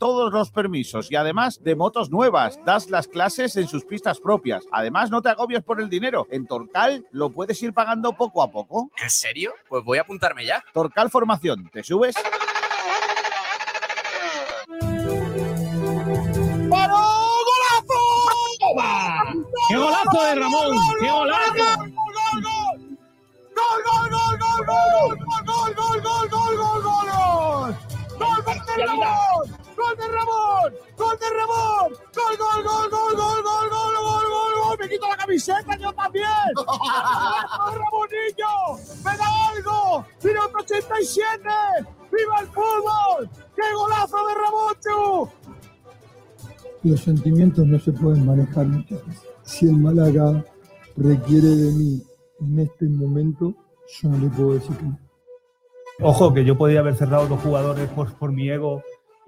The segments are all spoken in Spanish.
todos los permisos y además de motos nuevas. Das las clases en sus pistas propias. Además, no te agobies por el dinero. En Torcal lo puedes ir pagando poco a poco. ¿En serio? Pues voy a apuntarme ya. Torcal Formación. ¿Te subes? ¡Paró! ¡Golazo! ¡Qué golazo de Ramón! ¡Qué golazo! ¡Gol, gol, gol, gol, gol, gol, gol, gol, gol, gol, gol, gol! ¡Gol! ¡Gol de Ramón! ¡Gol de Ramón! ¡Gol, gol, gol, gol, gol, gol, gol, gol, gol, gol! ¡Me quito la camiseta yo también! ¡Golazo de Ramonillo! ¡Me da algo! ¡Minuto 87! ¡Viva el fútbol! ¡Qué golazo de Ramón! Los sentimientos no se pueden manejar muchas veces. Si el Málaga requiere de mí en este momento, yo no le puedo decir que no. Ojo, que yo podía haber cerrado dos jugadores por, por mi ego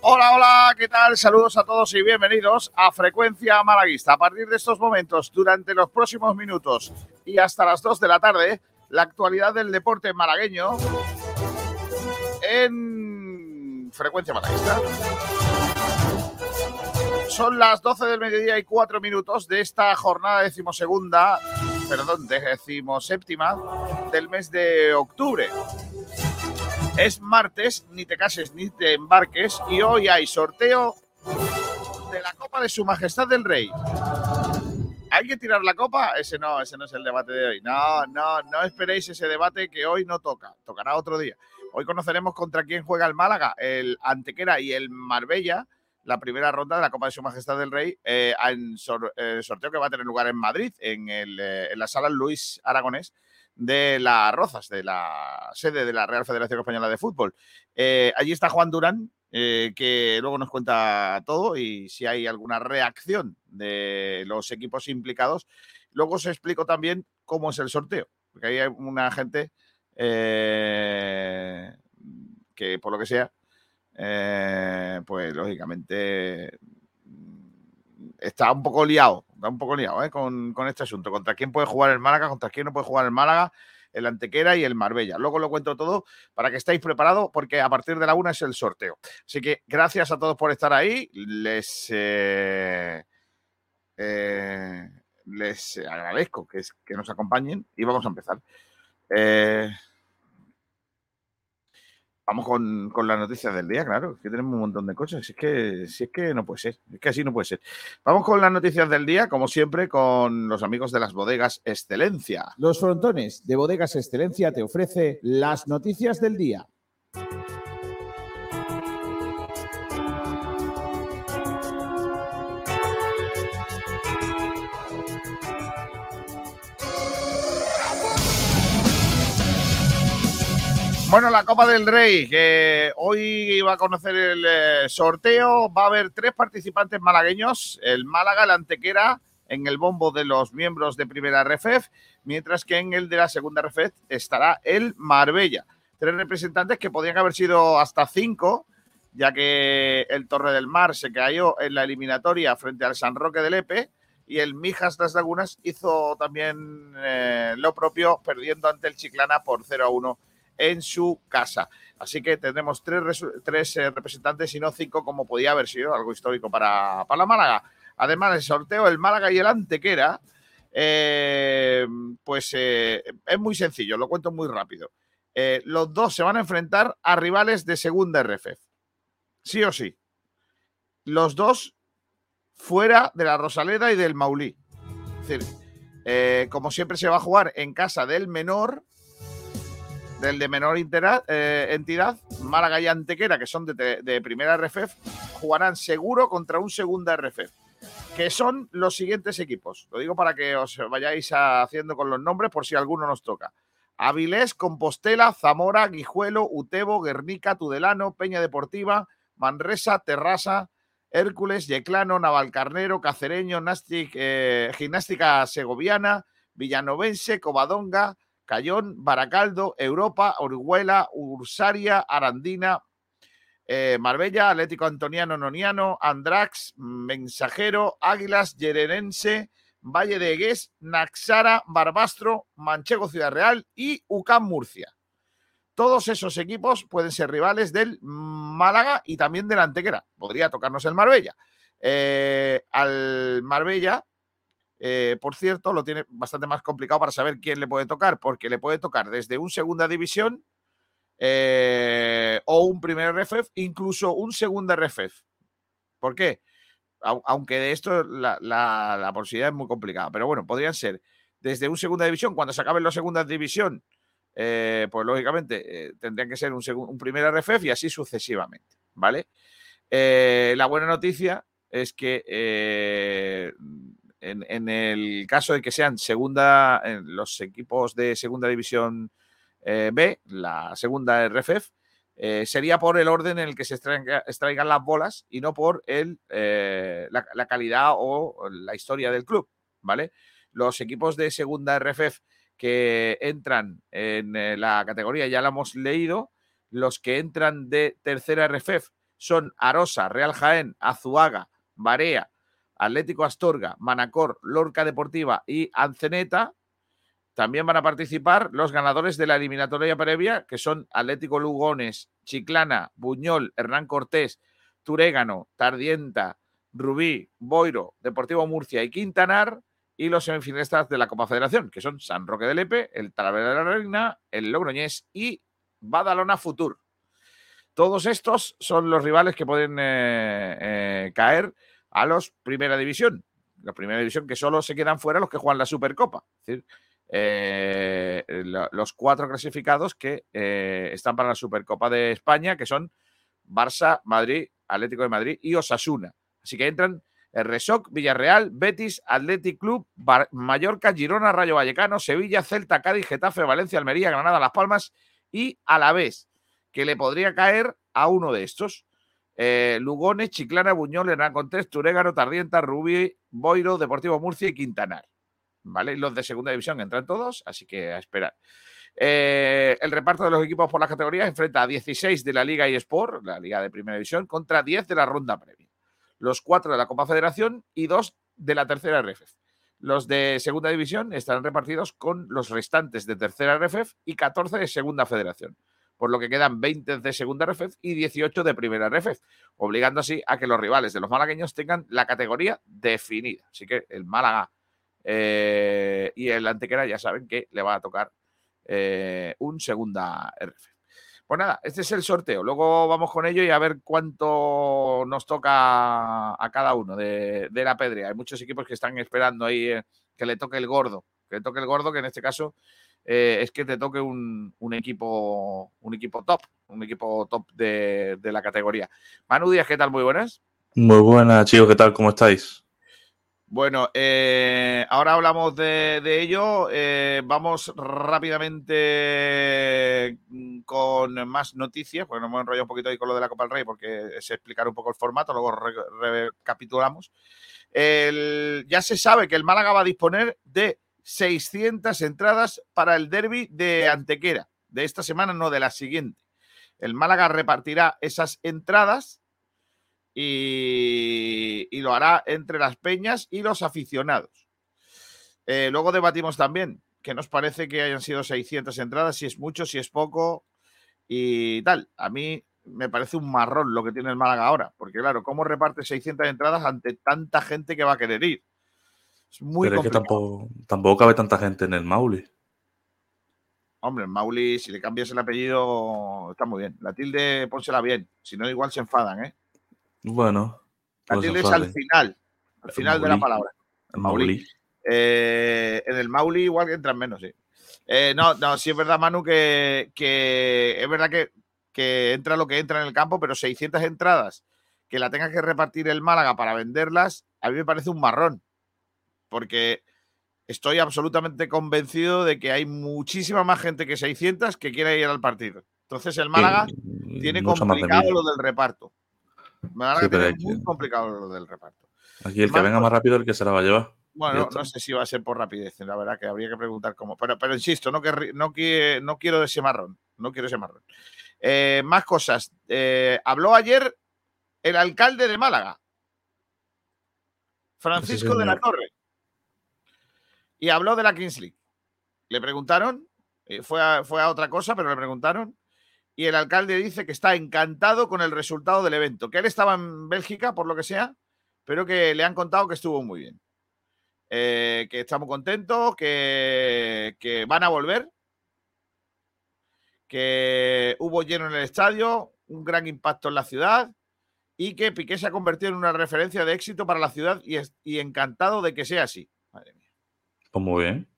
Hola, hola, ¿qué tal? Saludos a todos y bienvenidos a Frecuencia Malaguista. A partir de estos momentos, durante los próximos minutos y hasta las 2 de la tarde, la actualidad del deporte malagueño en Frecuencia Malaguista. Son las 12 del mediodía y 4 minutos de esta jornada decimosegunda, perdón, decimoséptima del mes de octubre. Es martes, ni te cases ni te embarques, y hoy hay sorteo de la Copa de Su Majestad del Rey. ¿Hay que tirar la copa? Ese no, ese no es el debate de hoy. No, no, no esperéis ese debate que hoy no toca, tocará otro día. Hoy conoceremos contra quién juega el Málaga, el Antequera y el Marbella, la primera ronda de la Copa de Su Majestad del Rey, eh, en sor- eh, sorteo que va a tener lugar en Madrid, en, el, eh, en la sala Luis Aragonés de las Rozas, de la sede de la Real Federación Española de Fútbol. Eh, allí está Juan Durán, que luego nos cuenta todo y si hay alguna reacción de los equipos implicados. Luego os explico también cómo es el sorteo, porque hay una gente que, por lo que sea, eh, pues lógicamente está un poco liado, está un poco liado ¿eh? con, con este asunto. ¿Contra quién puede jugar el Málaga? ¿Contra quién no puede jugar el Málaga? El Antequera y el Marbella. Luego lo cuento todo para que estéis preparados porque a partir de la una es el sorteo. Así que gracias a todos por estar ahí. Les, eh, les agradezco que, que nos acompañen y vamos a empezar. Vamos con, con las noticias del día, claro, es que tenemos un montón de cosas. Si es que, si es que no puede ser, es que así no puede ser. Vamos con las noticias del día, como siempre, con los amigos de las bodegas Excelencia. Los frontones de Bodegas Excelencia te ofrece las noticias del día. Bueno, la Copa del Rey, que hoy va a conocer el eh, sorteo. Va a haber tres participantes malagueños: el Málaga, el Antequera, en el bombo de los miembros de primera RFEF, mientras que en el de la segunda RFEF estará el Marbella. Tres representantes que podrían haber sido hasta cinco, ya que el Torre del Mar se cayó en la eliminatoria frente al San Roque del Epe y el Mijas Las Lagunas hizo también eh, lo propio, perdiendo ante el Chiclana por 0 a 1 en su casa. Así que tendremos tres, tres eh, representantes y no cinco, como podía haber sido, algo histórico para, para la Málaga. Además del sorteo, el Málaga y el Antequera, eh, pues eh, es muy sencillo, lo cuento muy rápido. Los dos se van a enfrentar a rivales de segunda RFF. Sí o sí. Los dos fuera de la Rosaleda y del Maulí. Es decir, como siempre se va a jugar en casa del menor, del de menor eh, entidad, Málaga y Antequera, que son de, primera RFEF, jugarán seguro contra un segunda RFEF, que son los siguientes equipos. Lo digo para que os vayáis haciendo con los nombres por si alguno nos toca. Avilés, Compostela, Zamora, Guijuelo, Utebo, Guernica, Tudelano, Peña Deportiva, Manresa, Terrasa, Hércules, Yeclano, Navalcarnero, Cacereño, eh, Gimnástica Segoviana, Villanovense, Covadonga, Cayón, Baracaldo, Europa, Orihuela, Ursaria, Arandina, eh, Marbella, Atlético Antoniano Noniano, Andrax, Mensajero, Águilas, Yerenense, Valle de Egués, Naxara, Barbastro, Manchego Ciudad Real y UCAM Murcia. Todos esos equipos pueden ser rivales del Málaga y también del Antequera. Podría tocarnos el Marbella. Eh, al Marbella, eh, por cierto, lo tiene bastante más complicado para saber quién le puede tocar, porque le puede tocar desde un segunda división eh, o un primer RFF, incluso un segunda RFF. ¿Por qué? Aunque de esto la, posibilidad es muy complicada, pero bueno, podrían ser desde un segunda división, cuando se acaben la segunda división, eh, pues lógicamente tendrían que ser un, primer RFF y así sucesivamente, ¿vale? La buena noticia es que en, el caso de que sean segunda, los equipos de segunda división B, la segunda RFF, sería por el orden en el que se extraigan, las bolas y no por el, la, la, calidad o la historia del club, ¿vale? Los equipos de segunda RFF que entran en eh, la categoría, ya la hemos leído. Los que entran de tercera RFEF son Arosa, Real Jaén, Azuaga, Barea, Atlético Astorga, Manacor, Lorca Deportiva y Anceneta. También van a participar los ganadores de la eliminatoria previa, que son Atlético Lugones, Chiclana, Buñol, Hernán Cortés, Turégano, Tardienta, Rubí, Boiro, Deportivo Murcia y Quintanar y los semifinalistas de la Copa Federación, que son San Roque de Lepe, el Talavera de la Reina, el Logroñés y Badalona Futur. Todos estos son los rivales que pueden eh, eh, caer a los Primera División. La Primera División que solo se quedan fuera los que juegan la Supercopa. Es decir, eh, los cuatro clasificados que están para la Supercopa de España, que son Barça, Madrid, Atlético de Madrid y Osasuna. Así que entran Resoc, Villarreal, Betis, Athletic Club, Mallorca, Girona, Rayo Vallecano, Sevilla, Celta, Cádiz, Getafe, Valencia, Almería, Granada, Las Palmas y Alavés, que le podría caer a uno de estos. Eh, Lugones, Chiclana, Buñol, Hernán Contés, Turégano, Tardienta, Rubí, Boiro, Deportivo Murcia y Quintanar. ¿Vale? Los de segunda división entran todos, así que a esperar. Eh, el reparto de los equipos por las categorías enfrenta a 16 de la Liga y Sport, la Liga de Primera División, contra 10 de la ronda previa los cuatro de la Copa Federación y dos de la tercera RFF. Los de segunda división estarán repartidos con los restantes de tercera RFF y 14 de segunda federación, por lo que quedan 20 de segunda RFF y 18 de primera RFF, obligando así a que los rivales de los malagueños tengan la categoría definida. Así que el Málaga eh, y el Antequera ya saben que le va a tocar eh, un segunda RFF. Pues nada, este es el sorteo. Luego vamos con ello y a ver cuánto nos toca a cada uno de, la pedrea. Hay muchos equipos que están esperando ahí eh, que le toque el gordo. Que le toque el gordo, que en este caso eh, es que te toque un, equipo un equipo top, un equipo top de, de la categoría. Manu Díaz, ¿qué tal? Muy buenas. Muy buenas, chicos, ¿qué tal? ¿Cómo estáis? Bueno, eh, ahora hablamos de, ello. Eh, vamos rápidamente con más noticias, porque nos hemos enrollado un poquito ahí con lo de la Copa del Rey, porque es explicar un poco el formato, luego recapitulamos. ya se sabe que el Málaga va a disponer de 600 entradas para el derby de Antequera, de esta semana, no de la siguiente. El Málaga repartirá esas entradas y, lo hará entre las peñas y los aficionados. Eh, luego debatimos también que nos parece que hayan sido 600 entradas, si es mucho, si es poco y tal. A mí me parece un marrón lo que tiene el Málaga ahora, porque claro, ¿cómo reparte 600 entradas ante tanta gente que va a querer ir? Es muy Pero es que tampoco, tampoco cabe tanta gente en el Mauli. Hombre, el Mauli, si le cambias el apellido, está muy bien. La tilde, pónsela bien, si no, igual se enfadan, ¿eh? Bueno. La tilde es al final. al final de la palabra. El Mauli. Eh, en el Mauli igual que entran menos, sí. Eh, no, no, sí es verdad, Manu, que, que es verdad que, que, entra lo que entra en el campo, pero 600 entradas que la tenga que repartir el Málaga para venderlas, a mí me parece un marrón. Porque estoy absolutamente convencido de que hay muchísima más gente que 600 que quiere ir al partido. Entonces el Málaga tiene complicado lo del reparto. Málaga tiene muy complicado lo del reparto. Aquí el que venga más rápido el que se la va a llevar. Bueno, no sé si va a ser por rapidez, la verdad que habría que preguntar cómo. Pero, pero insisto, no, que, no, no quiero ese marrón. No quiero ese marrón. Eh, más cosas. Eh, habló ayer el alcalde de Málaga, Francisco de la Torre, y habló de la Kings League. Le preguntaron, eh, fue, a, fue a otra cosa, pero le preguntaron, y el alcalde dice que está encantado con el resultado del evento, que él estaba en Bélgica, por lo que sea, pero que le han contado que estuvo muy bien. Eh, que estamos contentos, que, que van a volver, que hubo lleno en el estadio, un gran impacto en la ciudad y que Piqué se ha convertido en una referencia de éxito para la ciudad y, es, y encantado de que sea así. Muy bien.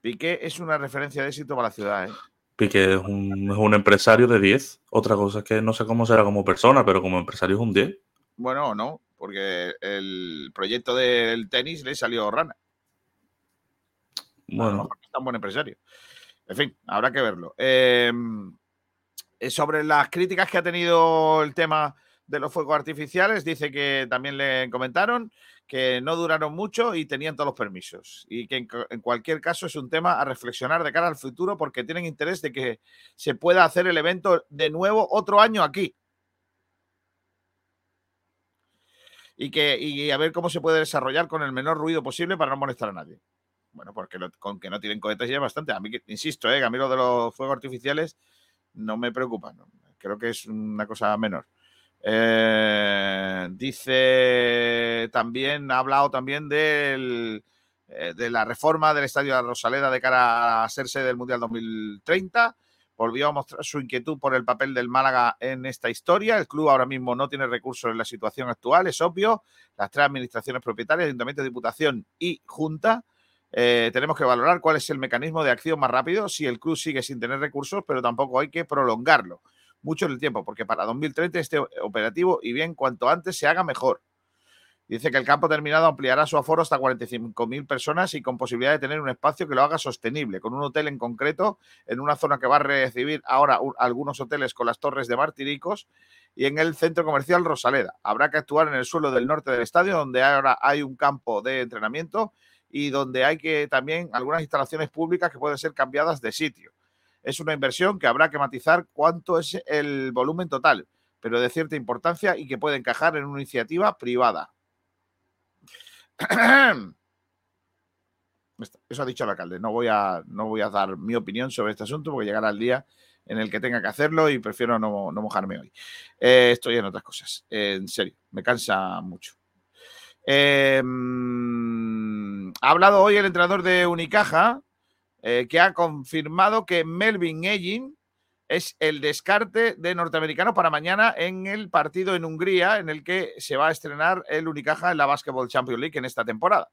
Piqué es una referencia de éxito para la ciudad. ¿eh? Piqué es un, es un, empresario de 10. Otra cosa es que no sé cómo será como persona, pero como empresario es un 10. Bueno, no, porque el proyecto del tenis le salió rana. Bueno. es tan buen empresario. En fin, habrá que verlo. Eh, sobre las críticas que ha tenido el tema de los fuegos artificiales, dice que también le comentaron que no duraron mucho y tenían todos los permisos. Y que en, cualquier caso es un tema a reflexionar de cara al futuro porque tienen interés de que se pueda hacer el evento de nuevo otro año aquí. Y, que, y a ver cómo se puede desarrollar con el menor ruido posible para no molestar a nadie. Bueno, porque con que no tienen cohetes ya bastante. A mí, insisto, eh, a mí lo de los fuegos artificiales no me preocupa. Creo que es una cosa menor. Eh, dice también, ha hablado también del, eh, de la reforma del Estadio de Rosaleda de cara a sede del Mundial 2030. Volvió a mostrar su inquietud por el papel del Málaga en esta historia. El club ahora mismo no tiene recursos en la situación actual, es obvio. Las tres administraciones propietarias, Ayuntamiento, Diputación y Junta, eh, tenemos que valorar cuál es el mecanismo de acción más rápido si el club sigue sin tener recursos, pero tampoco hay que prolongarlo mucho en el tiempo, porque para 2030 este operativo y bien cuanto antes se haga mejor. Dice que el campo terminado ampliará su aforo hasta 45.000 personas y con posibilidad de tener un espacio que lo haga sostenible, con un hotel en concreto, en una zona que va a recibir ahora algunos hoteles con las torres de Martiricos y en el centro comercial Rosaleda. Habrá que actuar en el suelo del norte del estadio, donde ahora hay un campo de entrenamiento y donde hay que también algunas instalaciones públicas que pueden ser cambiadas de sitio. Es una inversión que habrá que matizar cuánto es el volumen total, pero de cierta importancia y que puede encajar en una iniciativa privada. Eso ha dicho el alcalde. No voy, a, no voy a dar mi opinión sobre este asunto porque llegará el día en el que tenga que hacerlo y prefiero no, no mojarme hoy. Eh, estoy en otras cosas. En serio, me cansa mucho. Eh, ha hablado hoy el entrenador de Unicaja, eh, que ha confirmado que Melvin Egin es el descarte de norteamericano para mañana en el partido en Hungría, en el que se va a estrenar el Unicaja en la Basketball Champions League en esta temporada.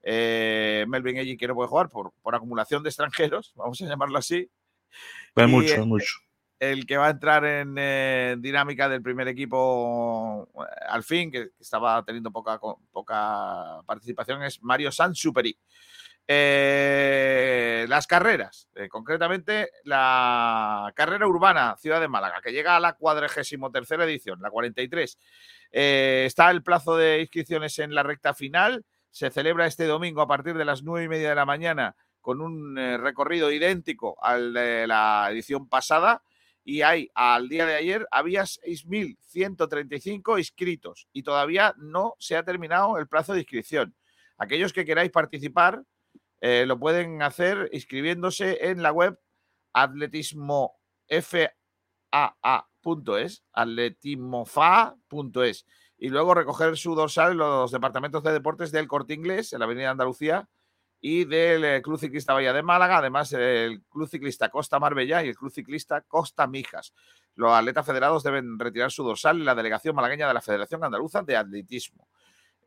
Eh, Melvin Egin que no puede jugar por, por, acumulación de extranjeros, vamos a llamarlo así. Pues mucho, el, mucho. El que va a entrar en eh, dinámica del primer equipo eh, al fin, que, que estaba teniendo poca, poca participación, es Mario Sansuperi. Eh, las carreras, eh, concretamente la carrera urbana Ciudad de Málaga, que llega a la cuadragésimo tercera edición, la 43. Eh, está el plazo de inscripciones en la recta final. Se celebra este domingo a partir de las nueve y media de la mañana con un recorrido idéntico al de la edición pasada. Y hay, al día de ayer, había 6.135 inscritos y todavía no se ha terminado el plazo de inscripción. Aquellos que queráis participar, eh, lo pueden hacer inscribiéndose en la web atletismofaa.es, atletismofa.es y luego recoger su dorsal en los departamentos de deportes del Corte Inglés, en la Avenida Andalucía, y del eh, Club Ciclista Bahía de Málaga, además el Club Ciclista Costa Marbella y el Club Ciclista Costa Mijas. Los atletas federados deben retirar su dorsal en la delegación malagueña de la Federación Andaluza de Atletismo.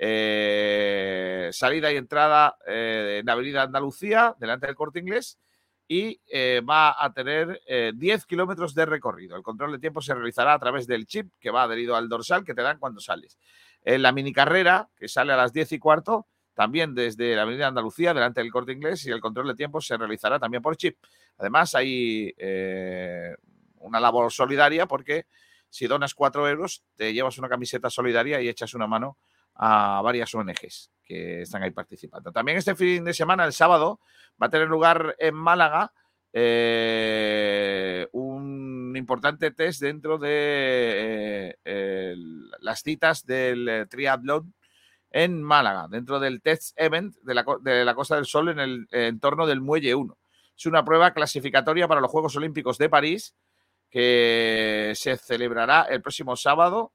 Eh, salida y entrada eh, en Avenida Andalucía, delante del corte inglés, y eh, va a tener 10 kilómetros de recorrido. El control de tiempo se realizará a través del chip que va adherido al dorsal que te dan cuando sales. En la mini carrera, que sale a las 10 y cuarto, también desde la Avenida Andalucía, delante del corte inglés, y el control de tiempo se realizará también por chip. Además, hay una labor solidaria porque si donas 4 euros, te llevas una camiseta solidaria y echas una mano a varias ONGs que están ahí participando. También este fin de semana, el sábado, va a tener lugar en Málaga eh, un importante test dentro de eh, las citas del eh, triatlón en Málaga, dentro del test event de la, de la Costa del Sol en el entorno del Muelle 1. Es una prueba clasificatoria para los Juegos Olímpicos de París que se celebrará el próximo sábado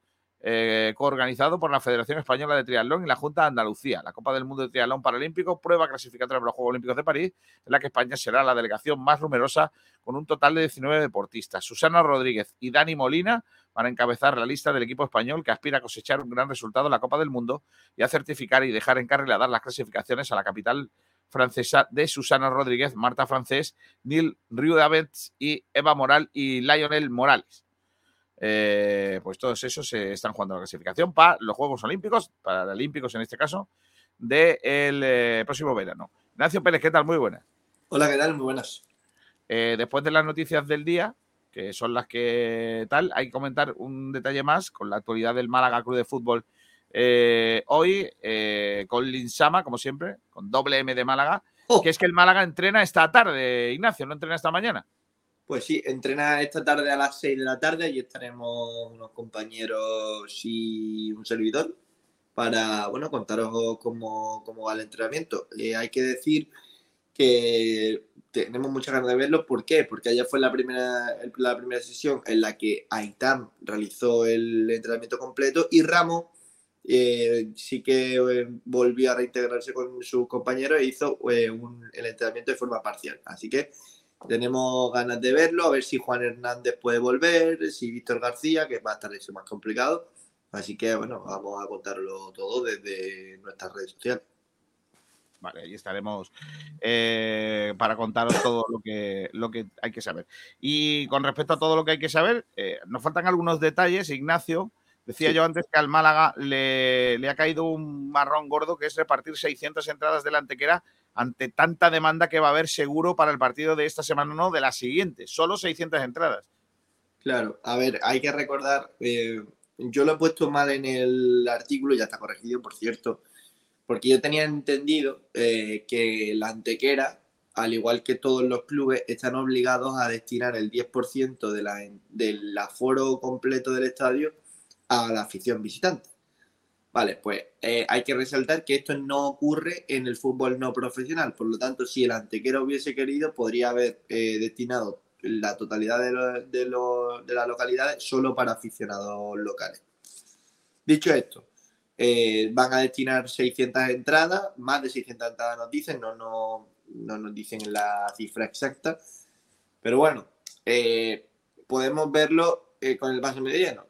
eh, coorganizado por la Federación Española de Triatlón y la Junta de Andalucía. La Copa del Mundo de Triatlón Paralímpico, prueba clasificatoria para los Juegos Olímpicos de París, en la que España será la delegación más numerosa con un total de 19 deportistas. Susana Rodríguez y Dani Molina van a encabezar la lista del equipo español que aspira a cosechar un gran resultado en la Copa del Mundo y a certificar y dejar en dar las clasificaciones a la capital francesa de Susana Rodríguez, Marta Francés, Neil Riudavets y Eva Moral y Lionel Morales. Eh, pues todos esos se están jugando la clasificación para los Juegos Olímpicos, para Olímpicos en este caso, del eh, próximo verano. Ignacio Pérez, ¿qué tal? Muy buenas. Hola, ¿qué tal? Muy buenas. Eh, después de las noticias del día, que son las que tal, hay que comentar un detalle más con la actualidad del Málaga Club de Fútbol. hoy, con Linsama, como siempre, con doble M de Málaga, oh. que es que el Málaga entrena esta tarde, Ignacio, no entrena esta mañana. Pues sí, entrena esta tarde a las 6 de la tarde y estaremos unos compañeros y un servidor para, bueno, contaros cómo, va el entrenamiento. Eh, hay que decir que tenemos muchas ganas de verlo. ¿Por qué? Porque ayer fue la primera, la primera sesión en la que Aitam realizó el entrenamiento completo y Ramos eh, sí que eh, volvió a reintegrarse con sus compañeros e hizo el entrenamiento de forma parcial. Así que tenemos ganas de verlo, a ver si Juan Hernández puede volver, si Víctor García, que va a estar eso más complicado. Así que bueno, vamos a contarlo todo desde nuestras redes sociales. Vale, ahí estaremos eh, para contaros todo lo que, lo que hay que saber. Y con respecto a todo lo que hay que saber, eh, nos faltan algunos detalles. Ignacio, decía yo antes que al Málaga le, le, ha caído un marrón gordo que es repartir 600 entradas de la antequera ante tanta demanda que va a haber seguro para el partido de esta semana, no, de la siguiente. Solo 600 entradas. Claro, a ver, hay que recordar, eh, yo lo he puesto mal en el artículo, ya está corregido, por cierto, porque yo tenía entendido eh, que la antequera, al igual que todos los clubes, están obligados a destinar el 10% de la, del aforo completo del estadio a la afición visitante. Vale, pues eh, hay que resaltar que esto no ocurre en el fútbol no profesional. Por lo tanto, si el antequera hubiese querido, podría haber eh, destinado la totalidad de, las localidades solo para aficionados locales. Dicho esto, eh, van a destinar 600 entradas, más de 600 entradas nos dicen, no, no, no nos dicen la cifra exacta. Pero bueno, podemos verlo con el vaso mediano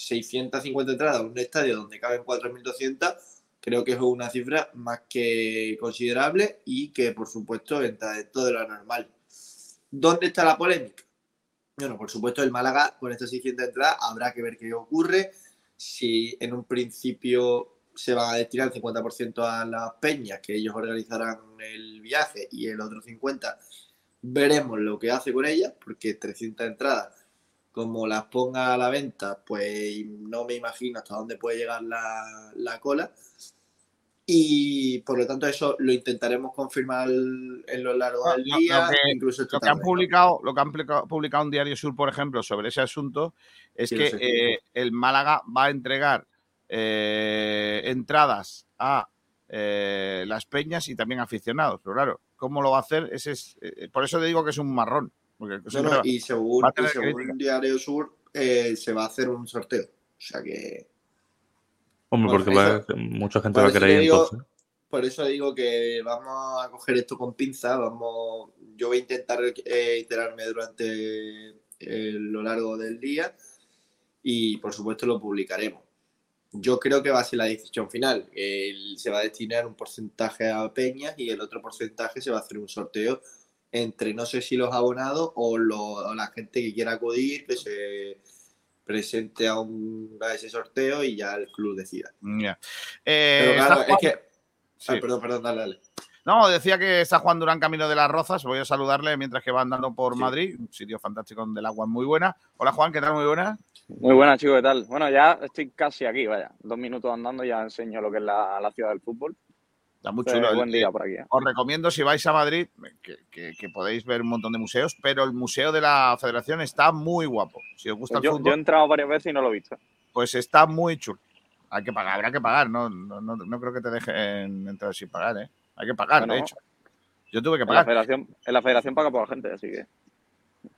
650 entradas en un estadio donde caben 4.200, creo que es una cifra más que considerable y que, por supuesto, entra dentro de lo normal. ¿Dónde está la polémica? Bueno, por supuesto, el Málaga con estas 600 entradas habrá que ver qué ocurre. Si en un principio se va a destinar el 50% a las peñas, que ellos organizarán el viaje, y el otro 50% veremos lo que hace con ellas, porque 300 entradas como las ponga a la venta, pues no me imagino hasta dónde puede llegar la, cola. Y por lo tanto, eso lo intentaremos confirmar en lo largo del día. Lo que, incluso lo que han publicado, lo que han publicado un diario sur, por ejemplo, sobre ese asunto, es que eh, el Málaga va a entregar eh, entradas a eh, las peñas y también aficionados. Pero claro, ¿cómo lo va a hacer? Ese es, por eso te digo que es un marrón y según, y Diario Sur eh, se va a hacer un sorteo. O sea que. Hombre, porque mucha gente va a querer ir entonces. Por eso digo que vamos a coger esto con pinza. Vamos, yo voy a intentar eh, enterarme durante eh, lo largo del día y por supuesto lo publicaremos. yo creo que va a ser la decisión final. Se va a destinar un porcentaje a Peñas y el otro porcentaje se va a hacer un sorteo entre no sé si los abonados o, lo- o la gente que quiera acudir, que se presente a, un, a ese sorteo y ya el club decida. Eh, Pero claro, es que... Ah, Sí. perdón, perdón, dale, dale. No, decía que está Juan Durán camino de las Rozas. Voy a saludarle mientras que va andando por Sí. Madrid. Un sitio fantástico donde el agua es muy buena. Hola Juan, ¿qué tal? Muy buena. Muy buenas, chicos, ¿qué tal? Bueno, ya estoy casi aquí, vaya. Dos minutos andando ya enseño lo que es la, la ciudad del fútbol. Está muy chulo. buen El- día por aquí. ¿eh? Os recomiendo, si vais a Madrid, que, que- que podéis ver un montón de museos, pero el museo de la Federación está muy guapo. Si os gusta Pues el yo, fútbol, yo he entrado varias veces y no lo he visto. pues está muy chulo. Hay que pagar, habrá que pagar. No, no, no, no creo que te dejen entrar sin pagar, ¿eh? Hay que pagar, Bueno, de hecho. Yo tuve que En la pagar. federación, en la federación paga poca gente, así que.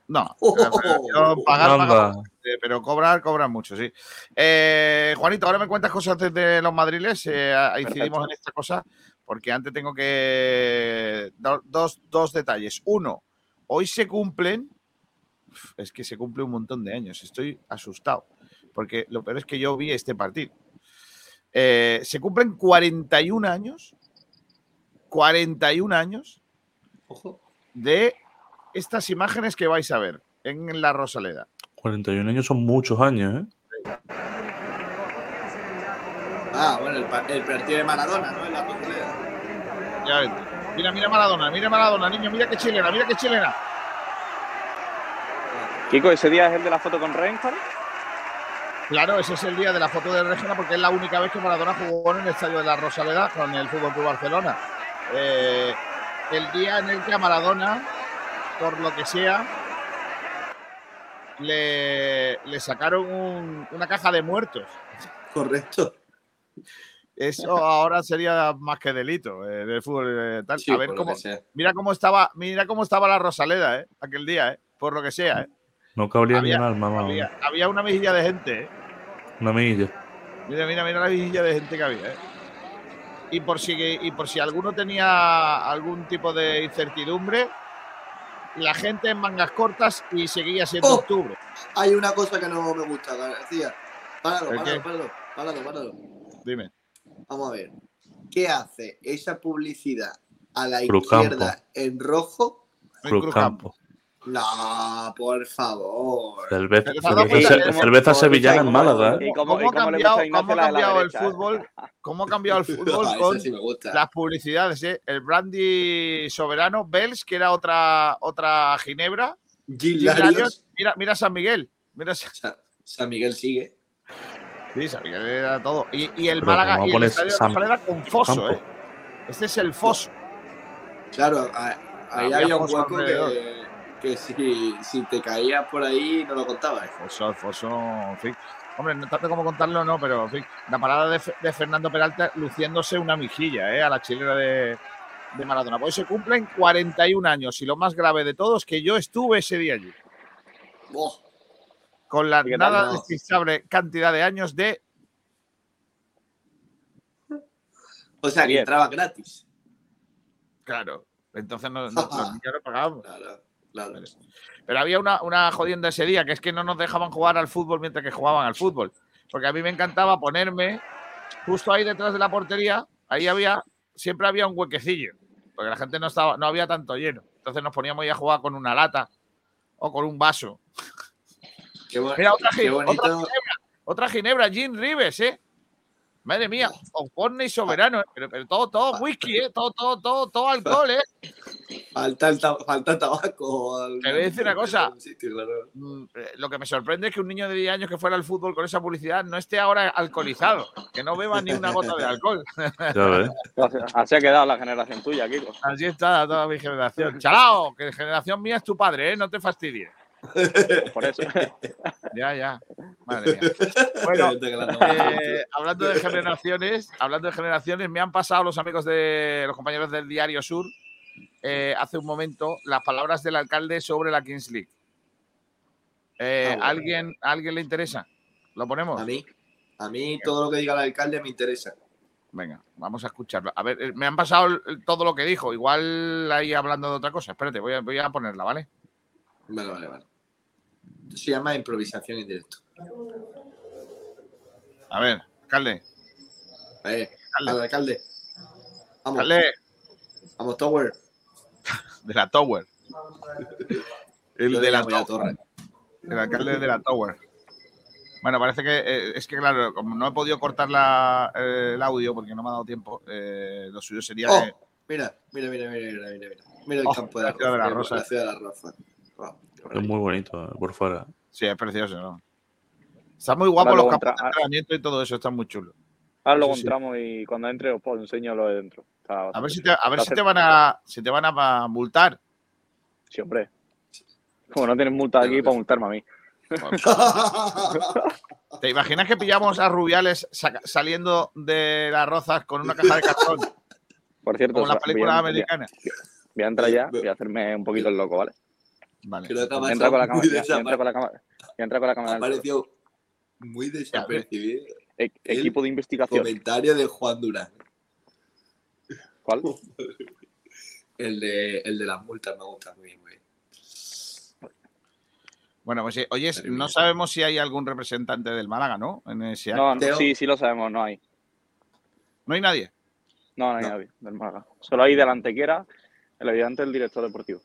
No, Oh, la Federación, pagar, Anda. paga, eh, pero cobrar, cobran mucho, sí. Eh, Juanito, ahora me cuentas cosas de los madriles. eh, incidimos Perfecto. en esta cosa, porque antes tengo que. do- Dos, dos detalles. Uno, hoy se cumplen. Es que se cumple un montón de años. Estoy asustado. Porque lo peor es que yo vi este partido. Eh, se cumplen 41 años. 41 años Ojo. de estas imágenes que vais a ver en la Rosaleda. 41 años son muchos años, ¿eh? Ah, bueno, el, el partido de Maradona, ¿no? En la. Ya ves. Mira, mira Maradona, mira Maradona, niño, mira qué chilena, mira qué chilena. Kiko, ¿ese día es el de la foto con Reinhardt? Claro, ese es el día de la foto de Regina porque es la única vez que Maradona jugó en el estadio de la Rosaleda con el Fútbol Club Barcelona. Eh, el día en el que a Maradona, por lo que sea, le, le sacaron un- una caja de muertos. Correcto. Eso ahora sería más que delito eh, del fútbol eh, tal. Sí, a ver cómo, mira cómo estaba, mira cómo estaba la Rosaleda, eh, aquel día, eh, por lo que sea, eh. No cabría Había- ni un alma, vamos. Había, había una mejilla de gente, eh. Una milla. Mira, mira, mira la mejilla de gente que había, eh. Y por si y por si alguno tenía algún tipo de incertidumbre, la gente en mangas cortas y seguía siendo Oh. octubre. Hay una cosa que no me gusta, García. Páralo, ¿El páralo, páralo, páralo, páralo. Dime. Vamos a ver. ¿Qué hace esa publicidad a la Cruzcampo. izquierda en rojo? En Cruz Cruzcampo. Campo. No, por favor. Cerveza, cerveza, sevillana en ¿cómo- Málaga, ¿eh? ¿Y cómo, ¿Cómo y ha cómo cambiado, cómo ha el fútbol? ¿Cómo ha cambiado el fútbol con esa sí me gusta. las publicidades, eh? El brandy soberano, Bells, que era otra, otra ginebra. Mira, mira San Miguel. Mira San, Sa- San Miguel sigue. Sí, San Miguel era todo. Y, y el Pero Málaga ¿cómo y el estadio de con foso, Campo? eh. Este es el foso. Claro, ahí Había un hueco que, que si, si te caías por ahí no lo contabas. Foso, el foso, en fin. Hombre, no tanto como contarlo, no, pero en fin. La parada de, Fe- de Fernando Peralta luciéndose una mijilla, eh, a la chilena de, de Maradona. Pues se cumplen 41 años y lo más grave de todo es que yo estuve ese día allí. Oh, Con la ¿Y qué tal, nada no? despreciable cantidad de años de o sea, que entraba gratis. Claro. Entonces no, no, los niños no pagábamos. Claro, claro. Pero había una, una jodienda ese día, que es que no nos dejaban jugar al fútbol mientras que jugaban al fútbol. Porque a mí me encantaba ponerme justo ahí detrás de la portería, ahí había, siempre había un huequecillo, porque la gente no estaba, no había tanto lleno. Entonces nos poníamos ahí a jugar con una lata o con un vaso. Qué, Mira, otra, qué otra ginebra, otra ginebra, Jean Rives, ¿eh? Madre mía, Oporne y soberano, ¿eh? pero, pero todo, todo whisky, ¿eh? Todo, todo, todo, todo alcohol, ¿eh? Falta, el ta- falta tabaco. al- Te voy a decir una cosa. sitio, claro. Mm, eh, lo que me sorprende es que un niño de 10 años que fuera al fútbol con esa publicidad no esté ahora alcoholizado, que no beba ni una gota de alcohol. Así ha quedado la generación tuya, Kiko. Así está toda mi generación. Chalao, que generación mía es tu padre, ¿eh? No te fastidies. Por eso. Ya, ya. Madre mía. Bueno, eh, hablando de generaciones, hablando de generaciones, me han pasado los amigos de los compañeros del Diario Sur eh, hace un momento las palabras del alcalde sobre la Kings League. Eh, Ah, bueno. ¿alguien, ¿A alguien le interesa? ¿Lo ponemos? A mí, a mí todo lo que diga el alcalde me interesa. Venga, vamos a escucharlo. A ver, me han pasado todo lo que dijo. Igual ahí hablando de otra cosa. Espérate, voy a, voy a ponerla, ¿vale? Vale, vale, vale. Se llama improvisación en directo. A ver, Alcalde. Eh, al alcalde. Vamos, Alcalde vamos, Tower. de la Tower. El de la Tower. El alcalde de la Tower. Bueno, parece que eh, es que, claro, como no he podido cortar la, eh, el audio porque no me ha dado tiempo, eh, lo suyo sería Oh. Mira, mira, mira, mira, mira, mira, mira. Mira el Oh, campo de la la, ciudad de la Rosa. La ciudad de la qué Es muy bonito eh, por fuera. Sí, es precioso, ¿no? Está muy guapo los campos de entrenamiento y todo eso, está muy chulo. Ahora sí. entramos y cuando entre os pues, enseño lo de dentro. Está A ver si te, chulo. a ver Está si te van a si te van a multar. Sí, hombre. Como no tienes multa aquí para multarme a mí. ¿Te imaginas que pillamos a Rubiales saliendo de las rozas con una caja de cartón, Por cierto, como en las voy a- películas voy a- americanas? Voy a entrar ya, voy a hacerme un poquito el loco, ¿vale? Vale. Creo que ha Voy a entrar con la cámara. muy Voy a entrar con la cámara. Voy a entrar con la cámara. muy desapercibido. E- Equipo de investigación. Comentario de Juan Durán. ¿Cuál? El de, el de las multas me gusta muy bien, muy bien. Bueno, pues sí. Oye, Madre no sabemos si hay algún representante del Málaga, ¿no? En ese acto. No, no, sí, sí lo sabemos, no hay. ¿No hay nadie. No, no hay No. nadie del Málaga. Solo hay del Antequera, el ayudante del director deportivo.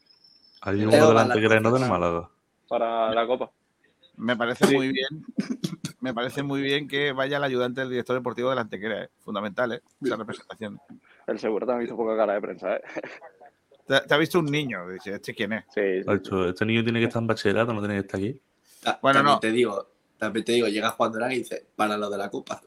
Hay a delante la que no del. Málaga. Para la Copa. Me parece muy bien. Me parece muy bien que vaya el ayudante del director deportivo de la Antequera, ¿eh? Fundamental, ¿eh? Esa representación. El seguro también hizo poca cara de prensa, ¿eh? Te, te ha visto un niño, dice, ¿este quién es? Sí, este niño tiene que estar en bachillerato, no tiene que estar aquí. Ta- Bueno, no. te digo, también te digo, llega Juan Durán y dice, para lo de la copa.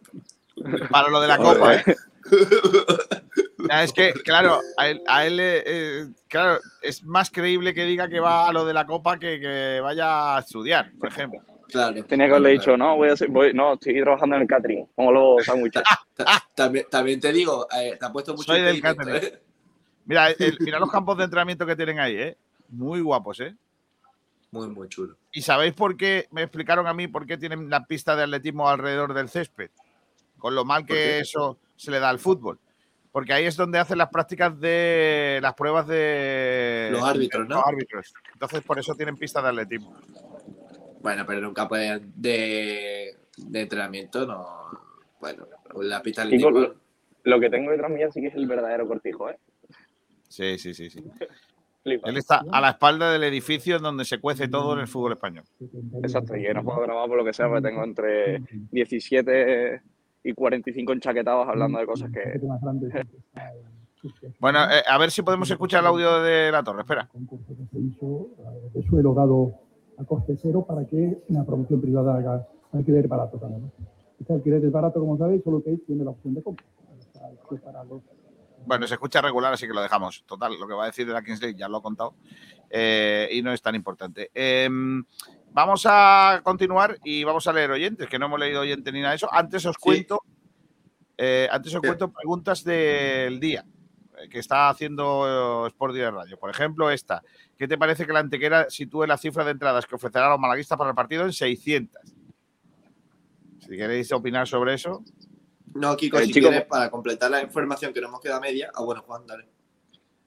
Para lo de la copa, ¿eh? Ya, Es que, claro, a él, a él, eh, eh, claro, es más creíble que diga que va a lo de la copa que que vaya a estudiar, por ejemplo. Claro. Tenía que haberle dicho, no, voy a ser, voy, no, estoy trabajando en el catering. Pongo los sándwiches. Ta- También, también te digo, eh, te ha puesto mucho Soy del catering. ¿eh? Mira, el- mira los campos de entrenamiento que tienen ahí, ¿eh? Muy guapos, ¿eh? Muy, muy chulo. ¿Y sabéis por qué? Me explicaron a mí por qué tienen la pista de atletismo alrededor del césped. Con lo mal ¿Por que eso se le da al fútbol. Porque ahí es donde hacen las prácticas de las pruebas de Los árbitros, ¿no? Los árbitros. Entonces, por eso tienen pista de atletismo. Bueno, pero en un campo de, de, de entrenamiento no. Bueno, la pista atlético- Lo que tengo detrás mía sí que es el verdadero cortijo, ¿eh? Sí, sí, sí, sí. Él está a la espalda del edificio en donde se cuece todo en el fútbol español. Exacto, y no puedo grabar por lo que sea, porque tengo entre 17 y 45 enchaquetados hablando de cosas que... Bueno, eh, a ver si podemos escuchar el audio de la torre. Espera. concurso que se hizo eh, de suelo dado a coste cero para que la promoción privada haga alquiler barato también. ¿no? Este alquiler es barato, como sabéis, solo que tiene la opción de compra. Bueno, se escucha regular, así que lo dejamos. Total, lo que va a decir de la Kings League ya lo he contado eh, y no es tan importante. Em, vamos a continuar y vamos a leer oyentes, que no hemos leído oyentes ni nada de eso. Antes os cuento, eh, antes os Sí. cuento preguntas del día eh, que está haciendo eh, Sport Direct Radio. Por ejemplo, esta. ¿Qué te parece que la Antequera sitúe la cifra de entradas que ofrecerá a los malaguistas para el partido en 600? Si queréis opinar sobre eso. No, Kiko, Eh, si chico, quieres, para completar la información que no hemos quedado a media. Ah, bueno, Juan, dale.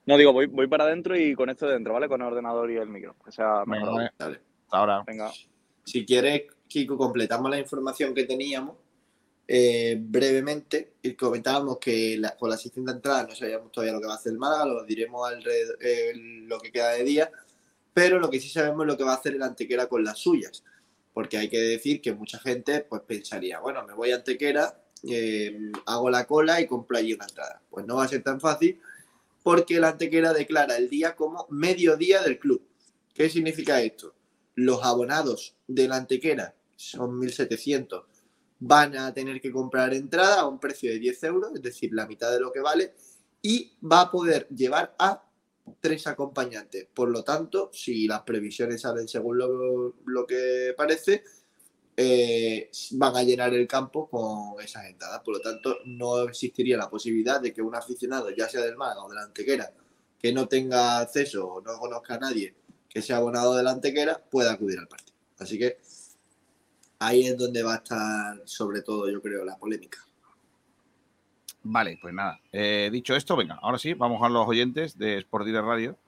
No, digo, voy, voy para adentro y con esto de dentro, ¿vale? Con el ordenador y el micro. Que sea mejor. vale, dale. Hasta ahora. Venga. Si quieres, Kiko, completamos la información que teníamos eh, brevemente. Y comentábamos que la- con la de entrada no sabíamos todavía lo que va a hacer el Málaga, lo diremos alrededor, eh, lo que queda de día. Pero lo que sí sabemos es lo que va a hacer el Antequera con las suyas. Porque hay que decir que mucha gente pues pensaría, bueno, me voy a Antequera, eh, hago la cola y compro allí una entrada. Pues no va a ser tan fácil porque el Antequera declara el día como mediodía del club. ¿Qué significa esto? Los abonados de la Antequera, son 1.700, van a tener que comprar entrada a un precio de 10 euros, es decir, la mitad de lo que vale, y va a poder llevar a tres acompañantes. Por lo tanto, si las previsiones salen según lo, que parece, eh, van a llenar el campo con esas entradas. Por lo tanto, no existiría la posibilidad de que un aficionado, ya sea del Málaga o de la Antequera, que no tenga acceso o no conozca a nadie que sea abonado de la Antequera, pueda acudir al partido. Así que ahí es donde va a estar, sobre todo, yo creo, la polémica. Vale, pues nada. Eh, dicho esto, venga, ahora sí, vamos a los oyentes de Sport Direct Radio,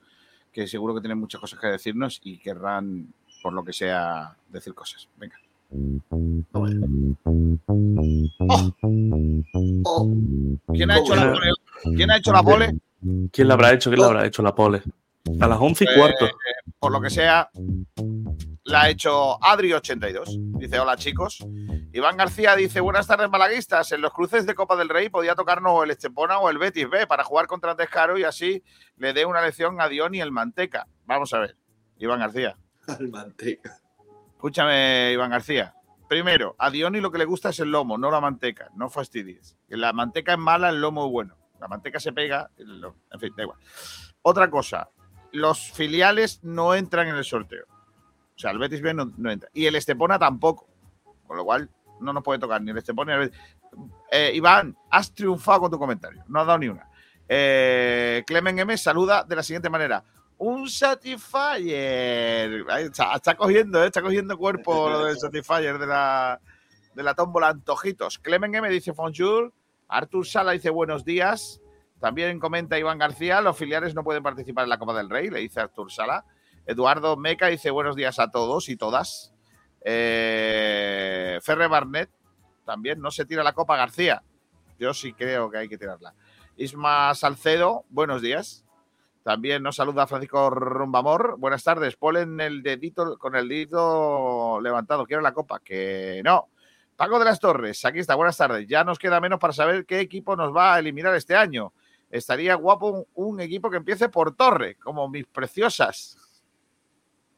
que seguro que tienen muchas cosas que decirnos y querrán, por lo que sea, decir cosas. Venga. Oh, ¿Quién ha hecho la pole? ¿Quién ha hecho la pole? ¿Quién la habrá hecho? ¿Quién la habrá hecho la pole? A las once y cuarto. Eh, por lo que sea, la ha hecho Adri82. Dice, hola chicos. Iván García dice, buenas tardes malaguistas. En los cruces de Copa del Rey podía tocarnos el Estepona o el Betis B para jugar contra Tescaro y así le dé una lección a Dion y el Manteca. Vamos a ver, Iván García. al manteca. Escúchame, Iván García. Primero, a Dioni lo que le gusta es el lomo, no la manteca. No fastidies. Que La manteca es mala, el lomo es bueno. La manteca se pega, el lomo- en fin, da igual. Otra cosa, los filiales no entran en el sorteo. O sea, el Betis B no, no entra. Y el Estepona tampoco. Con lo cual, no nos puede tocar ni el Estepona ni el Betis. Eh, Iván, has triunfado con tu comentario. No has dado ni una. Eh, Clemen M saluda de la siguiente manera. Un Satisfyer. Ahí está, está cogiendo, eh, está cogiendo cuerpo lo del Satisfyer de la, de la tómbola Antojitos. Clemen M dice bonjour. Artur Sala dice buenos días. También comenta Iván García, los filiales no pueden participar en la Copa del Rey, le dice Artur Sala. Eduardo Meca dice buenos días a todos y todas. Eh, Ferre Barnett también no se tira la Copa García. Yo sí creo que hay que tirarla. Isma Salcedo, buenos días. También nos saluda Francisco Rumbamor. Buenas tardes. Ponen el dedito con el dedito levantado. Quiero la copa. Que no. Paco de las Torres, aquí está. Buenas tardes. Ya nos queda menos para saber qué equipo nos va a eliminar este año. Estaría guapo un, un equipo que empiece por Torre, como mis preciosas.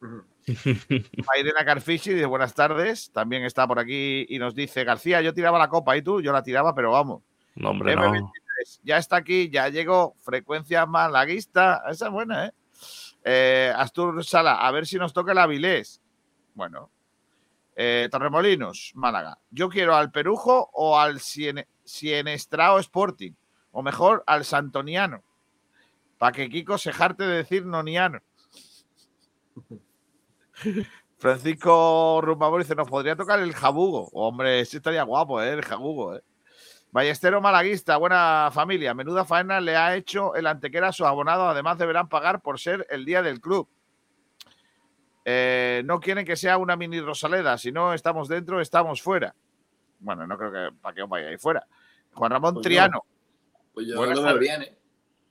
Mairena Carfishi dice buenas tardes. También está por aquí y nos dice García, yo tiraba la copa y tú, yo la tiraba, pero vamos. No, hombre, no. M23, ya está aquí, ya llegó. Frecuencia malaguista. Esa es buena, ¿eh? Eh, Astur Sala, a ver si nos toca el Avilés. Bueno. Eh, Torremolinos, Málaga. Yo quiero al Perujo o al Siene- Sienestrao Sporting. O mejor, al Santoniano. Para que Kiko se jarte de decir noniano. Francisco Rumbamor dice, nos podría tocar el jabugo. Hombre, ese estaría guapo, ¿eh? El jabugo, ¿eh? Ballestero Malaguista, buena familia. Menuda faena le ha hecho el Antequera a sus abonados. Además, deberán pagar por ser el día del club. Eh, no quieren que sea una mini Rosaleda. Si no estamos dentro, estamos fuera. Bueno, no creo que para que os vayáis fuera. Juan Ramón Pues no. Pues yo Buenas no me viene.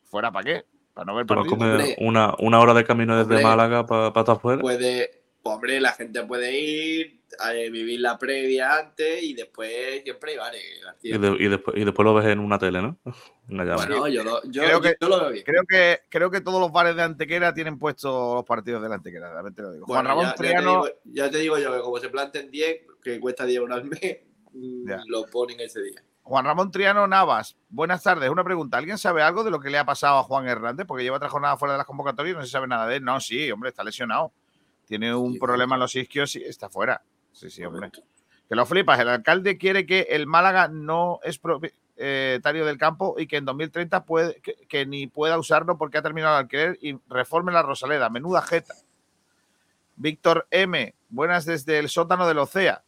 ¿Fuera para qué? Para no ver Pero partido. una, una hora de camino desde Hombre. Málaga para estar afuera. Puede, hombre, la gente puede ir a vivir la previa antes y después siempre hay bares, García. Y, de- y después, y después lo ves en una tele, ¿no? Una llave. Bueno, yo lo, yo, Creo que- yo lo veo bien. Creo que, creo que todos los bares de Antequera tienen puestos los partidos de la Antequera. también te lo digo. Juan Bueno, Ramón ya, ya te digo, ya te digo yo que como se planten 10, que cuesta 10 euros al mes, Ya. lo ponen ese día. Juan Ramón Triano Navas, buenas tardes. Una pregunta: ¿alguien sabe algo de lo que le ha pasado a Juan Hernández? Porque lleva tres jornadas fuera de las convocatorias y no se sabe nada de él. No, sí, hombre, está lesionado. Tiene un Sí, problema en los isquios y está fuera. Sí, sí, hombre. Que lo flipas. El alcalde quiere que el Málaga no es propietario del campo y que en 2030 puede, que, que ni pueda usarlo porque ha terminado el alquiler y reforme la Rosaleda. Menuda jeta. Víctor M. Buenas desde el sótano del Ocea.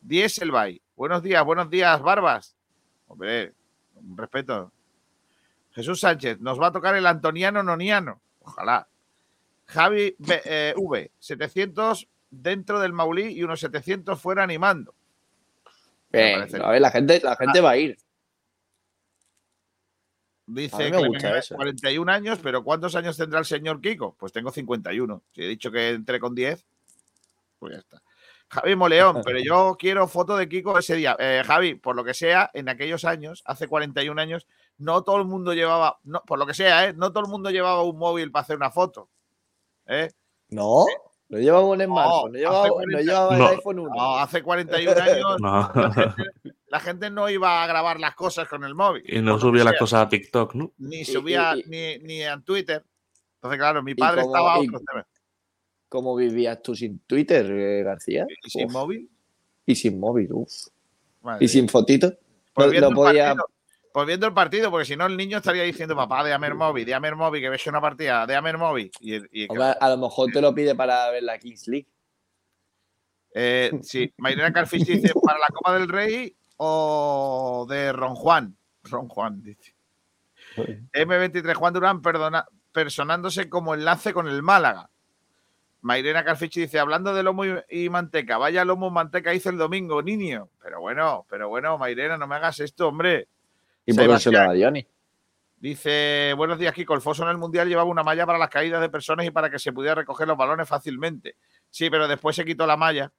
Dieselby. Buenos días, buenos días, Barbas. Hombre, un respeto. Jesús Sánchez, nos va a tocar el Antoniano Noniano. Ojalá. Javi B- eh, V, 700 dentro del Maulí y unos 700 fuera animando. Bien, a ver, la gente, la gente va a ir. Dice eso. 41 años, pero ¿cuántos años tendrá el señor Kiko? Pues tengo 51. Si he dicho que entré con 10, pues ya está. Javi Moleón, pero yo quiero foto de Kiko ese día. Eh, Javi, por lo que sea, en aquellos años, hace 41 años, no todo el mundo llevaba, no, por lo que sea, ¿eh? no todo el mundo llevaba un móvil para hacer una foto. ¿eh? No, no llevamos el No, smartphone, no llevaba, 40 llevaba No. el iPhone 1. No, hace 41 años No. la, gente, la gente no iba a grabar las cosas con el móvil. y no lo subía las cosas a TikTok, ¿no? Ni Y- subía y- ni, ni en Twitter. Entonces, claro, mi padre como- estaba a y- temas. ¿Cómo vivías tú sin Twitter, eh, García? ¿Y sin móvil? y sin móvil, uf. Madre Y sin fotitos. Pues No, viendo, no el podía. partido, pues viendo el partido, porque si no el niño estaría diciendo, papá, déjame el móvil, déjame el móvil, que ves una partida, déjame el móvil. Y, y- Hombre, a lo mejor te lo pide para ver la Kings League. eh, sí, Mayrena Carfish dice, ¿para la Copa del Rey o de Ron Juan? Ron Juan, dice. M23 Juan Durán perdona, personándose como enlace con el Málaga. Mairena Carfichi dice, hablando de lomo y, manteca, vaya lomo y manteca hice el domingo, niño. Pero bueno, pero bueno, Mairena, no me hagas esto, hombre. ¿Y Sebastián. a Diony? Dice, buenos días, Kiko. El foso en el Mundial llevaba una malla para las caídas de personas y para que se pudiera recoger los balones fácilmente. Sí, pero después se quitó la malla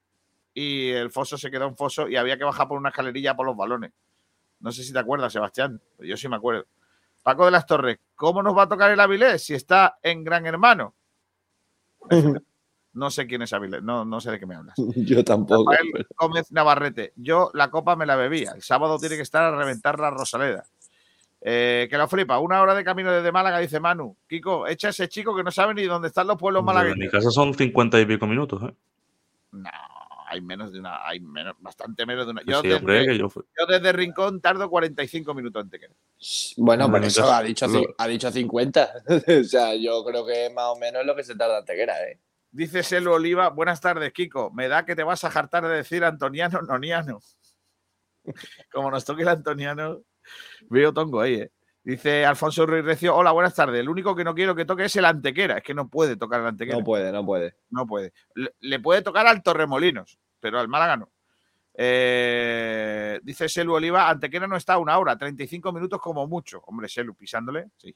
y el foso se quedó en foso y había que bajar por una escalerilla por los balones. No sé si te acuerdas, Sebastián, pero yo sí me acuerdo. Paco de las Torres, ¿cómo nos va a tocar el Avilés si está en Gran Hermano? No sé quién es Avilés, no, no sé de qué me hablas. Yo tampoco. Rafael Gómez Navarrete. Yo la copa me la bebía. El sábado tiene que estar a reventar la Rosaleda. Eh, que lo flipa. Una hora de camino desde Málaga, dice Manu. Kiko, echa ese chico que no sabe ni dónde están los pueblos malagueños. mi casa son cincuenta y pico minutos, ¿eh? No, hay menos de una, hay menos, bastante menos de una. Que Yo, sí, hombre, desde, que yo fui. yo desde Rincón tardo 45 minutos en Tequera. Bueno, Hombre, por en eso ha dicho, ha dicho 50. o sea, yo creo que más o menos es lo que se tarda Antequera, ¿eh? Dice Selo Oliva, buenas tardes, Kiko. Me da que te vas a jartar de decir Antoniano Noniano. Como nos toque el Antoniano, veo tongo ahí, ¿eh? Dice Alfonso Ruiz Recio, hola, buenas tardes. El único que no quiero que toque es el Antequera. Es que no puede tocar el Antequera. No puede, no puede. No puede. Le, le puede tocar al Torremolinos, pero al Málaga no. Eh, dice Selu Oliva, Antequera no está a una hora, 35 minutos como mucho. Hombre, Selu, pisándole, sí.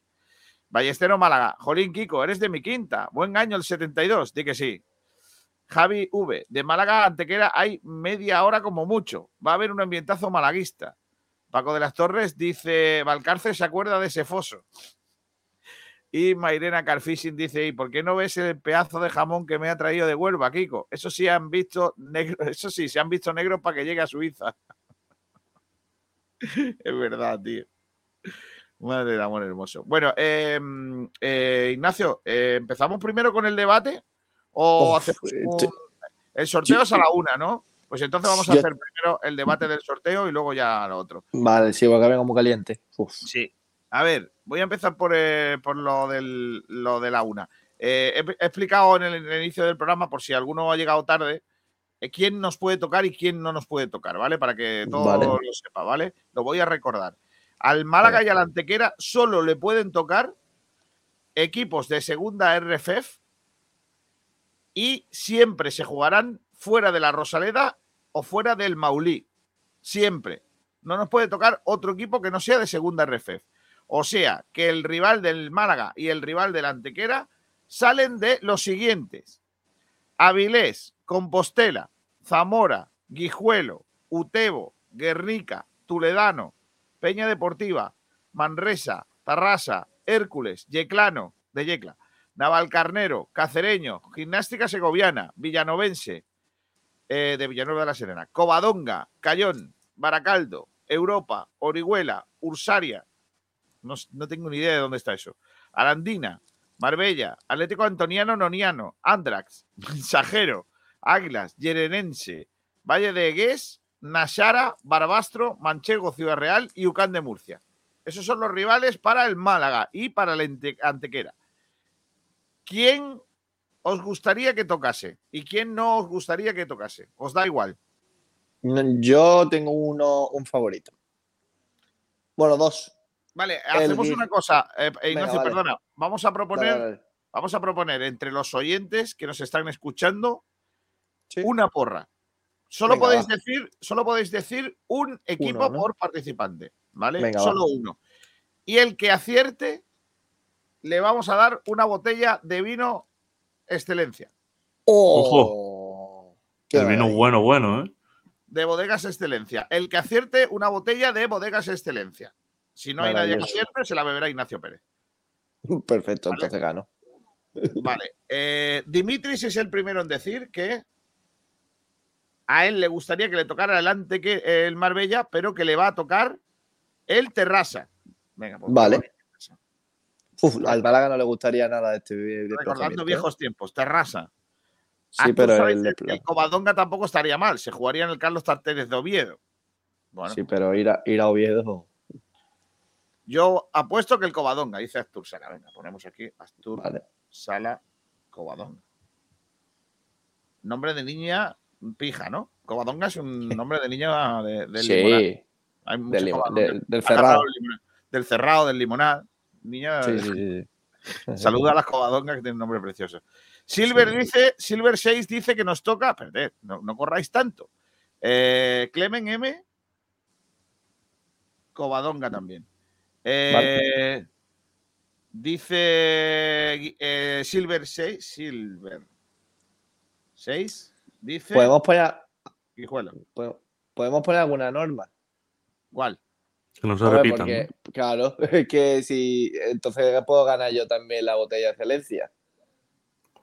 Ballestero Málaga, Jolín Kiko, eres de mi quinta. Buen año el 72, di que sí. Javi V, de Málaga Antequera hay media hora como mucho. Va a haber un ambientazo malaguista. Paco de las Torres dice, Valcárcel se acuerda de ese foso. Y Mairena Carfishing dice, ¿y por qué no ves el pedazo de jamón que me ha traído de Huelva, Kiko? Eso sí han visto negro, eso sí, se han visto negros para que llegue a Suiza. es verdad, tío. Madre del amor hermoso. Bueno, eh, eh, Ignacio, eh, ¿empezamos primero con el debate? ¿O hacemos eh, un- El sorteo es a la una, ¿no? Pues entonces vamos a Yo- hacer primero el debate del sorteo y luego ya lo otro. Vale, sí, porque vengo muy caliente. Uf. Sí. A ver, voy a empezar por, por lo, del, lo de la una. He, explicado en el, en el inicio del programa, por si alguno ha llegado tarde, quién nos puede tocar y quién no nos puede tocar, ¿vale? Para que todo Vale. lo sepa, ¿vale? Lo voy a recordar. Al Málaga y a la Antequera solo le pueden tocar equipos de segunda RFF y siempre se jugarán fuera de la Rosaleda o fuera del Maulí. Siempre. No nos puede tocar otro equipo que no sea de segunda RFF. O sea, que el rival del Málaga y el rival del Antequera salen de los siguientes. Avilés, Compostela, Zamora, Guijuelo, Utebo, Guernica, Tuledano, Peña Deportiva, Manresa, Tarrasa, Hércules, Yeclano, de Yecla, Navalcarnero, Cacereño, Gimnástica Segoviana, Villanovense, eh, de Villanueva de la Serena, Covadonga, Cayón, Baracaldo, Europa, Orihuela, Ursaria, no, tengo ni idea de dónde está eso, Arandina, Marbella, Atlético Antoniano Noniano, Andrax, Mensajero, Águilas, Yerenense, Valle de Egués, Nashara, Barbastro, Manchego, Ciudad Real y Ucán de Murcia. Esos son los rivales para el Málaga y para el Antequera. ¿Quién os gustaría que tocase y quién no os gustaría que tocase? ¿Os da igual? Yo tengo uno, un favorito. Bueno, dos. Vale, hacemos una cosa, eh, eh, Venga, Ignacio, vale. perdona. Vamos a proponer, Dale, dale. vamos a proponer entre los oyentes que nos están escuchando Sí. una porra. Solo Venga, podéis va. decir, solo podéis decir un equipo ¿no? por participante, ¿vale? Venga, va. solo uno. Y el que acierte le vamos a dar una botella de vino excelencia, ¡Oh! Qué El vino bueno, bueno, ¿eh? de bodegas excelencia. El que acierte una botella de bodegas excelencia. Si no hay nadie que acierte, se la beberá Ignacio Pérez. Perfecto, Vale. entonces gano. Vale. eh, Dimitris es el primero en decir que a él le gustaría que le tocara adelante que el Marbella, pero que le va a tocar el Terrassa. Venga, pues Vale. Uf, al Málaga no le gustaría nada de este de Recordando desplazamiento, ¿eh? viejos tiempos, Terrassa. Sí, Artur pero el, el Covadonga tampoco estaría mal. Se jugaría en el Carlos Tarteres de Oviedo. Bueno, sí, pero ir a, ir a Oviedo. yo apuesto que el Covadonga, dice Astur Sala. Venga, ponemos aquí Astur Vale. Sala Covadonga. Nombre de niña pija, ¿no? Covadonga es un nombre de niña de, del Limonada. Sí, Hay del, limo- del, cerrado. Del cerrado, del limonada. Niña. Sí, sí, sí. Saluda a las covadongas que tienen un nombre precioso. Silver dice, Silver 6 dice que nos toca. Espérate, no, no corráis tanto. Eh, Clemen M. Covadonga también. Eh, Dice eh, Silver 6. Silver 6. Dice. Podemos poner, Guijuelo. podemos poner alguna norma. ¿Cuál? Que no se Hombre, repitan. porque, claro, es que si entonces puedo ganar yo también la botella de excelencia.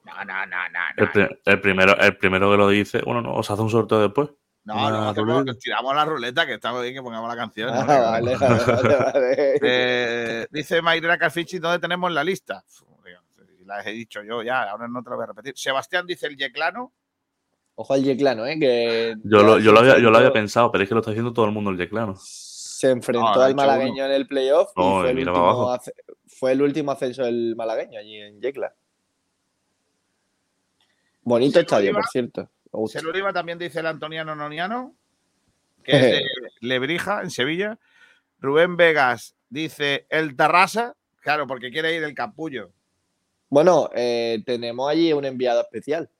No, no, no, no. El, pri- el primero, el primero que lo dice, bueno, no, os hace un sorteo después. No, no, hacemos- nos tiramos la ruleta, que está bien que pongamos la canción. Ah, ¿no? vale, vale, vale, vale. Eh, dice Mayra Calfichi, ¿dónde tenemos la lista? Uf, digo, si La he dicho yo ya, ahora no te la voy a repetir. Sebastián dice el Yeclano. Ojo al Yeclano, ¿eh? Que Yo lo, yo lo había, yo lo había se pensado, pero es que lo está diciendo todo el mundo el Yeclano. Se enfrentó No, al malagueño en el playoff y No, fue, el mira para último fue el último ascenso del malagueño allí en Yecla. Bonito estadio, por cierto. Oliva también dice el Antoniano Noniano, que es de Lebrija, en Sevilla. Rubén Vegas dice el Tarrasa, claro, porque quiere ir el Capullo. Bueno, eh, tenemos allí un enviado especial.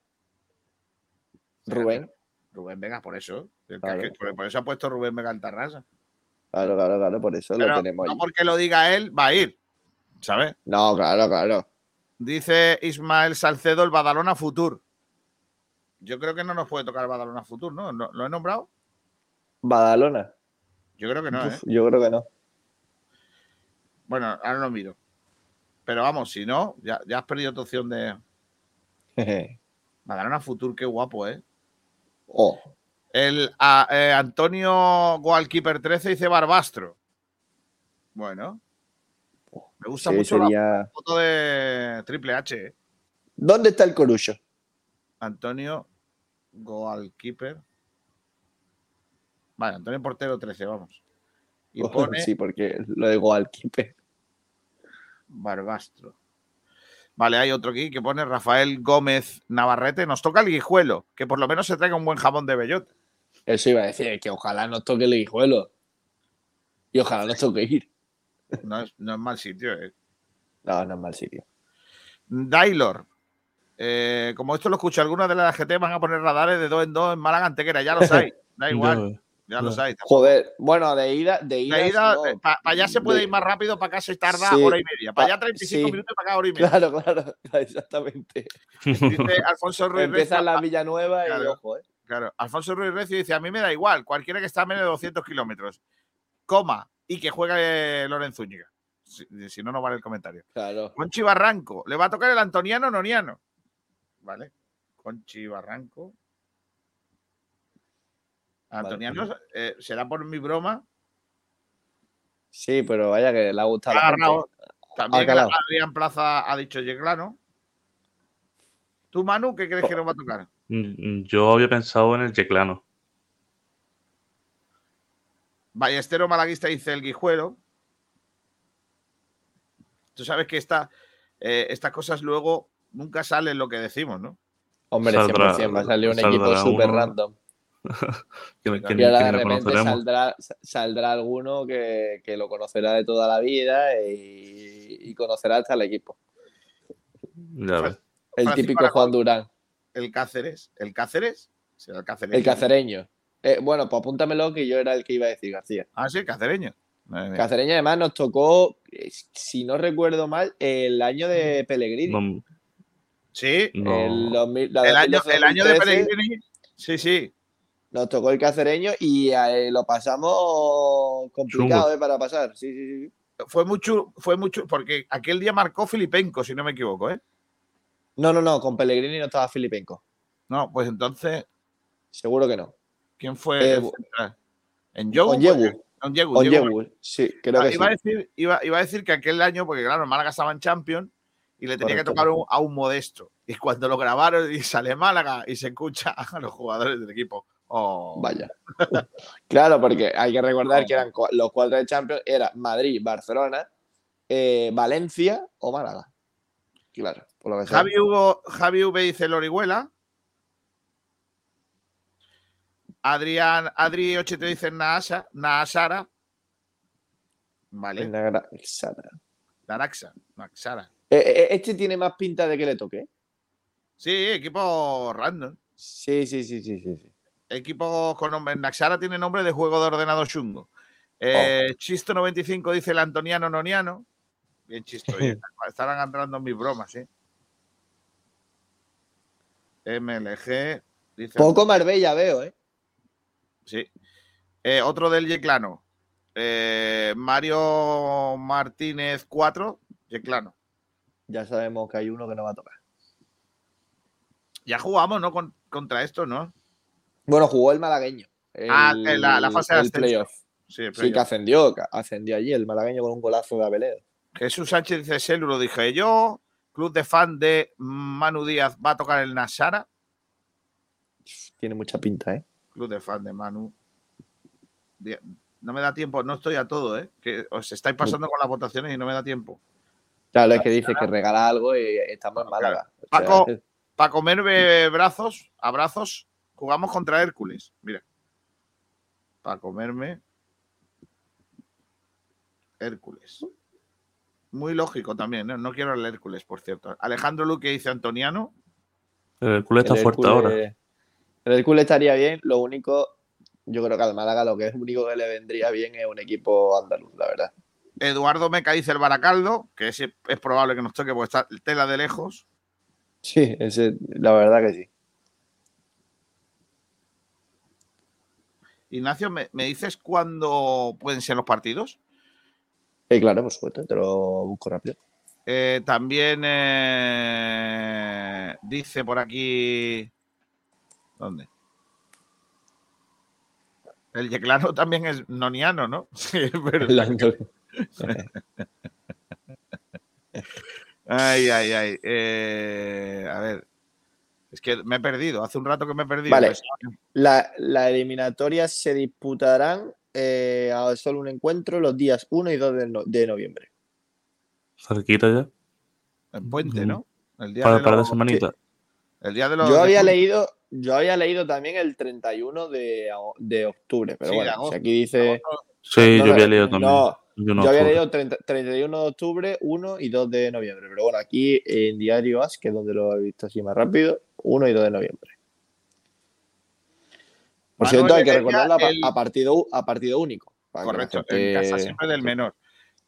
Rubén. Rubén Vegas, por eso. Claro. por, eso ha puesto Rubén Vegas el Tarrasa. Claro, claro, claro, por eso Pero lo tenemos no porque lo diga él, va a ir. ¿Sabes? No, claro, claro. Dice Ismael Salcedo el Badalona Futur. Yo creo que no nos puede tocar el Badalona Futur, ¿no? ¿Lo, lo he nombrado? Badalona. Yo creo que no, Uf, ¿eh? Yo creo que no. Bueno, ahora lo miro. Pero vamos, si no, ya, ya has perdido tu opción de. Badalona Futur, qué guapo, ¿eh? Oh, El a- eh, Antonio Goalkeeper 13 dice Barbastro. Bueno. Me gusta sí, mucho la sería... foto de Triple H. ¿eh? ¿Dónde está el corucho? Antonio Goalkeeper. Vale, Antonio Portero 13, vamos. Y pone Sí, porque lo de Goalkeeper. Barbastro. Vale, hay otro aquí que pone Rafael Gómez Navarrete. Nos toca el guijuelo, que por lo menos se traiga un buen jamón de bellota. Eso iba a decir, que ojalá nos toque el guijuelo. Y ojalá nos toque ir. No es, no es mal sitio, eh. No, no es mal sitio. Dailor. eh, como esto lo escucho, algunas de las GT van a poner radares de dos en dos en Málaga Antequera. Ya los hay. Da igual. Ya los hay. Joder, bueno, de ida, de ida. De ida, no. para allá se puede De- ir más rápido, para acá se tarda Sí. hora y media. Para allá Pa- 35 sí. minutos, para acá hora y media. Claro, claro, exactamente. Dice Alfonso Ruiz Empieza en la Villanueva y Claro. ojo, ¿eh? claro, Alfonso Ruiz Recio dice: A mí me da igual, cualquiera que está a menos de 200 kilómetros, coma y que juegue Lorenzo Zúñiga. Si, si no, no vale el comentario. Claro. Conchi Barranco, le va a tocar el Antoniano Noniano. ¿Vale? Conchi Barranco. Antoniano, eh, será por mi broma. Sí, pero vaya que le ha gustado. Ha agarrado. También. Adrián Plaza ha dicho Yeclano. ¿Tú, Manu, qué crees que nos va a tocar? Mm, Yo había pensado en el Yeclano. Ballestero Malaguista dice el Guijuelo. Tú sabes que esta, eh, estas cosas luego nunca salen lo que decimos, ¿no? Hombre, Saldrá- 100% va a salir un saldrá equipo súper random. Que, que- Y ahora que de repente saldrá, saldrá alguno que, que lo conocerá de toda la vida y, y conocerá hasta el equipo. Ya ves. El típico. Juan Durán, El Cáceres. ¿El Cáceres? Será el Cáceres. el cacereño. Eh, bueno, pues apúntamelo que yo era el que iba a decir García. Ah, sí, el cacereño. Cacereño además nos tocó, eh, si no recuerdo mal, el año de Pellegrini. No, Sí, no. El, 2000 la el año, 2012, el año de 2013, Pellegrini. Sí, sí. Nos tocó el cacereño y eh, lo pasamos complicado eh, para pasar. Sí, sí, sí. Fue mucho, fue mucho, porque aquel día marcó Filipenco, si no me equivoco, ¿eh? No, no, no, con Pellegrini no estaba Filipenco. No, pues entonces, Seguro que no. ¿quién fue? Eh? ¿En Yogu? Onyewu. Onyewu, O Diego sí, creo Ah, que sí. iba, a decir, iba, iba a decir que aquel año, porque claro, Málaga estaba en Champions y le tenía Correcto. que tocar un- a un modesto. Y cuando lo grabaron y sale Málaga y se escucha a los jugadores del equipo. Oh, Vaya. claro, porque hay que recordar que eran los cuatro de Champions, era Madrid, Barcelona, eh, Valencia o Málaga. Claro, por lo que sea. Javi Hugo, Javi V dice el Orihuela. Adrián, Adri 8 te dice Naasa, Naasara. Vale, En la gra- Sara. Naraxa, Naxara. Eh, eh, Este tiene más pinta de que le toque. ¿eh? Sí, equipo random. Sí, sí, sí, sí, sí. sí. Equipo con nombre. Naxara tiene nombre de juego de ordenador chungo. Eh, Chisto 95 dice el Antoniano Noniano. Bien chisto. Estarán entrando mis bromas, ¿eh? MLG. Dice Poco Marbella veo, ¿eh? Sí. Eh, otro del Yeclano. Eh, Mario Martínez 4, Yeclano. Ya sabemos que hay uno que no va a tocar. Ya jugamos, ¿no? Con- contra esto, ¿no? Bueno, jugó el malagueño. Ah, el- la, la fase de el playoff. Sí, Sí, que ascendió, ascendió allí el malagueño con un golazo de Abeleo. Jesús Sánchez dice, lo dije yo. Club de fan de Manu Díaz va a tocar el Nasara. Tiene mucha pinta, ¿eh? Club de fan de Manu. No me da tiempo, no estoy a todo, ¿eh? Que os estáis pasando con las votaciones y no me da tiempo. Claro, es que dice que regala algo y estamos en Málaga. O sea, Paco, eh, brazos, abrazos, jugamos contra Hércules. Mira. Para comerme Hércules. Muy lógico también, ¿no? No quiero el Hércules, por cierto. Alejandro Luque dice Antoniano. El culé está el fuerte Hércules- ahora. El Hércules estaría bien. Lo único, yo creo que al Málaga lo que es único que le vendría bien es un equipo andaluz, la verdad. Eduardo Meca dice el Baracaldo, que ese es probable que nos toque porque está tela de lejos. Sí, ese, la verdad que sí. Ignacio, ¿me, me dices cuándo pueden ser los partidos? Sí, claro, por supuesto, te lo busco rápido. Eh, también eh, dice por aquí. ¿Dónde? El yeclano también es noniano, ¿no? Sí, andaluz. Ay, ay, ay. Eh, a ver. Es que me he perdido. Hace un rato que me he perdido. Vale. Pues, La, las eliminatorias se disputarán eh, a solo un encuentro los días 1 y 2 de, no- de noviembre. Cerquita ya. En puente, ¿no? El día Para, de para de los- semanita. El día de los. Yo había leído, yo había leído también el 31 de, de octubre, pero Sí, bueno, agosto. si aquí dice. Sí, No, yo había leído también. no, Yo no yo había leído 30 31 de octubre, 1 y 2 de noviembre, pero bueno, aquí en Diario As, que es donde lo he visto así más rápido, 1 y 2 de noviembre. Por Manuel cierto, hay que Heredia, recordarlo a, pa- el- a partido, a partido único. que Correcto, en casa siempre del menor.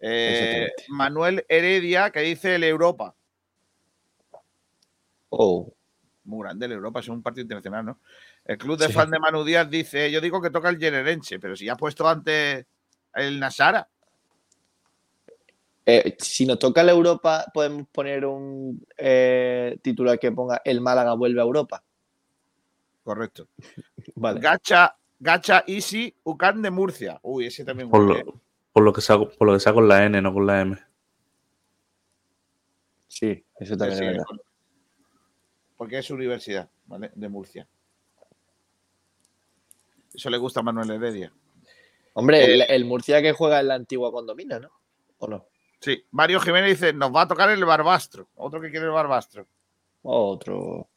Eh. Manuel Heredia, que dice el Europa. Oh, Muy grande el Europa, es un partido internacional, ¿no? El club de Sí. fan de Manu Díaz dice: Yo digo que toca el Generense, pero si ya ha puesto antes el Nasara. Eh, si nos toca la Europa, podemos poner un eh, titular que ponga El Málaga vuelve a Europa. Correcto. Vale. Gacha, Gacha Easy, Ucán de Murcia. Uy, ese también Por lo, por, lo que sea, por lo que sea con la N, no con la M. Sí, eso también Sí, es verdad. Porque es universidad, ¿vale? De Murcia. Eso le gusta a Manuel Heredia. Hombre, Eh, el, el Murcia que juega en la antigua condomina, ¿no? ¿O no? Sí, Mario Jiménez dice: Nos va a tocar el Barbastro. Otro que quiere el Barbastro. Otro.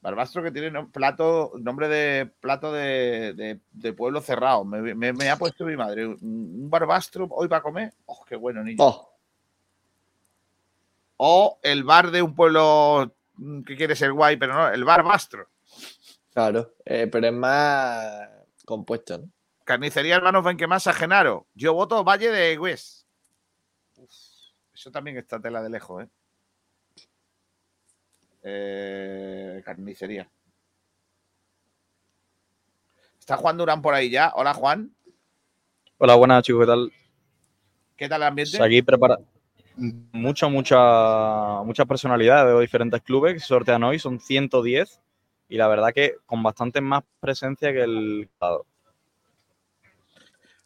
Barbastro que tiene plato, nombre de plato de, de- de pueblo cerrado. Me, me- me ha puesto mi madre. Un, un barbastro hoy para comer. ¡Oh, qué bueno, niño! Oh, O el bar de un pueblo mm, que quiere ser guay, pero no, el barbastro. claro. Eh, pero es más compuesto, ¿no? Carnicería Hermanos Benquemasa Genaro. Yo voto Valle de Hues. Eso también está tela de lejos, ¿eh? Eh, carnicería. ¿Está Juan Durán por ahí ya? Hola, Juan. Hola, buenas chicos, ¿qué tal? ¿Qué tal el ambiente? Pues aquí prepara mucha, mucha, muchas personalidades de los diferentes clubes que se sortean hoy, son 110 y la verdad que con bastante más presencia que el pasado.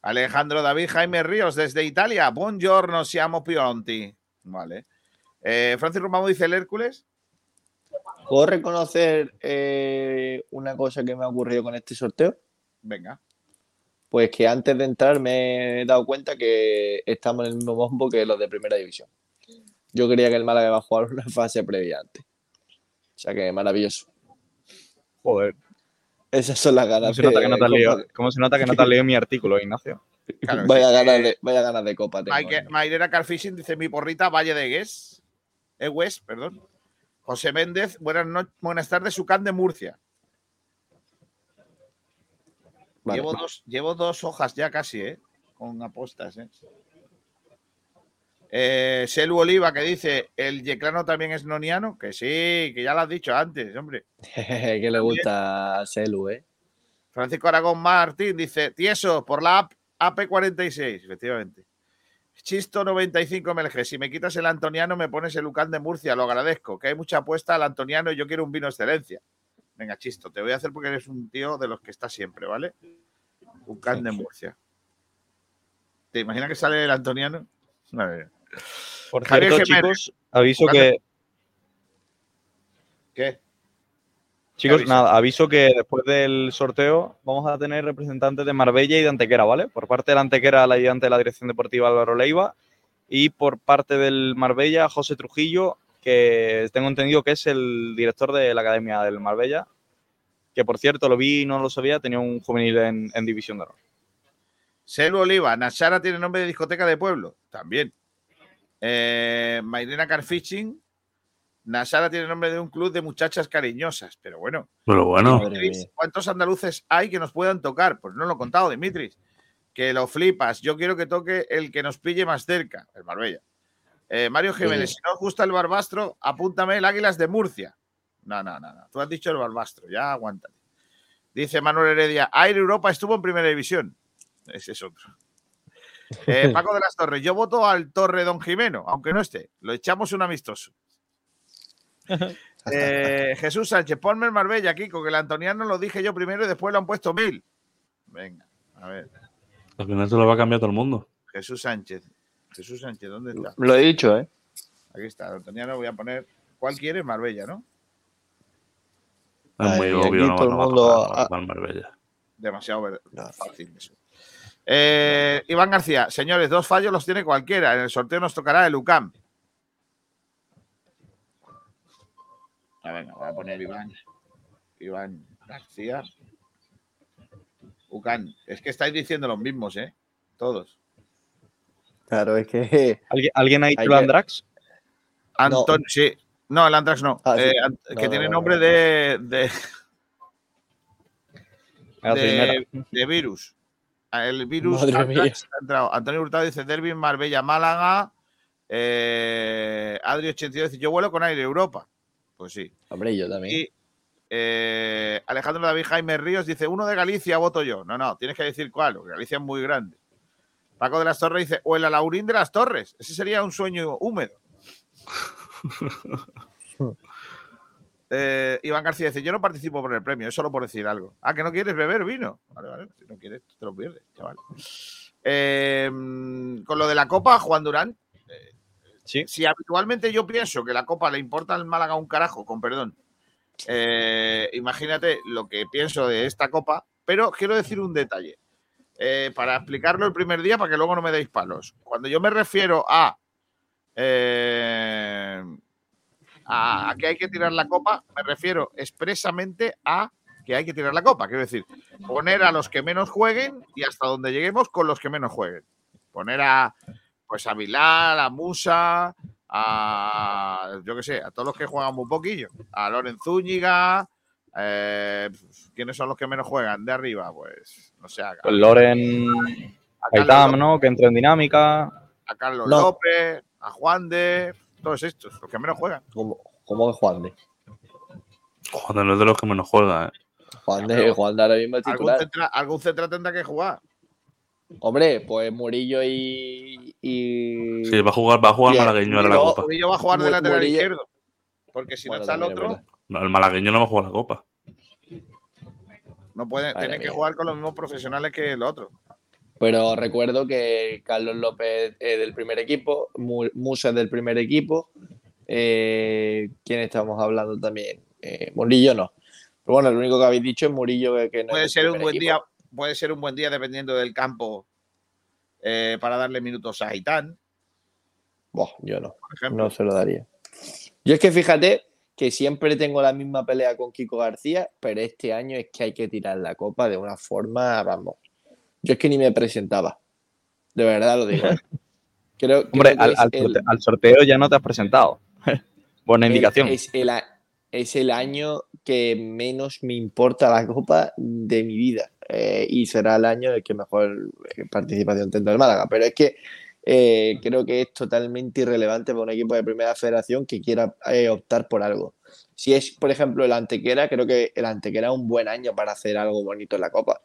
Alejandro David Jaime Ríos desde Italia. Buongiorno, siamo pronti. Vale. Eh, Francis Romamo dice el Hércules. ¿Puedo reconocer eh, una cosa que me ha ocurrido con este sorteo? Venga. Pues que antes de entrar me he dado cuenta que estamos en el mismo bombo que los de primera división. Yo creía que el Málaga iba a jugar una fase previa antes. O sea que maravilloso. Joder. Esas son las ¿Cómo ganas se nota que no te leído, cómo se nota que no te has leído mi artículo, Ignacio? Claro, vaya, sí, ganas eh, de, vaya ganas de copa Mairena Carfishing dice mi porrita Valle de Gues. Egues, perdón. José Méndez, buenas, no- buenas tardes, Sucán de Murcia. Vale. Llevo, dos, llevo dos hojas ya casi, ¿eh? Con apostas, ¿eh? Eh, Selu Oliva que dice, ¿el yeclano también es noniano? Que sí, que ya lo has dicho antes, hombre. que le gusta a Celu, ¿eh? Francisco Aragón Martín dice, tieso, por la app AP46, efectivamente. Chisto 95 MLG, si me quitas el antoniano me pones el Lucan de Murcia, lo agradezco, que hay mucha apuesta al antoniano y yo quiero un vino excelencia. Venga, Chisto, te voy a hacer porque eres un tío de los que está siempre, ¿vale? Lucan de Murcia. ¿Te imaginas que sale el antoniano? Madre mía. Por cierto, chicos, aviso que ¿Qué? Chicos, nada, aviso que después del sorteo vamos a tener representantes de Marbella y de Antequera, ¿vale? Por parte de la Antequera, la ayudante de la Dirección Deportiva Álvaro Leiva y por parte del Marbella, José Trujillo, que tengo entendido que es el director de la Academia del Marbella, que por cierto lo vi y no lo sabía, tenía un juvenil en, en División de Honor. Selu Oliva, Nashara tiene nombre de discoteca de pueblo. También. Eh, Mairena Carfishing, Nashara tiene nombre de un club de muchachas cariñosas. Pero bueno, Pero bueno, Dimitris, ¿cuántos andaluces hay que nos puedan tocar? Pues no lo he contado, Dimitris. Que lo flipas. Yo quiero que toque el que nos pille más cerca, el Marbella. Eh, Mario Jiménez, Sí. si no os gusta el Barbastro, apúntame el Águilas de Murcia. No, no, no, no. Tú has dicho el Barbastro, ya aguántate. Dice Manuel Heredia, Air Europa estuvo en primera división. Ese es otro. Eh, Paco de las Torres, yo voto al Torre Don Jimeno, aunque no esté. Lo echamos un amistoso. Eh, Jesús Sánchez, ponme el Marbella, Kiko, que el Antoniano lo dije yo primero y después lo han puesto mil. Venga, a ver. al final se lo va a cambiar todo el mundo. Jesús Sánchez. Jesús Sánchez, ¿dónde está? Lo he dicho, ¿eh? Aquí está, Antoniano voy a poner. ¿Cuál quiere? Marbella, ¿no? Es muy obvio, no, todo el no va a tocar, a Marbella. Demasiado fácil eso. Eh, Iván García, señores, dos fallos los tiene cualquiera. En el sorteo nos tocará el UCAM. A ver, voy a poner Iván. Iván García. UCAM. Es que estáis diciendo los mismos, ¿eh? Todos. Claro, es que. ¿Alguien, ¿alguien ha dicho Hay el Andrax? Antonio, sí. No, el Antrax no. Ah, sí. Eh, Ant- No, que no, tiene no, nombre no. de, de, de virus. El virus ha entrado. Antonio Hurtado dice Derby Marbella Málaga. Eh, Adri 82 dice yo vuelo con Aire Europa. Pues sí. Hombre, yo también. Y eh, Alejandro David Jaime Ríos dice uno de Galicia voto yo. No, no, tienes que decir cuál, porque Galicia es muy grande. Paco de las Torres dice o el Alaurín de las Torres. Ese sería un sueño húmedo. Eh, Iván García dice: Yo no participo por el premio, es solo por decir algo. Ah, que no quieres beber vino. Vale, vale. Si no quieres, te lo pierdes, chaval. Eh, con lo de la Copa, Juan Durán. eh, Sí. Si habitualmente yo pienso que la Copa le importa al Málaga un carajo, con perdón. eh, imagínate lo que pienso de esta Copa, pero quiero decir un detalle. eh, para explicarlo el primer día, para que luego no me deis palos. Cuando yo me refiero a eh, a, a que hay que tirar la copa, me refiero expresamente a que hay que tirar la copa. Quiero decir, poner a los que menos jueguen y hasta donde lleguemos con los que menos jueguen. Poner a, pues a Vilal, a Musa, a, yo qué sé, a todos los que juegan muy poquillo. A Loren Zúñiga, eh, ¿quiénes son los que menos juegan de arriba? Pues, no sé, a, Pues Loren a Carlos Aitam, ¿no? Que entra en dinámica. a Carlos No. López, a Juan de, todos estos, los que menos juegan. ¿Cómo, cómo que Juan de? Joder, no es de los que menos juega, ¿eh? Juan de, Juan de ahora mismo es Algún central, algún central tendrá que jugar. Hombre, pues Murillo y. y... Sí, va a jugar, va a jugar malagueño ahora la Murillo- copa. Murillo va a jugar de lateral Murillo- izquierdo. Porque si Bueno, no está el es otro. No, el malagueño no va a jugar la copa. no puede, tiene que jugar con los mismos profesionales que el otro. Pero recuerdo que Carlos López es del primer equipo, Mu- Musa es del primer equipo. Eh, ¿Quién estamos hablando también? Eh, Murillo no. Pero bueno, lo único que habéis dicho es Murillo que, no Puede es ser un buen equipo. día, puede ser un buen día dependiendo del campo eh, para darle minutos a Aitán, Buah, yo no, no se lo daría. Yo es que fíjate que siempre tengo la misma pelea con Kiko García, pero este año es que hay que tirar la copa de una forma, vamos. Yo es que ni me presentaba. De verdad lo digo. ¿eh? Creo, Hombre, creo al, es al el- sorte- al sorteo ya no te has presentado. Buena indicación. Es el, es el año que menos me importa la Copa de mi vida. eh, y será el año en que mejor eh, participación tendrá el Málaga. Pero es que eh, creo que es totalmente irrelevante para un equipo de primera federación que quiera eh, optar por algo. Si es, por ejemplo, el Antequera, creo que el Antequera es un buen año para hacer algo bonito en la Copa.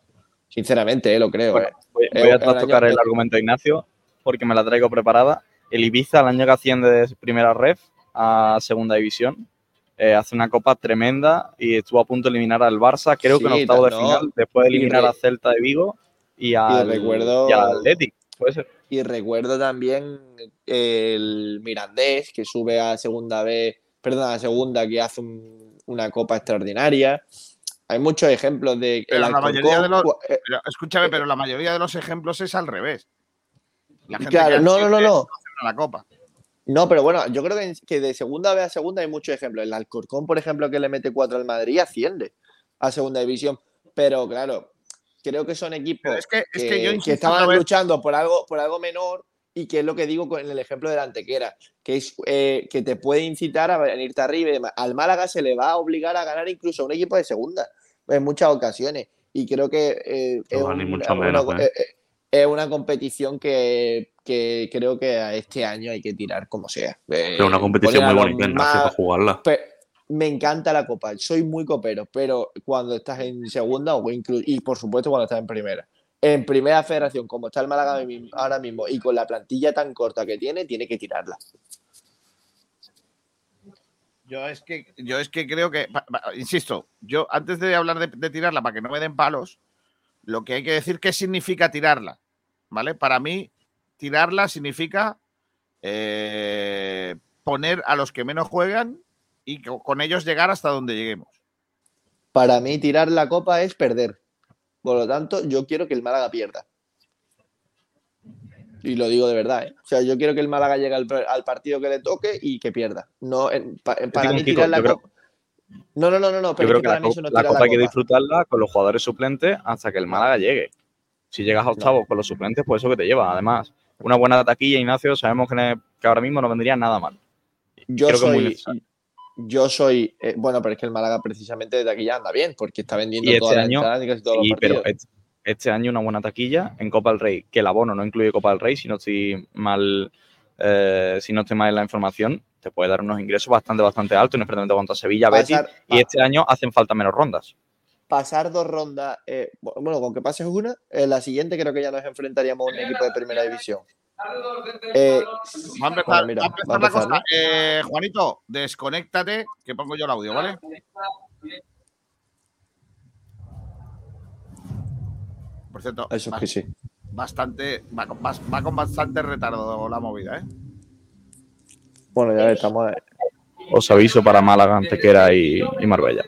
Sinceramente, eh, lo creo. Bueno, eh. voy, Eh, voy a el año- tocar el argumento de Ignacio porque me la traigo preparada. El Ibiza, el año que asciende de primera ref a segunda división, eh, hace una copa tremenda y estuvo a punto de eliminar al Barça, creo que en octavo de no. final, después de Y eliminar a Celta de Vigo y al, recuerdo- y al Athletic. Puede ser. Y recuerdo también el Mirandés, que sube a segunda vez, perdón, a segunda, que hace un- una copa extraordinaria. Hay muchos ejemplos de. Pero la mayoría de los, eh, pero, escúchame, pero la mayoría de los ejemplos es al revés. La gente Claro, no, no, no, no. la copa. No, pero bueno, yo creo que, de segunda vez a segunda hay muchos ejemplos. El Alcorcón, por ejemplo, que le mete 4 al Madrid, asciende a segunda división. Pero claro, creo que son equipos es que- es que, que yo que insisto estaban luchando por algo, por algo menor y que es lo que digo con el ejemplo de la Antequera, que es eh, que te puede incitar a venirte arriba y demás. Al Málaga se le va a obligar a ganar incluso a un equipo de segunda en muchas ocasiones. Y creo que eh, es, No, ni un- mucho una- menos, es una competición que, que creo que a este año hay que tirar como sea. Eh, Pero una competición muy bonita, más- para jugarla. Me encanta la copa, soy muy copero, pero cuando estás en segunda o inclu- y por supuesto cuando estás en primera. En primera federación, como está el Málaga ahora mismo y con la plantilla tan corta que tiene, tiene que tirarla. Yo es que, yo es que creo que, insisto, yo antes de hablar de, tirarla para que no me den palos, lo que hay que decir qué significa tirarla, ¿vale? Para mí, tirarla significa eh, poner a los que menos juegan y co- con ellos llegar hasta donde lleguemos. Para mí, tirar la copa es perder. Por lo tanto, yo quiero que el Málaga pierda. Y lo digo de verdad, ¿eh? O sea, yo quiero que el Málaga llegue al, al partido que le toque y que pierda. No, en- pa- para mí, Kiko, tirar la yo creo- copa. No, no, no, no, no, Yo pero creo que que para la, mí eso no la copa la hay que copa. disfrutarla con los jugadores suplentes hasta que el Málaga llegue. Si llegas a octavos con los suplentes, pues eso que te lleva. Además, una buena taquilla, Ignacio, sabemos que, ahora mismo no vendría nada mal. Yo Creo que es muy soy, necesario. yo soy, eh, bueno, pero es que el Málaga precisamente aquí ya anda bien, porque está vendiendo Y este todas las año, entradas y casi todos sí, los pero este, este año una buena taquilla en Copa del Rey, que el abono no incluye Copa del Rey, si no estoy mal, eh, si no estoy mal en la información, te puede dar unos ingresos bastante, bastante altos, un enfrentamiento contra Sevilla, Betis, Pasar- y este año hacen falta menos rondas. Pasar dos rondas, eh, bueno, con que pases una, en la siguiente creo que ya nos enfrentaríamos a un equipo de primera división. Eh, Va a empezar, bueno, mira, va a empezar va a la empezar, cosa. ¿no? Eh, Juanito, desconéctate, que pongo yo el audio, ¿vale? Por cierto, Eso es va- que sí. bastante, va con, va con bastante retardo la movida, ¿eh? Bueno, ya estamos. Os aviso para Málaga, Antequera y, y Marbella.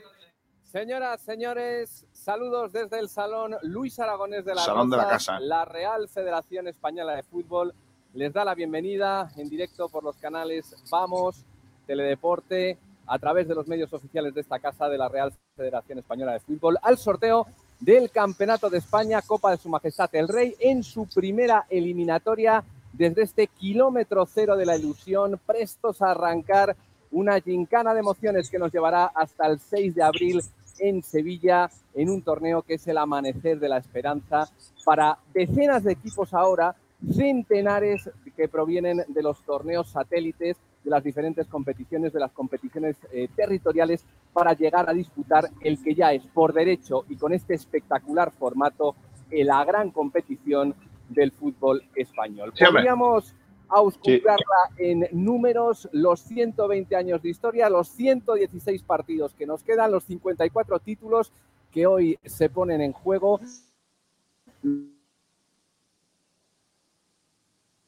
Señoras, señores, saludos desde el Salón Luis Aragonés de la Salón de la casa. La Real Federación Española de Fútbol les da la bienvenida en directo por los canales Vamos, Teledeporte, a través de los medios oficiales de esta casa de la Real Federación Española de Fútbol, al sorteo del Campeonato de España Copa de Su Majestad el Rey en su primera eliminatoria desde este kilómetro cero de la ilusión, prestos a arrancar una gincana de emociones que nos llevará hasta el 6 de abril en Sevilla, en un torneo que es el amanecer de la esperanza para decenas de equipos ahora, centenares que provienen de los torneos satélites, de las diferentes competiciones, de las competiciones eh, territoriales, para llegar a disputar el que ya es por derecho y con este espectacular formato eh, la gran competición del fútbol español. Sí. Podríamos auscultarla en números, los 120 años de historia, los 116 partidos que nos quedan, los 54 títulos que hoy se ponen en juego,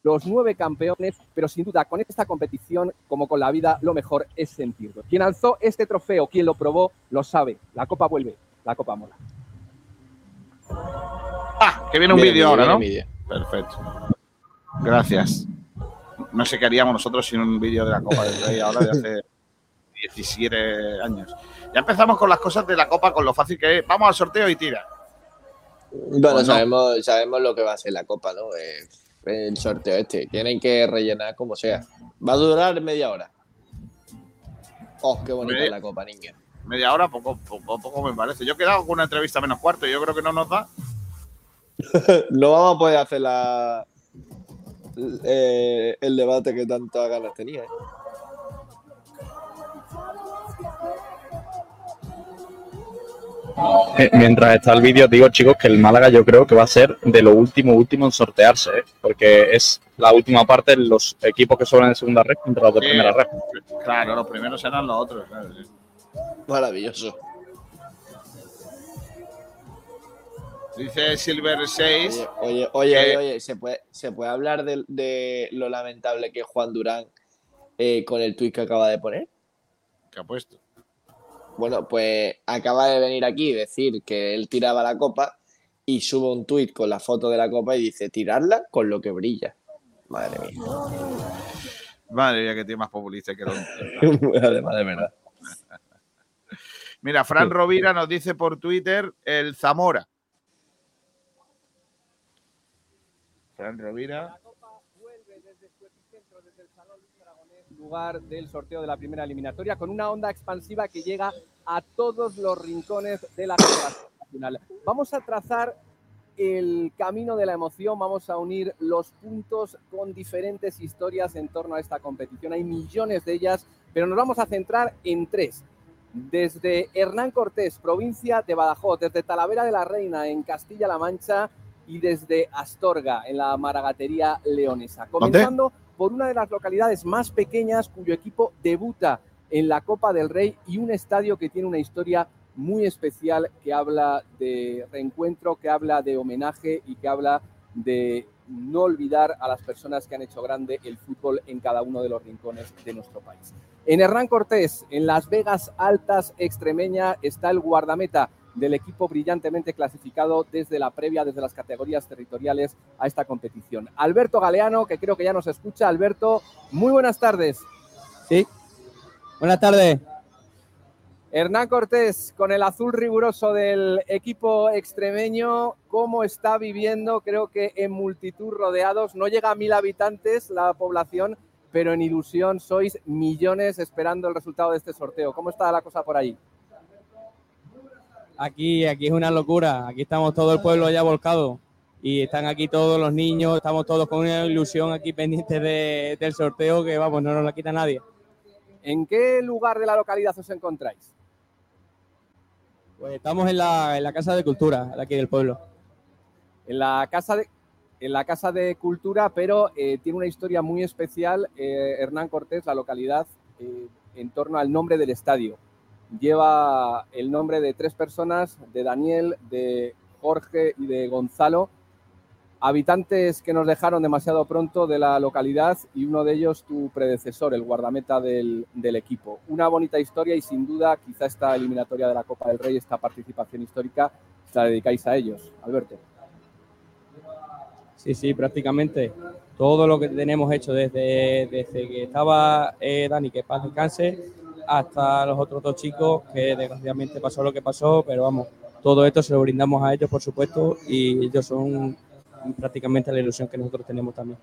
los nueve campeones, pero sin duda con esta competición, como con la vida, lo mejor es sentirlo. Quien alzó este trofeo, quien lo probó, lo sabe. La copa vuelve, la copa mola. Ah, que viene un vídeo ahora, ¿no? viene vídeo. Perfecto. Gracias. No sé qué haríamos nosotros sin un vídeo de la Copa del Rey ahora de hace 17 años. Ya empezamos con las cosas de la Copa, con lo fácil que es. Vamos al sorteo y tira. Bueno, sabemos, sabemos lo que va a ser la copa, ¿no? Eh, el sorteo este. Tienen que rellenar como sea. Va a durar media hora. Oh, qué bonita Media- la copa, niña. Media hora, poco, poco, poco me parece. Yo he quedado con una entrevista menos cuarto y yo creo que no nos da. no vamos a poder hacer la, eh, el debate que tantas ganas tenía. ¿eh? Eh, Mientras está el vídeo, digo chicos que el Málaga yo creo que va a ser de lo último último en sortearse, ¿eh? porque es la última parte de los equipos que sobran en segunda red contra los de Sí. primera red. Claro, los primeros serán los otros. claro, sí. Maravilloso. Dice Silver 6. Oye, oye, oye, que- oye, oye, ¿se puede, se puede hablar de, de lo lamentable que es Juan Durán eh, con el tuit que acaba de poner? ¿Qué ha puesto? Bueno, pues acaba de venir aquí y decir que él tiraba la copa y sube un tuit con la foto de la copa y dice tirarla con lo que brilla. Madre mía. Madre mía, que tiene más populista que lo Además, de verdad. Mira, Fran Rovira nos dice por Twitter el Zamora. Fran Rovira. Lugar del sorteo de la primera eliminatoria con una onda expansiva que llega a todos los rincones de la Federación Nacional. Vamos a trazar el camino de la emoción, vamos a unir los puntos con diferentes historias en torno a esta competición. Hay millones de ellas, pero nos vamos a centrar en tres. Desde Hernán Cortés, provincia de Badajoz, desde Talavera de la Reina, en Castilla-La Mancha, y desde Astorga, en la Maragatería Leonesa. Comenzando por una de las localidades más pequeñas cuyo equipo debuta en la Copa del Rey y un estadio que tiene una historia muy especial que habla de reencuentro, que habla de homenaje y que habla de no olvidar a las personas que han hecho grande el fútbol en cada uno de los rincones de nuestro país. En Hernán Cortés, en Las Vegas Altas Extremeña, está el guardameta del equipo brillantemente clasificado desde la previa, desde las categorías territoriales a esta competición. Alberto Galeano, que creo que ya nos escucha. Alberto, muy buenas tardes. Sí. Buenas tardes. Hernán Cortés, con el azul riguroso del equipo extremeño, ¿cómo está viviendo? Creo que en multitud rodeados, no llega a mil habitantes la población, pero en ilusión sois millones esperando el resultado de este sorteo. ¿Cómo está la cosa por ahí? Aquí, aquí es una locura. Aquí estamos todo el pueblo ya volcado. Y están aquí todos los niños, estamos todos con una ilusión aquí pendientes de- del sorteo que, vamos, no nos la quita nadie. ¿En qué lugar de la localidad os encontráis? Pues estamos en la, en la Casa de Cultura, aquí del pueblo. En la Casa de, en la casa de Cultura, pero eh, tiene una historia muy especial, eh, Hernán Cortés, la localidad, eh, en torno al nombre del estadio. Lleva el nombre de tres personas, de Daniel, de Jorge y de Gonzalo, habitantes que nos dejaron demasiado pronto de la localidad y uno de ellos tu predecesor, el guardameta del, equipo. Una bonita historia y sin duda quizá esta eliminatoria de la Copa del Rey, esta participación histórica, la dedicáis a ellos. Alberto. Sí, sí, prácticamente todo lo que tenemos hecho desde, desde que estaba eh, Dani, que paz descanse, hasta los otros dos chicos, que desgraciadamente pasó lo que pasó, pero vamos, todo esto se lo brindamos a ellos, por supuesto, y ellos son prácticamente la ilusión que nosotros tenemos también.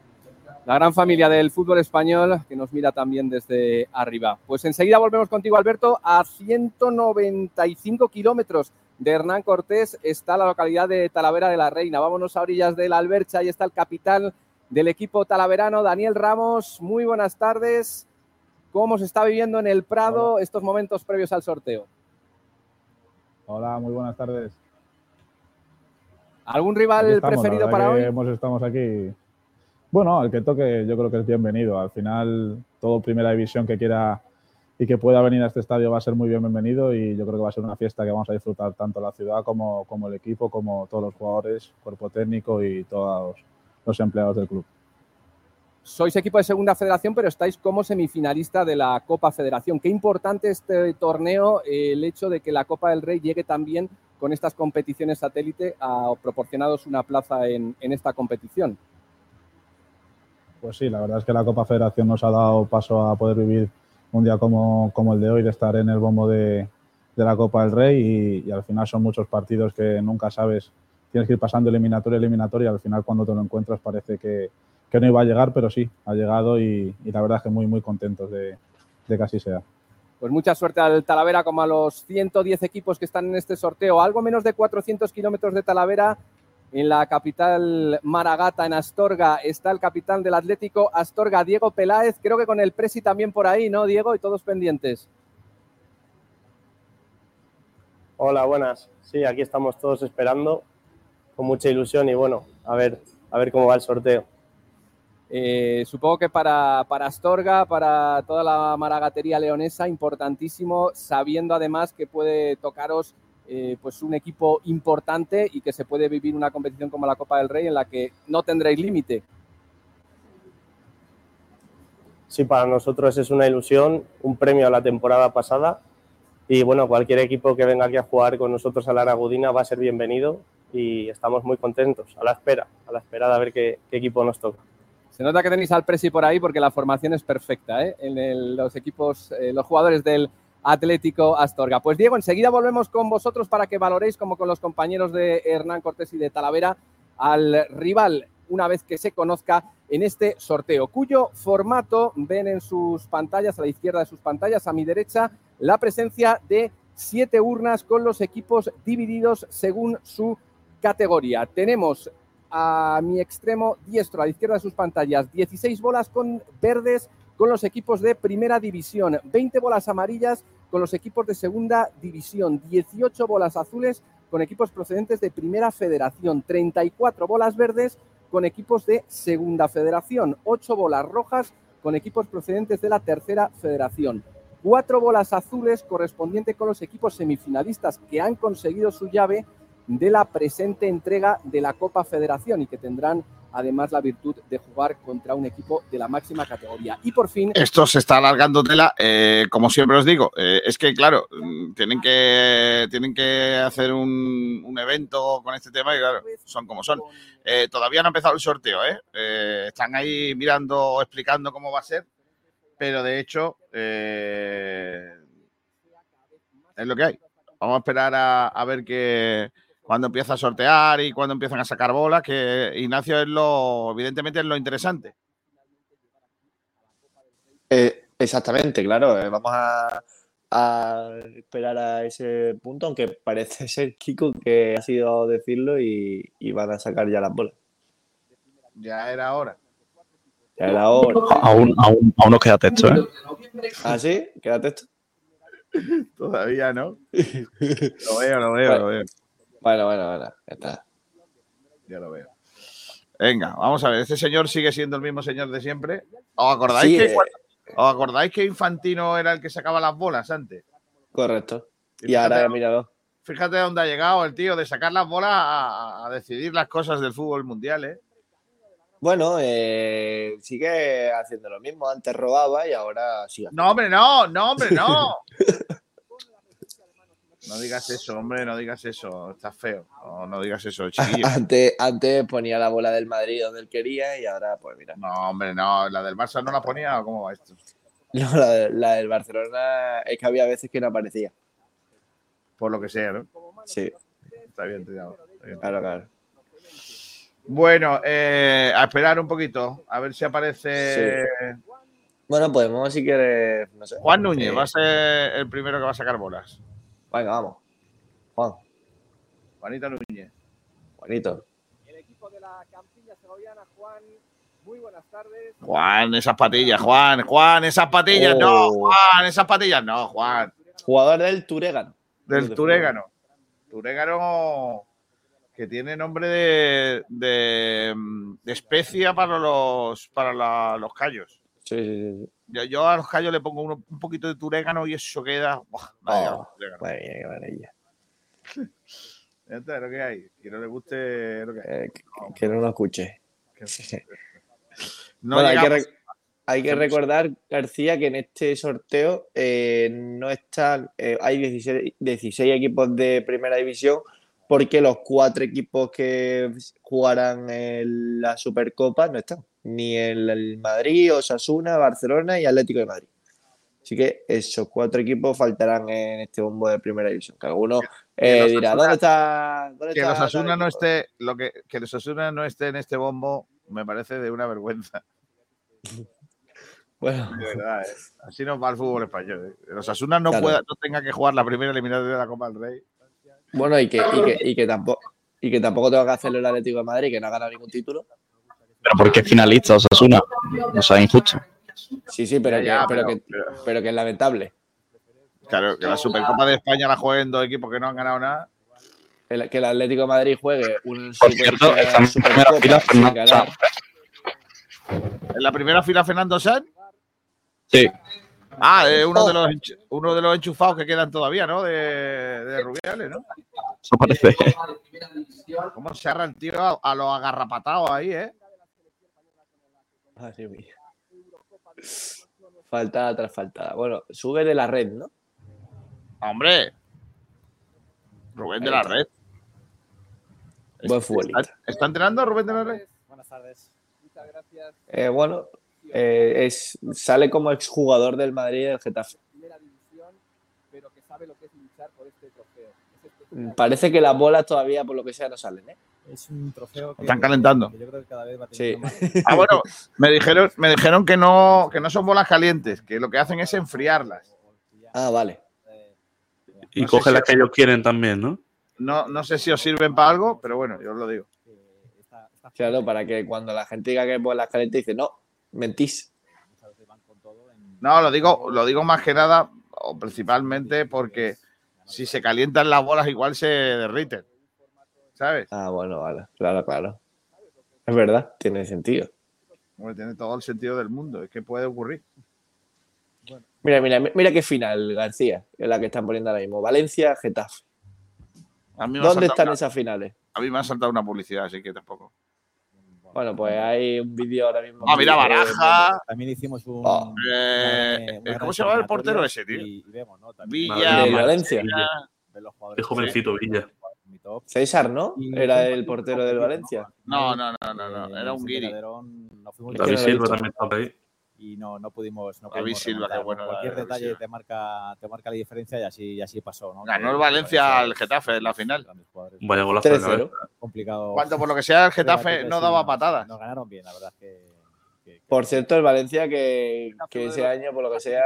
la gran familia del fútbol español que nos mira también desde arriba. Pues enseguida volvemos contigo, Alberto. A 195 kilómetros de Hernán Cortés está la localidad de Talavera de la Reina. Vámonos a orillas de la Albercha. Ahí está el capitán del equipo talaverano, Daniel Ramos. Muy buenas tardes. ¿Cómo se está viviendo en el Prado estos momentos previos al sorteo? Hola, muy buenas tardes. ¿Algún rival estamos, preferido para hoy? hemos- estamos aquí. Bueno, el que toque yo creo que es bienvenido. Al final, todo primera división que quiera y que pueda venir a este estadio va a ser muy bienvenido y yo creo que va a ser una fiesta que vamos a disfrutar tanto la ciudad como, como el equipo, como todos los jugadores, cuerpo técnico y todos los empleados del club. Sois equipo de segunda federación, pero estáis como semifinalista de la Copa Federación. Qué importante este torneo, eh, el hecho de que la Copa del Rey llegue también con estas competiciones satélite a proporcionaros una plaza en, esta competición. Pues sí, la verdad es que la Copa Federación nos ha dado paso a poder vivir un día como, el de hoy, de estar en el bombo de, la Copa del Rey y, y al final son muchos partidos que nunca sabes, tienes que ir pasando eliminatoria eliminatoria al final cuando te lo encuentras parece que, que no iba a llegar, pero sí, ha llegado y, y la verdad es que muy, muy contentos de, de que así sea. Pues mucha suerte al Talavera como a los 110 equipos que están en este sorteo. Algo menos de 400 kilómetros de Talavera. En la capital Maragata, en Astorga, está el capitán del Atlético Astorga, Diego Peláez. Creo que con el Presi también por ahí, ¿no, Diego? Y todos pendientes. Hola, buenas. Sí, aquí estamos todos esperando con mucha ilusión y bueno, a ver, a ver cómo va el sorteo. Eh, supongo que para, Astorga, para toda la maragatería leonesa, importantísimo, sabiendo además que puede tocaros eh, pues un equipo importante y que se puede vivir una competición como la Copa del Rey en la que no tendréis límite. Sí, para nosotros es una ilusión, un premio a la temporada pasada y bueno, cualquier equipo que venga aquí a jugar con nosotros a la Aragudina va a ser bienvenido y estamos muy contentos, a la espera, a la espera de ver qué equipo nos toca. Se nota que tenéis al Presi por ahí porque la formación es perfecta ¿eh? en los equipos, eh, los jugadores del Atlético Astorga. Pues Diego, enseguida volvemos con vosotros para que valoréis, como con los compañeros de Hernán Cortés y de Talavera, al rival una vez que se conozca en este sorteo, cuyo formato ven en sus pantallas, a la izquierda de sus pantallas, a mi derecha, la presencia de siete urnas con los equipos divididos según su categoría. Tenemos a mi extremo diestro, a la izquierda de sus pantallas, 16 bolas con verdes con los equipos de primera división, 20 bolas amarillas con los equipos de segunda división, 18 bolas azules con equipos procedentes de primera federación, 34 bolas verdes con equipos de segunda federación, 8 bolas rojas con equipos procedentes de la tercera federación, cuatro bolas azules correspondiente con los equipos semifinalistas que han conseguido su llave de la presente entrega de la Copa Federación y que tendrán además la virtud de jugar contra un equipo de la máxima categoría. Y por fin, Esto se está alargando tela, eh, como siempre os digo. eh, es que, claro, mm, tienen que, tienen que hacer un, evento con este tema y, claro, son como son. Eh, todavía no ha empezado el sorteo, Están ahí mirando, explicando cómo va a ser, pero de hecho, es lo que hay. Vamos a esperar a, ver que cuando empieza a sortear y cuando empiezan a sacar bolas, que Ignacio es lo, evidentemente es lo interesante. Eh, exactamente, claro. eh, vamos a, a esperar a ese punto, aunque parece ser Kiko que ha sido decirlo y, y van a sacar ya las bolas. Ya era hora. Ya era hora. Aún, aún, aún nos queda texto, ¿eh? ¿Ah, sí? Quédate esto. Todavía no. Lo veo, lo veo, lo veo. Bueno, bueno, bueno, ya está. Ya lo veo. Venga, vamos a ver. Este señor sigue siendo el mismo señor de siempre. ¿Os acordáis, Sí, que, eh. cuando- ¿os acordáis que Infantino era el que sacaba las bolas antes? Correcto. Y Y ahora, fíjate- míralo. Fíjate dónde ha llegado el tío de sacar las bolas a, a decidir las cosas del fútbol mundial, ¿eh? Bueno, eh, sigue haciendo lo mismo. Antes robaba y ahora sigue. No, hombre, no, no, hombre, no. No digas eso, hombre, no digas eso. Está feo. No, no digas eso, chiquillo. Antes, antes ponía la bola del Madrid donde él quería y ahora, pues mira. No, hombre, no. ¿La del Barça no la ponía o cómo va esto? No, la, de- la del Barcelona es que había veces que no aparecía. Por lo que sea, ¿no? Sí, Está bien, tirado. claro, claro. Bueno, eh, a esperar un poquito, a ver si aparece Bueno, podemos, si quieres, no sé. Juan Núñez, Eh, va a ser el primero que va a sacar bolas. Venga, vamos. Juan, Juanito Núñez. Juanito. el equipo de la Campilla Segoviana, Juan, muy buenas tardes. Juan, esas patillas, Juan, Juan, esas patillas, no, Oh. Juan, esas patillas, no, Juan. Jugador del Turégano. Del Turégano. Turégano que tiene nombre de, de, mm, de especia para los para la- los callos. Sí, sí, sí. Yo, yo a los callos le pongo uno- un poquito de turégano y eso queda. ¡buah! Oh, qué maravilla. Es lo que hay. Que no le guste lo que hay. Eh, que, que no lo escuche. No bueno, hay que, llegamos- re- hay que recordar, García, que en este sorteo eh, no están, eh, hay 16, 16 equipos de primera división, porque los cuatro equipos que jugarán en la Supercopa no están. Ni el, el Madrid, Osasuna, Barcelona y Atlético de Madrid. Así que esos cuatro equipos faltarán en este bombo de primera división. Que alguno eh, dirá, Asuna- ¿dónde está? dónde que está los Asuna no equipo?". esté, lo que, que los Asuna no esté en este bombo me parece de una vergüenza. Bueno. De verdad, ¿eh? Así nos va el fútbol español. ¿eh? Los Asuna no, Claro. pueda, no tenga que jugar la primera eliminatoria de la Copa del Rey. Bueno, y que, y que, y que tampoco. Y que tampoco tengo que hacerlo el Atlético de Madrid, que no ha ganado ningún título. Pero porque es finalista, Osasuna. O sea, injusto. Sí, sí, pero, Ya, ya, que, pero, pero- que, pero que es lamentable. Claro, que la Supercopa de España la jueguen dos equipos que no han ganado nada. El- que el Atlético de Madrid juegue un Por cierto, una estamos en primera Supercopa fila Fernando. En la primera fila Fernando Sanz. Sí. Ah, es uno, de los, uno de los enchufados que quedan todavía, ¿no? De, de Rubiales, ¿no? Eso parece. ¿Cómo se arra el tío a, a los agarrapatados ahí, eh? Madre mía. Faltada tras faltada. Bueno, sube de la red, ¿no? Hombre. Rubén de la Red. Buen futbolista. ¿Está, está entrenando Rubén de la Red? Buenas tardes. Muchas gracias. Eh, bueno, eh, es, sale como exjugador del Madrid y del Getafe. Primera división, pero que sabe lo que es luchar por este trofeo. Es especial. Parece que las bolas todavía, por lo que sea, no salen, ¿eh? Es un trofeo que, Están calentando. que yo creo que cada vez va Sí. teniendo más. Ah, bueno, me dijeron, me dijeron que no, que no son bolas calientes, que lo que hacen es enfriarlas. Ah, vale. Y No coge si- las que ellos quieren también, ¿no? No, no sé si os sirven para algo, pero bueno, yo os lo digo. Claro, para que cuando la gente diga que es bolas calientes, dice, no, mentís. No, lo digo, lo digo más que nada, o principalmente porque si se calientan las bolas igual se derriten. ¿Sabes? Ah, bueno, vale. Claro, claro. Es verdad, tiene sentido. Tiene todo el sentido del mundo. Es que puede ocurrir. Mira, mira, mira qué final, García, es la que están poniendo ahora mismo. Valencia, Getafe. ¿Dónde están una- esas finales? A mí me ha saltado una publicidad, así que tampoco. Bueno, pues hay un vídeo ahora mismo. Ah, mira, Eh, Baraja. También hicimos un. Oh. Eh, una ¿Cómo se llama el portero ese, tío? Y, y vemos, ¿no? También Villa, De Valencia. Villa. de los Qué jovencito Villa. César, ¿no? Era el portero del Valencia. No, no, no, no, no. Eh, Era un guiri. David Silva también estaba ahí. Y no, no pudimos. No David pudimos Silva, remontar, qué bueno ¿no? era Cualquier David detalle Silva. te marca, te marca la diferencia y así, y así pasó. ¿no? Ganó el Valencia al Getafe en la final. Vaya golazo de 3-0. cabeza. Complicado. Cuando por lo que sea el Getafe no daba patadas. Nos ganaron bien, la verdad es que. Por cierto, el Valencia que, que ese año, por lo que sea,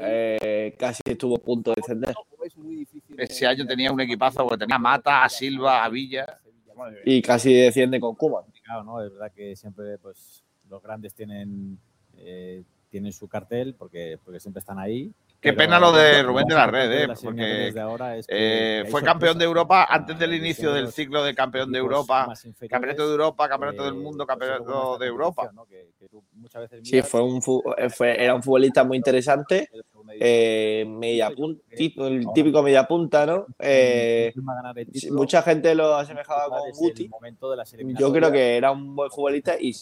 eh, casi estuvo a punto de descender. Es muy difícil. Ese año tenía un equipazo porque tenía a Mata, a Silva, a Villa. Y casi desciende con Cuba. complicado, ¿no? Es verdad que siempre pues, los grandes tienen, eh, tienen su cartel porque, porque siempre están ahí. Qué pena lo de Rubén de la Red, eh, las porque es que- eh, fue campeón de. Europa antes del inicio del ciclo de campeón de Europa, campeonato de Europa, campeonato del eh, mundo, pues, campeonato de Europa. Sí, fue un, eh, fue, era un futbolista muy interesante. Eh, media pun- ti- el típico media punta, ¿no? Eh, mucha gente lo asemejaba con Guti. Yo creo que era un buen futbolista y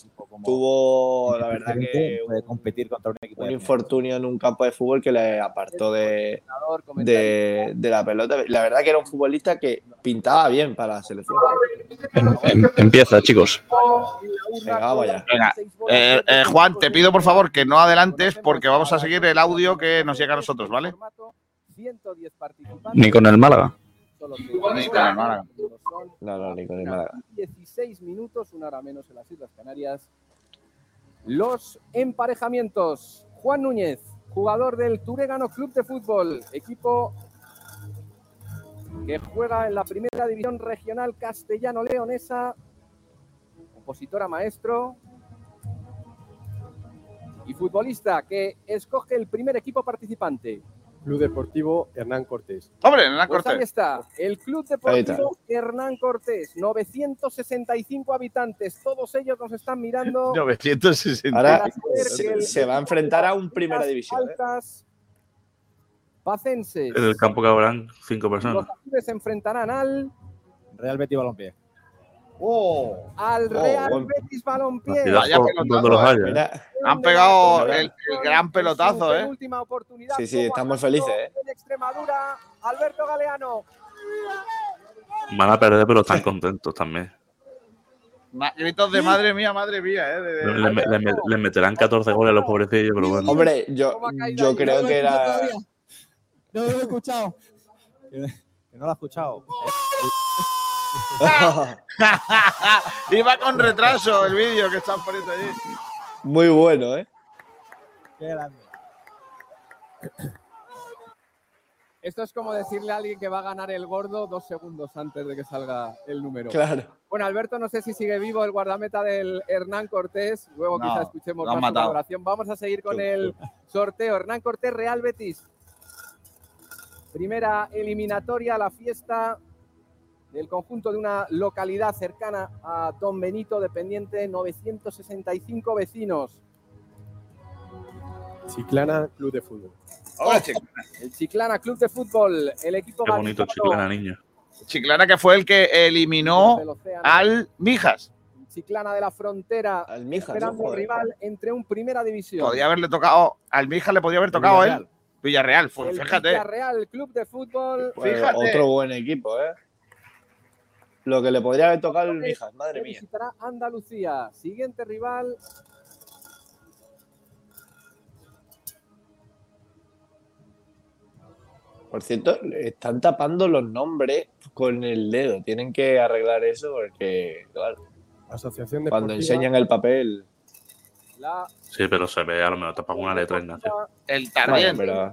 tuvo, la verdad, que puede competir contra un equipo un infortunio en un campo de fútbol que le apartó de, la pelota. La verdad que era un futbolista que pintaba bien para la selección. Em- em- empieza, chicos. Venga, vamos allá. Venga, eh, eh, Juan, te pido por favor que no adelantes porque vamos a seguir el audio que nos llega a nosotros, ¿vale? 110 participantes. Ni con el Málaga. Ni con el Málaga. No, ni con el Málaga. 16 minutos, una hora menos en las Islas Canarias. Los emparejamientos. Juan Núñez, jugador del Turegano Club de Fútbol, equipo que juega en la primera división regional castellano-leonesa, compositora maestro y futbolista que escoge el primer equipo participante. Club Deportivo Hernán Cortés. Hombre, Hernán Pues ahí Cortés. está, el Club Ahí. Deportivo Hernán Cortés, 965 habitantes, todos ellos nos están mirando. 960. Ahora Para saber que se, el- se va a enfrentar a un primera división. ¿eh? Altas, Pacenses. En el campo que habrán cinco Los personas. azules se enfrentarán al, Real Betis Balompié. Oh, al Oh, Real Betis Balompié. Eh. Mira, Han pegado el, el gran pelotazo, ¿eh? Última oportunidad. Sí, sí, estamos felices, ¿eh? En Extremadura, Alberto Galeano. Van a perder, pero están contentos también. Gritos de madre mía, madre mía, ¿eh? De- de- Le, le- le- le meterán 14 goles a los pobrecillos, pero bueno. hombre, yo, yo creo que era. No lo he escuchado. Que no lo ha escuchado. Iba con retraso el vídeo que están poniendo allí. Muy bueno, ¿eh? Qué grande. Esto es como decirle a alguien que va a ganar el gordo dos segundos antes de que salga el número. Claro. Bueno, Alberto, no sé si sigue vivo el guardameta del Hernán Cortés. Luego No, quizá escuchemos más matado. valoración. Vamos a seguir con el sorteo. Hernán Cortés, Real Betis. Primera eliminatoria a la fiesta del conjunto de una localidad cercana a Don Benito, dependiente 965 vecinos. Chiclana Club de Fútbol. Hola, Chiclana. El Chiclana Club de Fútbol, el equipo Qué bonito. Chiclana, niño. Chiclana que fue el que eliminó al Mijas. Chiclana de la Frontera, Mijas, esperando ¿no? Joder. rival entre un primera división. Podía haberle tocado, al Mijas le podía haber tocado a él. Villarreal. Fíjate. Villarreal Club de Fútbol. Pues Fíjate. otro buen equipo, ¿eh? Lo que le podría haber tocado el Mijas, madre mía. visitará Andalucía. Siguiente rival. Por cierto, están tapando los nombres con el dedo. Tienen que arreglar eso porque, claro, Asociación de cuando enseñan el papel. La Sí, pero se ve a lo mejor tapas una letra, Ignacio. El Bueno, Tardiente. pero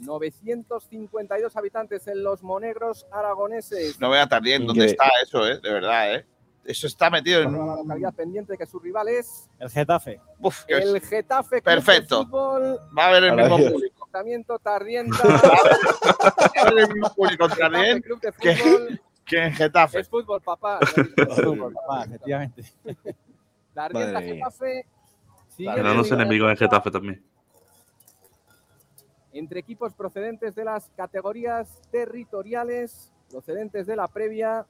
952 habitantes en los Monegros aragoneses. No vea Tardien, ¿dónde está eso, eh? De verdad, ¿eh? Eso está metido en La un... localidad pendiente que su rival es El Getafe. Uf, el Getafe Perfecto. Fútbol. va a haber el mismo público. Tratamiento Tardienta. Va a haber el mismo público en Getafe Tardien Club de que- Fútbol. que en Getafe. Es fútbol, papá. Fútbol, papá, efectivamente. Tardienta. Getafe. Siguiente Pero no se rival. enemigo en Getafe también. Entre equipos procedentes de las categorías territoriales, procedentes de la previa.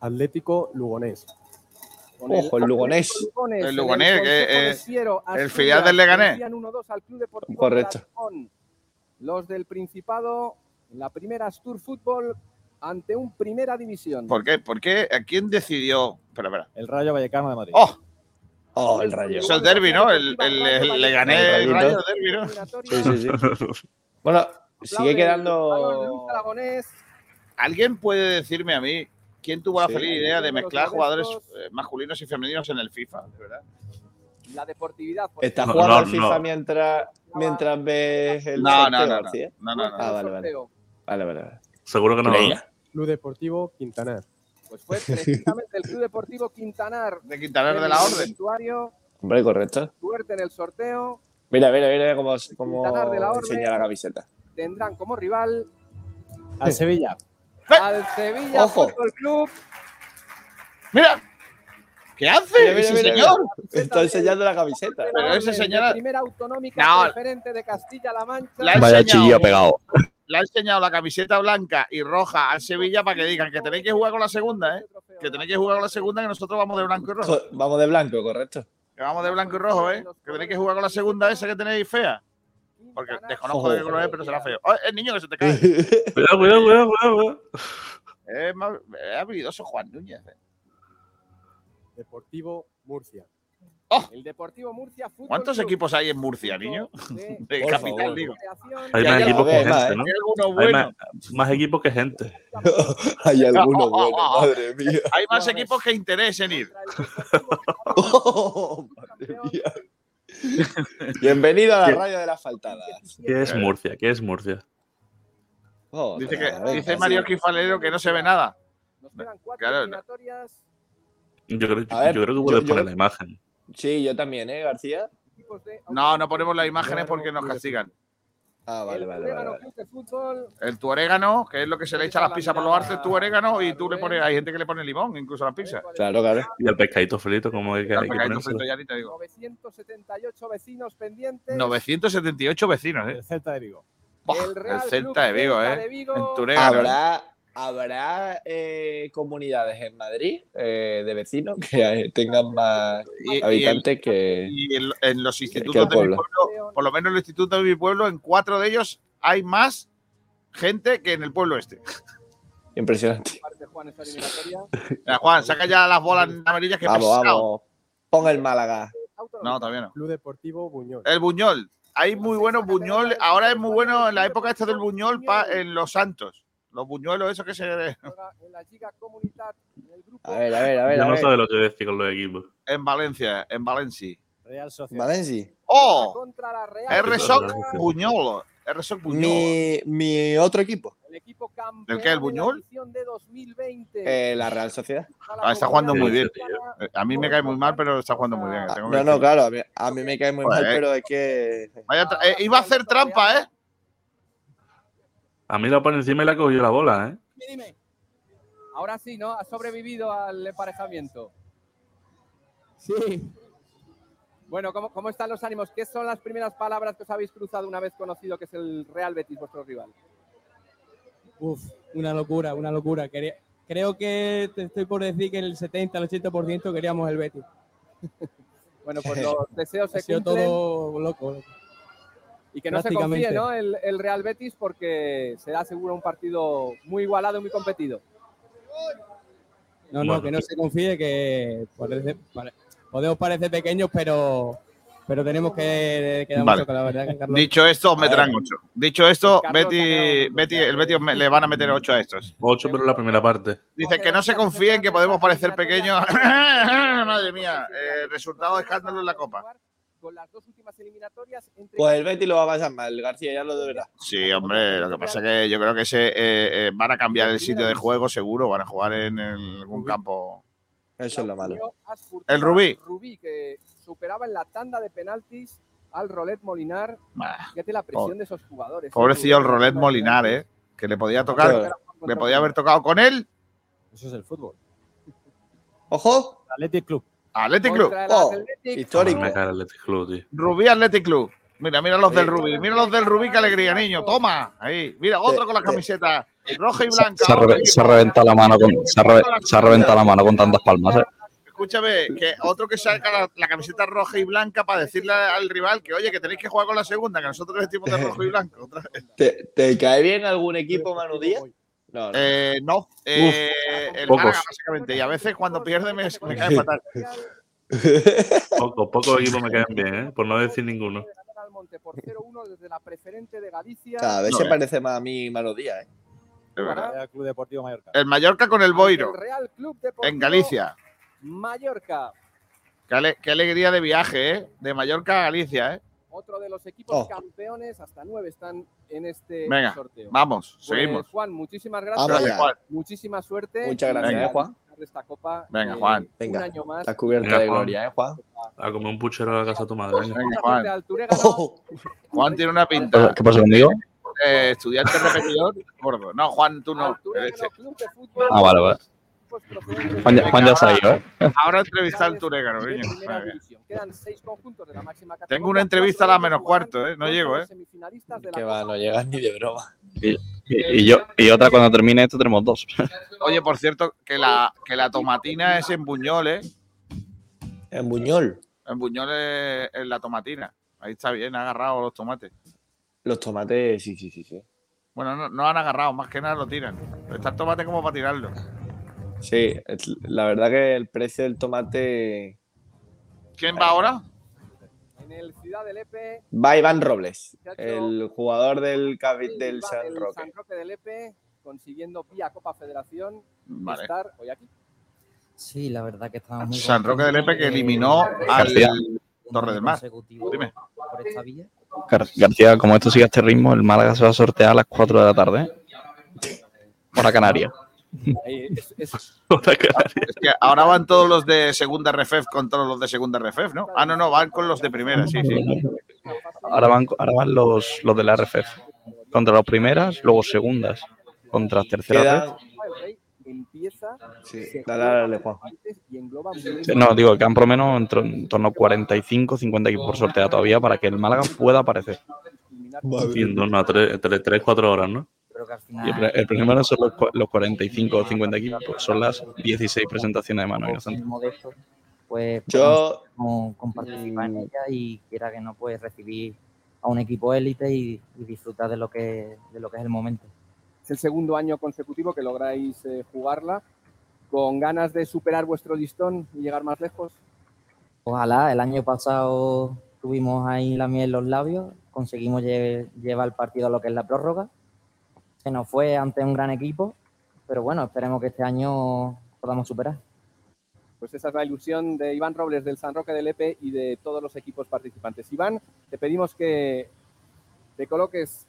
Atlético Lugonés. con Ojo, el Lugonés. El Lugonés, que, eh, Siero, el filial del Leganés. vencían 1-2 al Club Deportivo Correcto. Los del Principado, en la primera Astur Fútbol, ante un Primera División. ¿Por qué? ¿Por qué? ¿A quién decidió? Espera, espera. El Rayo Vallecano de Madrid. ¡Oh! Oh, el rayo. Eso es derbi, ¿no? El, el, el- le gané el El rayo derbi, ¿no? Sí, sí, sí. Bueno, sigue quedando. ¿Alguien puede decirme a mí quién tuvo la Sí. feliz idea de mezclar jugadores eh, masculinos y femeninos en el FIFA? De verdad. la deportividad. por ¿Estás No, jugando no, al FIFA no. mientras, mientras ves el No, sorteo, no, no, no. No, no, no. Ah, vale, vale. Vale. Seguro que no. Club Deportivo Quintanar. Pues fue precisamente el Club Deportivo Quintanar. De Quintanar de la Orden. vestuario, Hombre, correcto. Suerte en el sorteo. Mira, mira, mira cómo, cómo Quintanar de la Orden. enseña la camiseta. Tendrán como rival Al Sevilla. al Sevilla Ojo. Fútbol Club. ¡Mira! ¿Qué hace Mira, mira, ese mira, señor? Está enseñando la camiseta. Pero ese de señor- Primera autonómica No. preferente de Castilla-La Mancha. La ha Vaya chillo pegado. Le ha enseñado la camiseta blanca y roja al Sevilla para que digan que tenéis que jugar con la segunda, ¿eh? Que tenéis que jugar con la segunda, que nosotros vamos de blanco y rojo. Jo- Vamos de blanco, correcto. Que vamos de blanco y rojo, ¿eh? Que tenéis que jugar con la segunda esa que tenéis fea. Porque desconozco de qué color es, pero será feo. ¡Oh, el niño que se te cae! Cuidado, cuidado, cuidado, cuidado. cuidado. es, más- es habilidoso Juan Núñez. ¿eh? Deportivo Murcia. El Deportivo Murcia Fútbol ¿Cuántos Club. equipos hay en Murcia, niño? De- De capital, favor. digo. Hay más equipos que gente. ¿no? Hay algunos Hay buenos. más, más equipos que gente. Hay algunos buenos, madre mía. Hay más equipos que interés en ir. Oh, madre mía. Bienvenido a la raya de las faltadas. ¿Qué es Murcia? ¿Qué es Murcia? Oh, Dice, que, venga, dice. Mario Quifalero que no se ve nada. Nos quedan cuatro Claro, no. Yo creo, A ver, yo creo que yo- puedes yo- poner la imagen. Sí, yo también, ¿eh, García? No, no ponemos las imágenes porque nos castigan. Ah, vale, el vale, vale. Orégano vale. Fútbol. El tu orégano, que es lo que se le echa a las pizzas por los artes, tu orégano, y tú le pones, hay gente que le pone limón, incluso a las pizzas. Claro, claro. Y el pescadito frito, como hay que, hay que Pescadito frito, ya ni te digo. 978 vecinos pendientes. 978 vecinos, ¿eh? El Celta de Vigo. El Real el Celta de Vigo, Celta ¿eh? de Vigo. En tu orégano. ¿Habrá, habrá eh, comunidades en Madrid eh, de vecinos que tengan más Y- y habitantes que. Y en, en los institutos el de mi pueblo. pueblo, por lo menos en los institutos de mi pueblo, en cuatro de ellos hay más gente que en el pueblo este. Impresionante. Mira, Juan, saca ya las bolas amarillas que Vamos, vamos. Pon el Málaga. No, todavía no. Club Deportivo Buñol. El Buñol. Hay muy buenos Buñol. Ahora es muy bueno en la época esta del Buñol pa- en Los Santos. Los buñuelos, eso que se. Juega en la Liga Comunitat, en el grupo A ver, a ver, a ver. Yo a no sabe lo que decir con los equipos. En Valencia, en Valencia. Real Sociedad. Valencia. ¡Oh! contra la Real R-Soc. Buñol. R-Soc Buñol. Mi, mi otro equipo, El equipo campeón ¿El qué, el de la Buñol? de 2020. eh, la Real Sociedad. Ah, está jugando muy bien. Eh, A mí me cae muy mal, pero está jugando muy bien. tengo que No, no, claro, a mí, a mí me cae muy mal, Joder. pero es que. Vaya eh, iba a hacer trampa, ¿eh? A mí la por encima y la cogió la bola, ¿eh? Dime, dime. Ahora sí, ¿no? Ha sobrevivido al emparejamiento. Sí. Bueno, ¿cómo, ¿cómo están los ánimos? ¿Qué son las primeras palabras que os habéis cruzado una vez conocido que es el Real Betis, vuestro rival? Uf, una locura, una locura. Quería- creo que te estoy por decir que el 70 al 80% queríamos el Betis. Bueno, pues los deseos se Ha sido cumplen todo loco. loco. Y que no se confíe. ¿no? El, el Real Betis porque será seguro un partido muy igualado y muy competido. No, Bueno. no, que no se confíe, que parece- pare- podemos parecer pequeños, pero, pero tenemos que quedar Vale. mucho con la verdad, que Carlos. Dicho esto, os meterán ver. 8. Dicho esto, Carlos Betty. Betty, el me- le van a meter 8 a estos. Ocho, pero en la primera parte. Dice que no se confíen, que podemos parecer pequeños. Madre mía, eh, resultado de escándalo en la Copa. Con las dos últimas eliminatorias entre Pues el Betty lo va a pasar mal, García, ya lo de verdad. Sí, hombre, lo que pasa es que yo creo que se, eh, eh, van a cambiar el sitio de juego seguro, van a jugar en el- algún campo. Eso es lo malo. El Rubí. Rubí que superaba en la tanda de penaltis al Rolet Molinar. Bah, Fíjate la presión pobre- de esos jugadores. ¿eh? Pobrecillo el Rolet Molinar, ¿eh? Que le podía tocar, le podía haber tocado con él. Eso es el fútbol. ¡Ojo! Athletic Club. Athletic Club. Oh, Athletic. histórico. Athletic Club, tío. Rubí Athletic Club. Mira, mira los del Rubí, mira los del Rubí, qué alegría, niño. Toma, ahí. Mira, otro con la camiseta roja y blanca. Se equipo. se ha reventado la mano con, se ha, reve- se ha reventado la mano con tantas palmas. ¿eh? Escúchame, que otro que saca la, la camiseta roja y blanca para decirle al rival que, oye, que tenéis que jugar con la segunda, que nosotros vestimos de rojo y blanco. Otra vez. ¿Te, te cae bien algún equipo, Manu Díaz? No, no. Eh, no, eh, el pocos. Málaga, básicamente. Y a veces cuando pierde me, me cae fatal. Pocos pocos equipos me caen bien, ¿eh? Por no decir ninguno. Por 0-1 desde la preferente de Galicia. Cada vez No, se eh. parece más a mí Manu Díaz, ¿eh? Es verdad. Real Club Deportivo Mallorca. El Mallorca con el Boiro, El Real Club Deportivo en Galicia. Mallorca. Qué, ale- qué alegría de viaje, ¿eh? De Mallorca a Galicia, ¿eh? Otro de los equipos Oh. campeones, hasta nueve están en este Venga, sorteo. vamos, Pues, seguimos. Juan, muchísimas gracias. Juan. Muchísima suerte. Muchas gracias, Venga. ¿eh, Juan? de esta copa. Venga, eh, Juan. Venga. Un año más. Estás cubierto Venga, de Juan. gloria, ¿eh, Juan? A comer un puchero a la casa de tu madre. venga. Venga, Juan. Oh, Juan tiene una pinta. ¿Qué pasa conmigo? Eh, estudiante repetidor. Gordo. No, Juan, tú no. Al Turégano. Club de Fútbol. Ah, vale, vale. Equipos procedentes Juan Juan ya ido, ¿eh? Ahora entrevista al. Quedan seis conjuntos de la máxima categoría. Tengo una entrevista a las Cuatro menos cuarto, ¿eh? No llego, ¿eh? la que va, no llegas ni de broma. Y, y- y yo, y otra cuando termine esto tenemos dos. Oye, por cierto, que la, que la tomatina es en Buñol, ¿eh? En Buñol. En Buñol es, es la tomatina. Ahí está bien, ha agarrado los tomates. Los tomates, sí, sí, sí, sí. Bueno, no, no han agarrado, más que nada lo tiran. Está el tomate como para tirarlo. Sí, la verdad que el precio del tomate. ¿Quién va ahora? En el Ciudad del Epe, Va Iván Robles, el jugador del, del el San Roque. San Roque del Epe, consiguiendo vía Copa Federación Vale. estar hoy aquí. Sí, la verdad que estamos muy San Roque del Epe que eliminó al García. Torre del Mar. Dime. Por esta vía. Gar- García, como esto sigue a este ritmo, el Málaga se va a sortear a las 4 de la tarde. ¿eh? Hora Canaria. Es- que ahora van todos los de segunda refef con todos los de segunda refef, ¿no? Ah, no, no, van con los de primera, sí, sí. Ahora van, ahora van los, los de la RFF. Contra las primeras, luego segundas. Contra empieza Sí, dale, dale, Juan. Sí, No, digo que han por lo menos en, torno a 45, 50 equipos por sortear todavía para que el Málaga pueda aparecer. Y en torno a 3, 3, 4 horas, ¿no? Creo que al Y el, problema no son los, los 45 o 50 equipos, son las 16 presentaciones de mano inocente. modesto, pues Yo- con, con participar en ella y quiera que no puedes recibir a un equipo élite y, y disfrutar de lo que de lo que es el momento. Es el segundo año consecutivo que lográis eh, jugarla. Con ganas de superar vuestro listón y llegar más lejos. Ojalá, el año pasado tuvimos ahí la miel en los labios, conseguimos lle- llevar el partido a lo que es la prórroga. Se nos fue ante un gran equipo, pero bueno, esperemos que este año podamos superar. Pues esa es la ilusión de Iván Robles del San Roque del Epe y de todos los equipos participantes. Iván, te pedimos que te coloques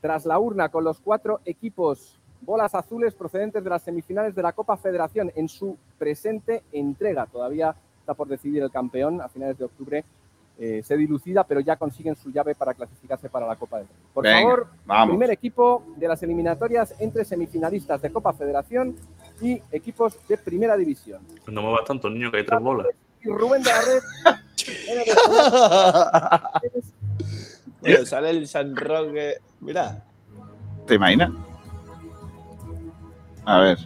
tras la urna con los cuatro equipos bolas azules procedentes de las semifinales de la Copa Federación en su presente entrega. Todavía está por decidir el campeón a finales de octubre. Eh, se dilucida, pero ya consiguen su llave para clasificarse para la Copa del Rey. Por Venga, favor, vamos. primer equipo de las eliminatorias entre semifinalistas de Copa Federación y equipos de Primera División. No muevas tanto, niño, que hay tres bolas. Y Rubén de la Red. Tío, sale el San Roque. Mira. ¿Te imaginas? A ver.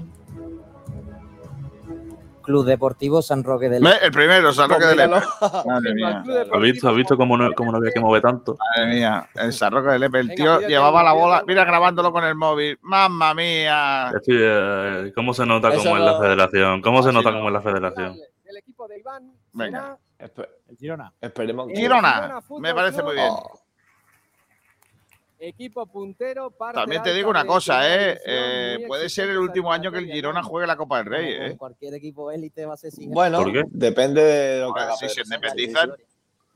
Club Deportivo San Roque del Me- El primero, San Roque del Epe. Míralo. Madre mía. ¿Has visto, has visto cómo, no, cómo no había que mover tanto? Madre mía, el San Roque del Epe. El Venga, tío llevaba la bola, mira grabándolo con el móvil. ¡Mamma mía! Eh, ¿Cómo se nota cómo es la federación? ¿Cómo se nota no. cómo es la federación? El equipo de Iván Venga. Espe- El Girona. esperemos. Girona, me parece muy bien. Oh, Equipo puntero. parte También te digo una cosa, ¿eh? Eh, Puede ser el último año que el Girona juegue la Copa del Rey, ¿eh? Cualquier equipo élite va a ser sin Bueno, ¿Por qué? depende de lo que haga si se independizan,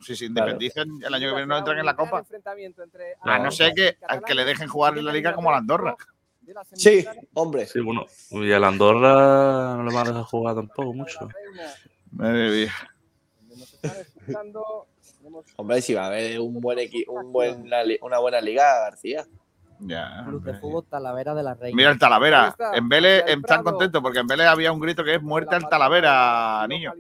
si se independizan, el año que viene no entran en la Copa. Enfrentamiento entre A no ser que, a que le dejen jugar en la liga como la Andorra. Sí, hombre. Sí, bueno. Y al Andorra no le van a dejar jugar tampoco mucho. Madre mía. Hombre, si va a haber un buen equi- un buen, una buena liga, García. Ya, Club de. Fútbol Talavera de la Reina. Mira el Talavera. está, En Vélez están contentos porque en Vélez había un grito que es muerte al Talavera, niño.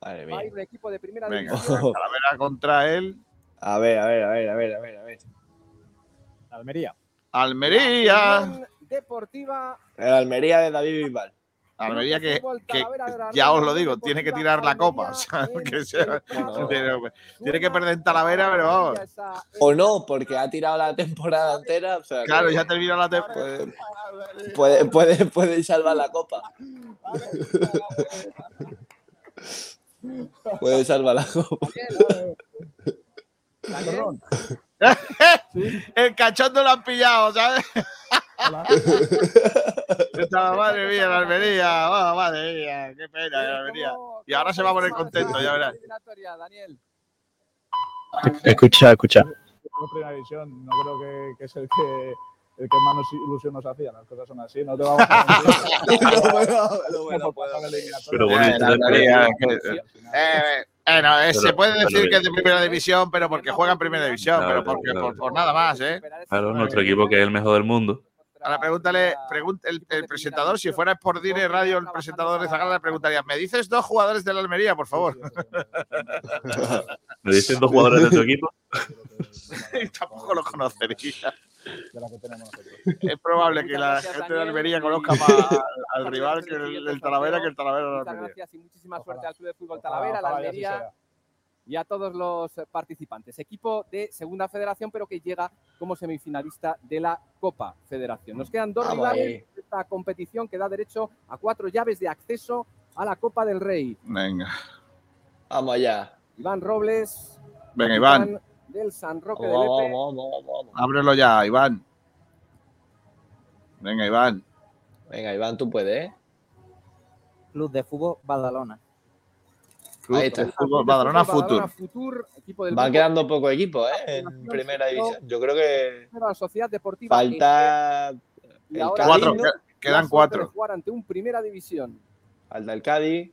Madre mía. el equipo de primera Venga, división. Talavera contra él. A ver, a ver, a ver, a ver, a ver, a ver. Almería. Almería. Deportiva. El Almería de David Bisbal. Almería que, Fútbol que ya os lo digo, tiene que tirar la copa. Prado. tiene, tiene que perder en Talavera, pero vamos. O no, porque ha tirado la temporada entera. O sea, que Claro, ya terminó la temporada. puede, puede, puede, puede salvar la copa. Puede salvar la copa. El cachondo lo han pillado, ¿sabes? Estaba, madre mía, la Almería. oh, madre mía, qué pena, la Almería. ¿cómo- Y ahora se va a poner contento, esta ya verás. eliminatoria, Daniel. Escucha, escucha. En primera división, no creo que, que es el que, el que más nos ilusión nos hacía. Las cosas son así, no te vamos a. Pero bueno, Eh, eh, eh, se puede pero decir que es de primera división, pero porque juega en primera división, Claro, pero porque claro. por, por nada más, ¿eh? Claro, nuestro equipo que es el mejor del mundo. Ahora pregúntale, pregun- el, el presentador, si fuera por Dire Radio, el presentador de Zagala le preguntaría, ¿me dices dos jugadores de la Almería, por favor? ¿Me dices dos jugadores de tu equipo? Tampoco lo conocería. de la que tenemos nosotros. Es probable que la gente de. Almería conozca más al, al rival que el, el Talavera que el Talavera de Muchas gracias y muchísima suerte al Club de Fútbol Talavera, la Almería. Y a todos los participantes. Equipo de Segunda Federación, pero que llega como semifinalista de la Copa Federación. Nos quedan dos Vamos rivales ahí. de esta competición que da derecho a cuatro llaves de acceso a la Copa del Rey. Venga, Vamos allá. Iván Robles, venga, Iván, del San Roque Vamos, del vamos, Epe. vamos, vamos, vamos. ábrelo ya, Iván. Venga, Iván. Venga, Iván, tú puedes, ¿eh? Club de Fútbol Badalona. Club Ahí está. Fútbol Badalona Badalona Futur. Futur, equipo del Van quedando poco equipo, ¿eh? En primera división. Yo creo que la Sociedad Deportiva falta el Cádiz, Cuatro, quedan cuatro. jugar ante un Primera División. Falta el Cádiz.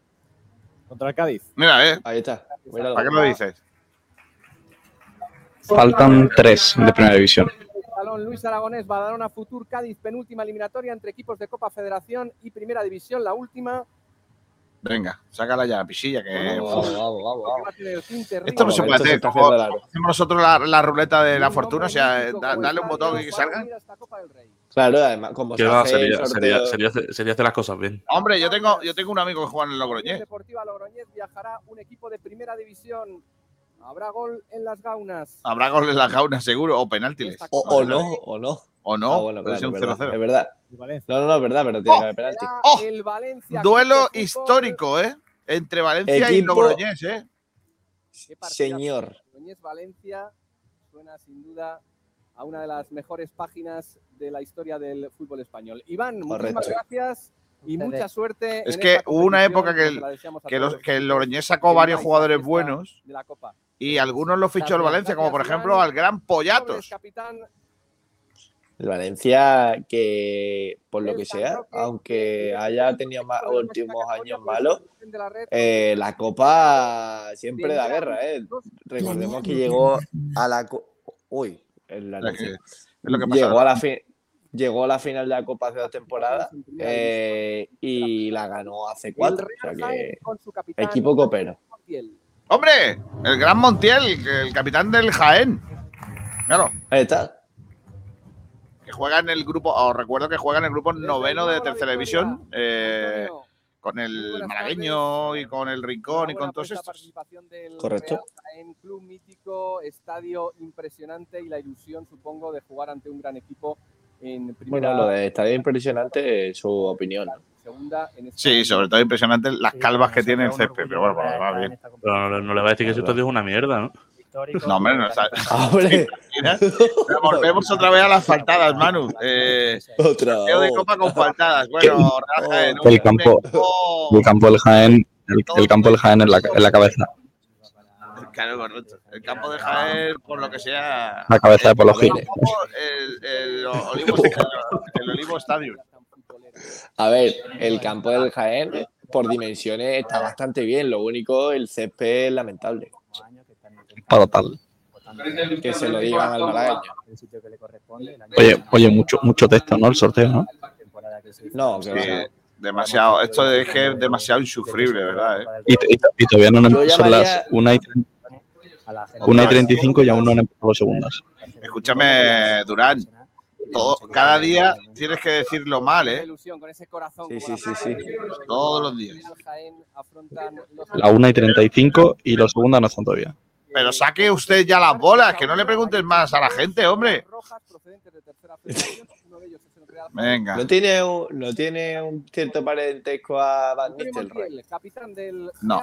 Contra el Cádiz. Mira, eh, Ahí está. Míralo. ¿para qué lo dices? Faltan tres de primera división. Salón Luis Aragonés, Badalona Futur, Cádiz, penúltima eliminatoria entre equipos de Copa Federación y Primera División, la última. Venga, sácala ya, pisilla, que Vamos, vamos, vamos, esto no se puede hacer. hacemos nosotros la, la ruleta de la Un fortuna, o sea, da- dale un botón y que para salga. unir a esta Copa del Rey. Claro, además, como ¿Qué se va? hace el Sería, sería, sería, hacer- sería hacer las cosas bien. Hombre, yo tengo, yo tengo un amigo que juega en el Logroñés. Deportiva Logroñés viajará un equipo de Primera División. Habrá gol en las gaunas. Habrá gol en la jauna, seguro, o penaltis. O, o no, o no. O no, Ah, bueno, claro, es un verdad, 0-0. es verdad. No, no, no, es verdad, pero tiene Oh, que haber penalti. ¡Oh! el Valencia Duelo histórico, ¿eh? Entre Valencia y Logroñés, ¿eh? Señor. Logroñés Valencia suena sin duda a una de las mejores páginas de la historia del fútbol español. Iván, muchísimas Correcto. gracias y mucha suerte. Es que hubo una época que, a que, los, que el Logroñés sacó varios jugadores buenos de la Copa. y algunos los fichó el Valencia, como por ejemplo al gran Pollatos. Capitán, El Valencia, que por lo que sea, aunque haya tenido más últimos años malos, eh, la Copa siempre da guerra. ¿eh? Recordemos que llegó a la. Uy, el Es lo que pasa. llegó, a la fi- llegó a la final de la Copa hace dos temporadas eh, y la ganó hace cuatro. O sea que equipo copero. ¡Hombre! El gran Montiel, el capitán del Jaén. Míralo. Ahí está. Que juega en el grupo, os recuerdo que juega en el grupo noveno de tercera división. eh, con el malagueño y con el rincón y con todos estos. Correcto. Jaén, club mítico, estadio impresionante y la ilusión, supongo, de jugar ante un gran equipo en primera Bueno, lo de estadio impresionante es su opinión. ¿no? segunda en esta Sí, sobre todo impresionante las calvas que tiene el césped, pero bueno, va bien. Pero no, no le va a decir que ese estadio es una mierda, ¿no? No, hombre, no está. Hombre. Mira, volvemos otra vez a las faltadas, Manu. Eh, Otra. de copa con faltadas. Bueno, un El campo, el campo del Jaén, el, el campo del Jaén en la, en la cabeza, Claro, correcto. El campo de Jaén, por lo que sea. la cabeza de Polo Gil. El, el, Olivo, el Olivo Stadium. A ver, el campo del Jaén, por dimensiones, está bastante bien. Lo único, el césped es lamentable. Para tal. Que se lo digan al malagueño. Oye, oye, mucho, mucho texto, ¿no? El sorteo, ¿no? No, que Sí, demasiado. Esto es que es demasiado insufrible, ¿verdad? eh? Y, y- y todavía no empezado llamaría- las 1 y, 1 y 35 y aún no han empezado los segundas. Escúchame, Durán. Todo, cada día tienes que decirlo mal, ¿eh? ilusión, con ese corazón. Sí, sí, sí, sí. Todos los días. La 1 y 35 y los segundas no están todavía. Pero saque usted ya las bolas, que no le preguntes más a la gente, hombre. Venga. ¿No tiene, un, ¿No tiene un cierto parentesco a Van Nistelrooy? El capitán del No.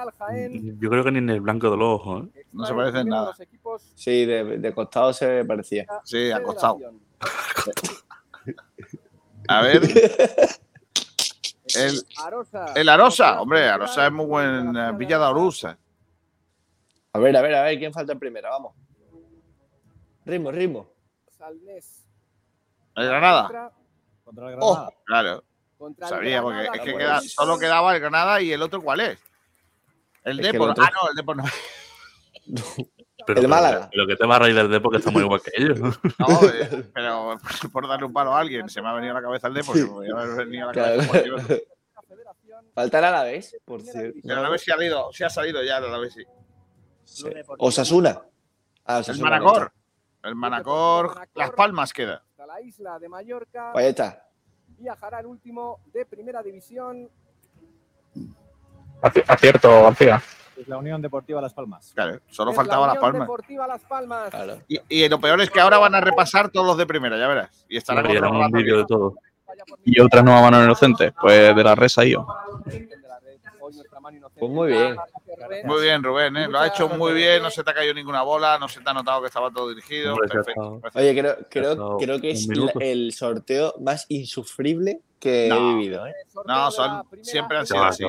Yo creo que ni en el blanco de los ojos, ¿eh? No se parece en nada. Sí, de, de costado se parecía. Sí, acostado. A ver. El, el Arosa, hombre, Arosa es muy buen eh, Villa de Arosa. A ver, a ver, a ver, ¿quién falta en primera? Vamos. Ritmo, ritmo. Salnés. El Granada. Contra el Granada. Claro. Contra el Sabía, porque es que pues. queda- solo quedaba el Granada y el otro, ¿cuál es? El Es el Depor. otro- Ah, no, el Depor no. Pero, El Málaga. Pero que te va a reír del Depor que está muy igual que ellos. No, eh, pero por darle un palo a alguien, se me ha venido a la cabeza el Depor. se me ha venido a la Claro. cabeza por Dios. Falta el Alavés, por cierto. Pero a ver si ha ido, si ha salido ya, a ver si. Sí. Osasuna. Ah, El. Manacor. El Manacor, Las Palmas queda. La isla de Mallorca. Ahí está. Viajará el último de primera división. Aci- Acierto, García. Es la Unión Deportiva Las Palmas. Claro, solo Es faltaba la Las Unión Palmas. Deportiva Las Palmas. Y, y lo peor es que ahora van a repasar todos los de primera, ya verás. Y estarán un vídeo de todo. Y otra nueva mano inocente, pues de la Pues muy bien. Muy bien, Rubén, ¿eh? lo ha hecho muy bien, no se te ha caído ninguna bola, no se te ha notado que estaba todo dirigido. Ha Perfecto. Oye, creo, creo, que es el sorteo más insufrible que he vivido. ¿eh? No, son, siempre han sido así.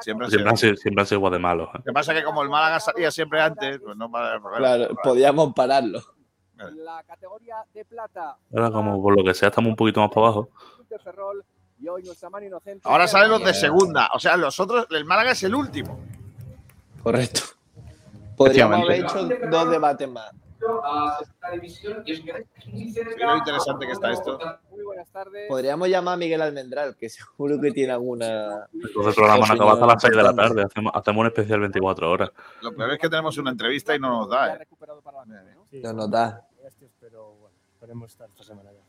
Siempre han Siempre han sido siempre han sido malos. ¿eh? Lo que pasa es que como el Málaga salía siempre antes, pues no para el problema. Claro, podíamos pararlo. La categoría de plata. Ahora, como por lo que sea, estamos un poquito más para abajo. Club de Ferrol. Y hoy nuestra mano inocente. Ahora salen los de segunda, o sea, los otros, el Málaga es el último. Correcto. Podríamos haber hecho dos debates más. Mira lo interesante que está esto. Muy buenas tardes. Podríamos llamar a Miguel Almendral, que seguro que tiene alguna. Entonces el programa no acaba hasta las 6 de la tarde. Hacemos, hacemos un especial 24 horas. Lo peor es que tenemos una entrevista y no nos da, ¿eh? No nos da. Pero bueno, esperemos estar esta semana ya.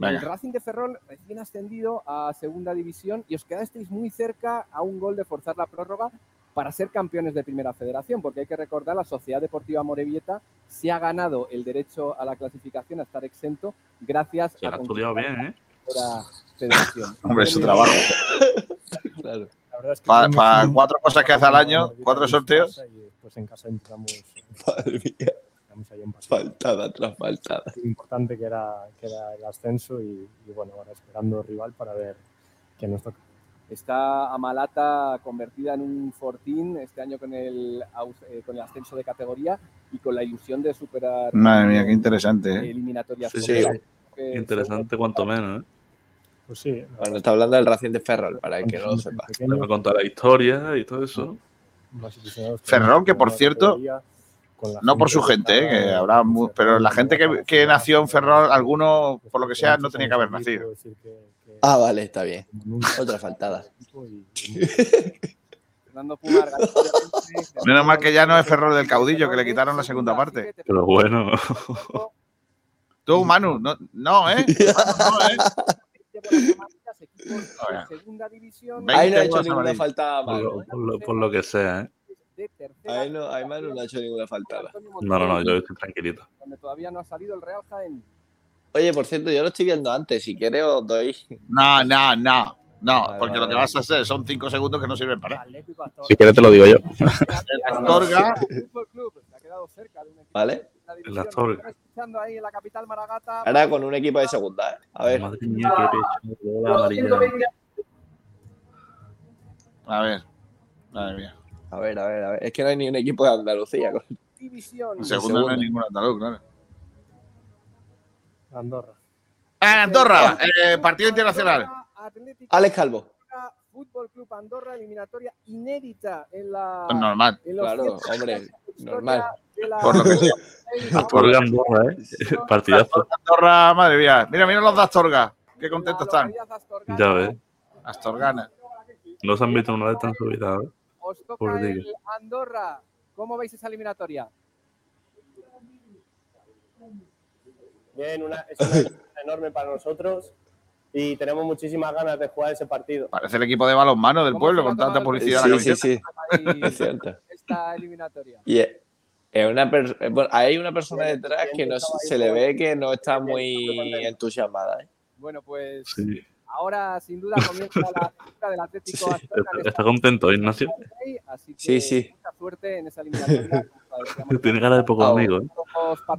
El. Racing de Ferrol recién ascendido a segunda división y os quedasteis muy cerca a un gol de forzar la prórroga para ser campeones de primera federación, porque hay que recordar la Sociedad Deportiva Morevieta se ha ganado el derecho a la clasificación a estar exento gracias Se a lo ha estudiado bien, ¿eh? la federación. Hombre, es su trabajo. Claro. La verdad es que Para cuatro cosas que hace al año, cuatro sorteos. Y después en casa entramos. Madre mía. Ahí un partido Faltada tras faltada. importante que era, que era el ascenso y, y bueno, ahora esperando rival para ver quién nos toca. Está Amalata convertida en un fortín este año con el, eh, con el ascenso de categoría y con la ilusión de superar Madre mía, qué interesante, ¿eh? eliminatorias. Sí, sí. Interesante cuanto menos, ¿eh? Pues sí. Bueno, está hablando del Racing de Ferrol, para el que no lo sepa. Le va a contar la historia y todo eso. Ferrol, que por cierto, no por su gente, ¿eh? que habrá pero la gente que, que nació en Ferrol, alguno, por lo que sea, no tenía que haber nacido. Ah, vale, está bien. Otra faltada. Menos mal que ya no es Ferrol del caudillo, que le quitaron la segunda parte. Pero bueno. Tú, Manu, no, no ¿eh? Manu, no, ¿eh? Segunda división. Ahí no ha 20 hecho ninguna faltada Por lo- por lo que sea, ¿eh? Ahí no, ahí Manu no ha hecho ninguna faltada. No, no, no, yo estoy tranquilito. donde todavía no ha salido el Real Jaén. Oye, por cierto, yo lo estoy viendo antes. Si quieres, os doy. No, no, no. No, Vale, porque vale, lo que vale. vas a hacer son cinco segundos que no sirven para nada. Si quieres te lo digo yo. El Astorga, ¿Vale? El. Astorga. Están escuchando ahí en la capital Maragata. Ahora con un equipo de segunda, ¿eh? A ver. Madre mía, qué pecho a ver. Madre mía. A ver, a ver, a ver. Es que no hay ni un equipo de Andalucía. con- División. En segunda no hay ningún andaluz, claro. Andorra. Ah, Andorra, eh, partido internacional. Atlético Alex Calvo. Fútbol Club Andorra, eliminatoria inédita en la. Pues normal. en Claro, 100 hombre, de normal. de la- Por lo que sea. Astorga Andorra, ¿eh? Partidazo. Astorga, madre mía. Mira, mira los de Astorga. Qué contentos están. Ya ves. Astorgana. No se han visto una vez tan subida, ¿eh? Os toca el. Andorra. ¿Cómo veis esa eliminatoria? Bien, una, es una enorme para nosotros y tenemos muchísimas ganas de jugar ese partido. Parece el equipo de balonmano del pueblo con tanta publicidad. Sí, sí, sí. Es cierto. Esta eliminatoria. Y es- es una bueno, hay una persona detrás que no, se se le ve que no está muy entusiasmada. ¿eh? Bueno, pues Sí. Ahora sin duda comienza la cita del Atlético Está, en está contento, Ignacio. Así que Sí, sí. mucha suerte en esa eliminatoria. Tiene cara de pocos amigos, ¿eh?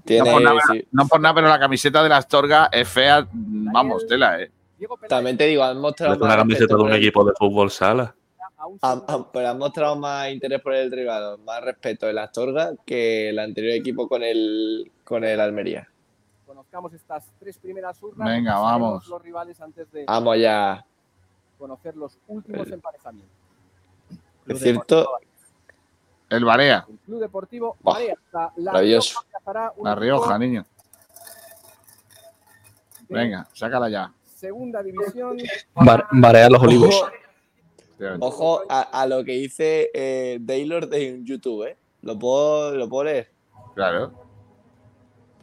Tiene, No por, nada, sí. no por nada, pero la camiseta de la Astorga es fea. Vamos, tela, eh. También te digo, han mostrado Es una camiseta de un equipo de fútbol sala. han- han- pero han mostrado más interés por el rival, más respeto el Astorga que el anterior equipo con el, con el Almería. Conozcamos estas tres primeras urnas. Venga, vamos. Los rivales antes de Vamos ya. conocer los últimos El- emparejamientos. Es cierto, El Barea. Club Deportivo Buah, Marea. La. Rioja La Rioja, niño. Venga, sácala ya. Segunda división. Bar- Barea los olivos. ojo a, a lo que dice eh, Taylor de YouTube, ¿eh? ¿Lo puedo, ¿Lo puedo leer? Claro.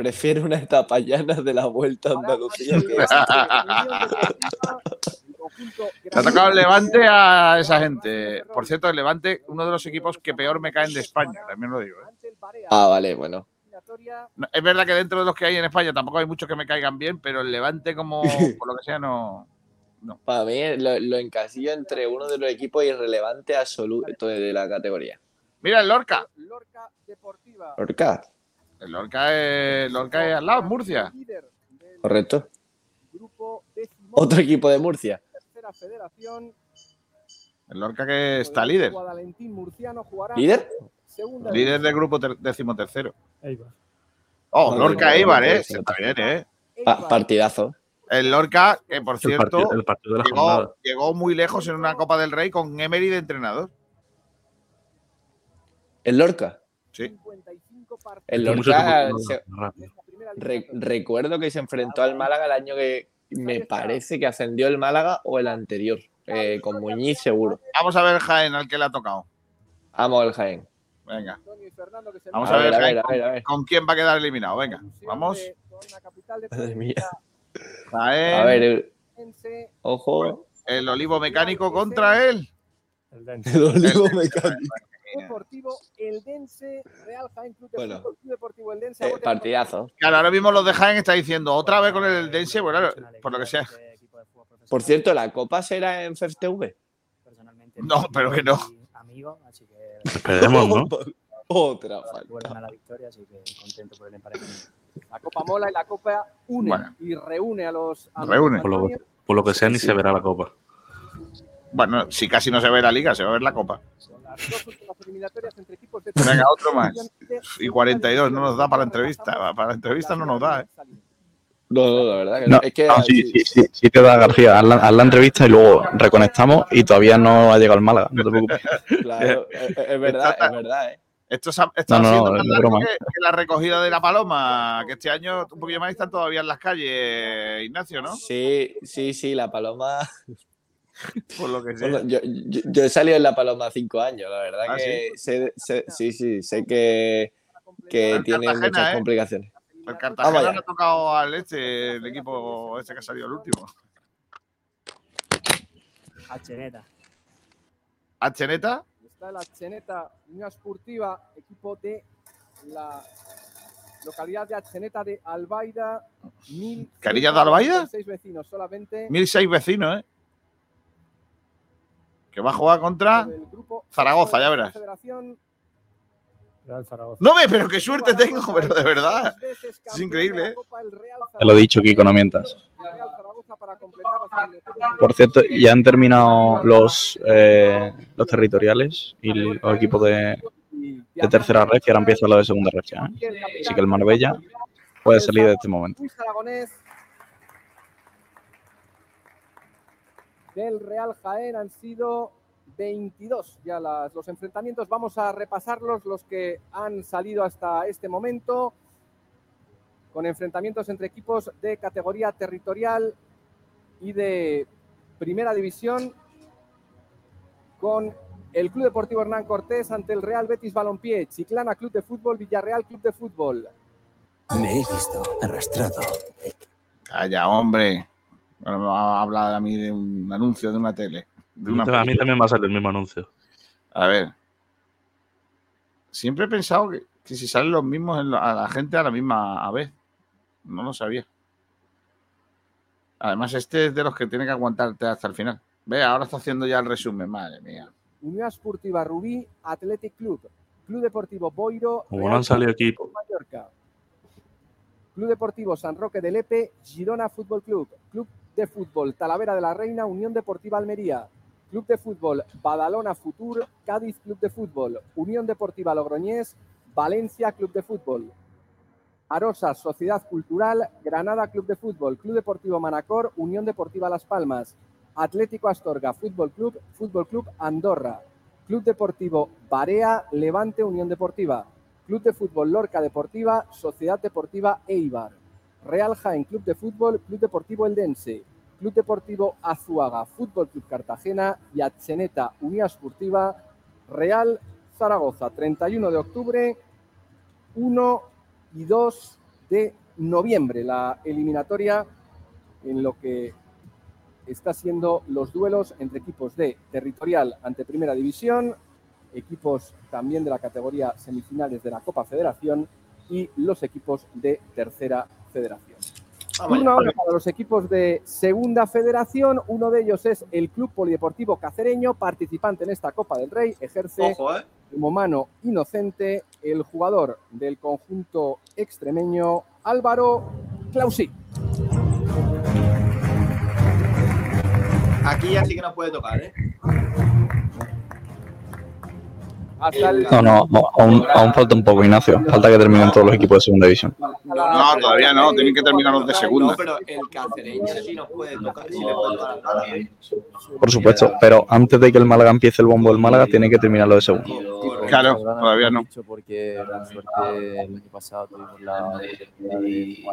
Prefiero una etapa llana de la Vuelta a Andalucía que Le ha tocado el Levante a esa gente. Por cierto, el Levante, uno de los equipos que peor me caen de España, también lo digo. ¿eh? Ah, vale, bueno. No, es verdad que dentro de los que hay en España tampoco hay muchos que me caigan bien, pero el Levante, como por lo que sea, no. Para mí lo, lo encasillo entre uno de los equipos irrelevantes absolutos de la categoría. Mira el Lorca. Lorca Deportiva. Lorca, El Lorca es, Lorca es al lado, Murcia. correcto. Grupo décimo. Otro equipo de Murcia. Tercera federación. El Lorca que está líder. Guadalentín Murciano jugará. ¿Líder? Segunda Líder del grupo ter- decimotercero. Eibar. Oh, Lorca Eibar, ¿eh? Está bien, ¿eh? Pa- partidazo. El Lorca, que por El cierto, partido, el partido de la llegó, llegó muy lejos en una Copa del Rey con Emery de entrenador. ¿El Lorca? Sí. El Lorca, se- re- recuerdo que se enfrentó al Málaga el año que me parece que ascendió el Málaga o el anterior, eh, con Muñiz seguro. Vamos a ver el Jaén al que le ha tocado. Amo el Jaén. Venga. Vamos A a, ver, Jaén ver, a con- ver, a ver. con quién va a quedar eliminado. Venga, vamos. Con la capital de Madre mía. Jaén, A ver, el- ojo. el Olivo Mecánico contra él. El. El olivo mecánico. Deportivo Eldense, Real Jaén Club de Bueno. Fútbol, Club Deportivo Eldense. Eh, partidazo. Claro, ahora mismo los de Jaén está diciendo otra vez con el Dense, bueno, por lo que sea. Por cierto, ¿la copa será en FEFTV? No, pero que no. Amigo, así que. Esperemos, ¿no? Otra falta. A la victoria, así que contento por el emparejamiento. La Copa mola y la Copa une Bueno. y reúne a los. a los Reúne. Por lo, por lo que sea, ni se verá la copa. Bueno, si casi no se ve la liga, se va a ver la copa. Las dos últimas eliminatorias entre equipos de Venga, otro más. Y 42, no nos da para la entrevista. Para la entrevista no nos da, ¿eh? No, no, la verdad que No, es que no, sí, sí, sí, sí te da García. Haz la, haz la entrevista y luego reconectamos y todavía no ha llegado el Málaga. No te preocupes. claro, es, es verdad, es verdad, ¿eh? Esto está, No, no, siendo no, más largo que, que la recogida de la paloma, que este año un poquillo más están todavía en las calles, Ignacio, ¿no? Sí, sí, sí, la paloma. Por lo que sé. Bueno, yo, yo- yo he salido en la paloma cinco años, la verdad ¿Ah, que sé- sé- sí, sí, sé que, que El tiene muchas ¿eh? complicaciones. El Cartagena le ha tocado al este, el equipo este que ha salido el último. A Cheneta. ¿A Cheneta? Está la Cheneta Unión Esportiva, equipo de la localidad de Acheneta de Albaida. Mil ¿Carillas de Albaida? Seis vecinos solamente. Mil seis vecinos, ¿eh? Que va a jugar contra Zaragoza, ya verás. Federación Real Zaragoza. No ve, pero qué suerte tengo, pero de verdad. Es increíble, ¿eh? Te lo he dicho, Kiko, no mientas. Por cierto, ya han terminado los, eh, los territoriales y los equipos de, de tercera red, que ahora empieza lo de segunda red. ya, ¿eh? Así que el Marbella puede salir de este momento. Luis Aragonés del Real Jaén han sido 22 ya las- los enfrentamientos. Vamos a repasarlos los que han salido hasta este momento con enfrentamientos entre equipos de categoría territorial y de primera división con el Club Deportivo Hernán Cortés ante el Real Betis Balompié, Chiclana Club de Fútbol, Villarreal Club de Fútbol. Me he visto arrastrado. Calla, hombre. Bueno, me va a hablar a mí de un anuncio de una tele. De una a mí también va a salir el mismo anuncio. A ver. Siempre he pensado que, que si salen los mismos en a la gente a la misma a vez. No lo sabía. Además, este es de los que tiene que aguantarte hasta el final. Ve, ahora está haciendo ya el resumen, madre mía. Unión Esportiva Rubí, Athletic Club, Club Deportivo Boiro, Como Real no han salido Club equipos. Mallorca, Club Deportivo San Roque de Lepe, Girona Fútbol Club, Club de Fútbol Talavera de la Reina, Unión Deportiva Almería, Club de Fútbol Badalona Futur, Cádiz Club de Fútbol, Unión Deportiva Logroñés, Valencia Club de Fútbol, Arosa Sociedad Cultural, Granada Club de Fútbol, Club Deportivo Manacor, Unión Deportiva Las Palmas, Atlético Astorga Fútbol Club, Fútbol Club Andorra, Club Deportivo Barea, Levante Unión Deportiva, Club de Fútbol Lorca Deportiva, Sociedad Deportiva Eibar, Real Jaén Club de Fútbol, Club Deportivo Eldense, Club Deportivo Azuaga, Fútbol Club Cartagena y Atzeneta Unión Esportiva, Real Zaragoza, 31 de octubre, 1 y 2 de noviembre, la eliminatoria en lo que está siendo los duelos entre equipos de territorial ante Primera División, equipos también de la categoría semifinales de la Copa Federación y los equipos de Tercera Federación. Turno ahora para los equipos de Segunda Federación. Uno de ellos es el Club Polideportivo Cacereño, participante en esta Copa del Rey. Ejerce Ojo, ¿eh? como mano inocente el jugador del conjunto extremeño Álvaro Clausí. Aquí ya sí que nos puede tocar, ¿eh? No, no, aún, aún falta un poco, Ignacio. Falta que terminen todos los equipos de segunda división. No, todavía no, tienen que terminar los de segunda. No, pero el cacereño sí nos puede tocar, sí le puede tocar al Málaga. Por supuesto, pero antes de que el Málaga empiece el bombo del Málaga, tiene que terminar lo de segundo. Claro, todavía no. Porque por suerte el año pasado tuvimos la y,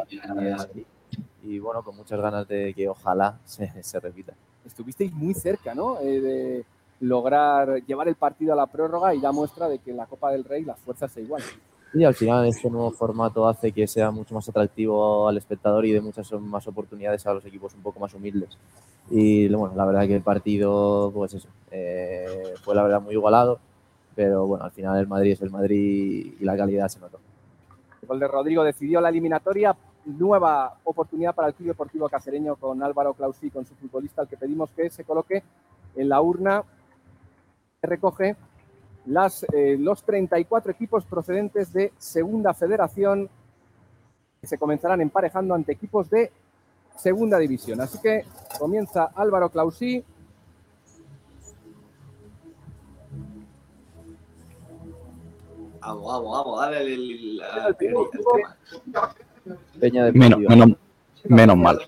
y bueno, con muchas ganas de que ojalá se, se repita. Estuvisteis muy cerca, ¿no? Eh, de lograr llevar el partido a la prórroga y da muestra de que en la Copa del Rey las fuerzas se igualan. Y al final este nuevo formato hace que sea mucho más atractivo al espectador y de muchas más oportunidades a los equipos un poco más humildes. Y bueno, la verdad que el partido, pues eso, eh, fue la verdad muy igualado, pero bueno, al final el Madrid es el Madrid y la calidad se notó. El gol de Rodrigo decidió la eliminatoria. Nueva oportunidad para el Club Deportivo Cacereño con Álvaro Clausí, con su futbolista, al que pedimos que se coloque en la urna recoge las, eh, los 34 equipos procedentes de Segunda Federación que se comenzarán emparejando ante equipos de Segunda División. Así que comienza Álvaro Clausí. Vamos, vamos, vamos, dale el. Peña de Menos, menos, menos mal.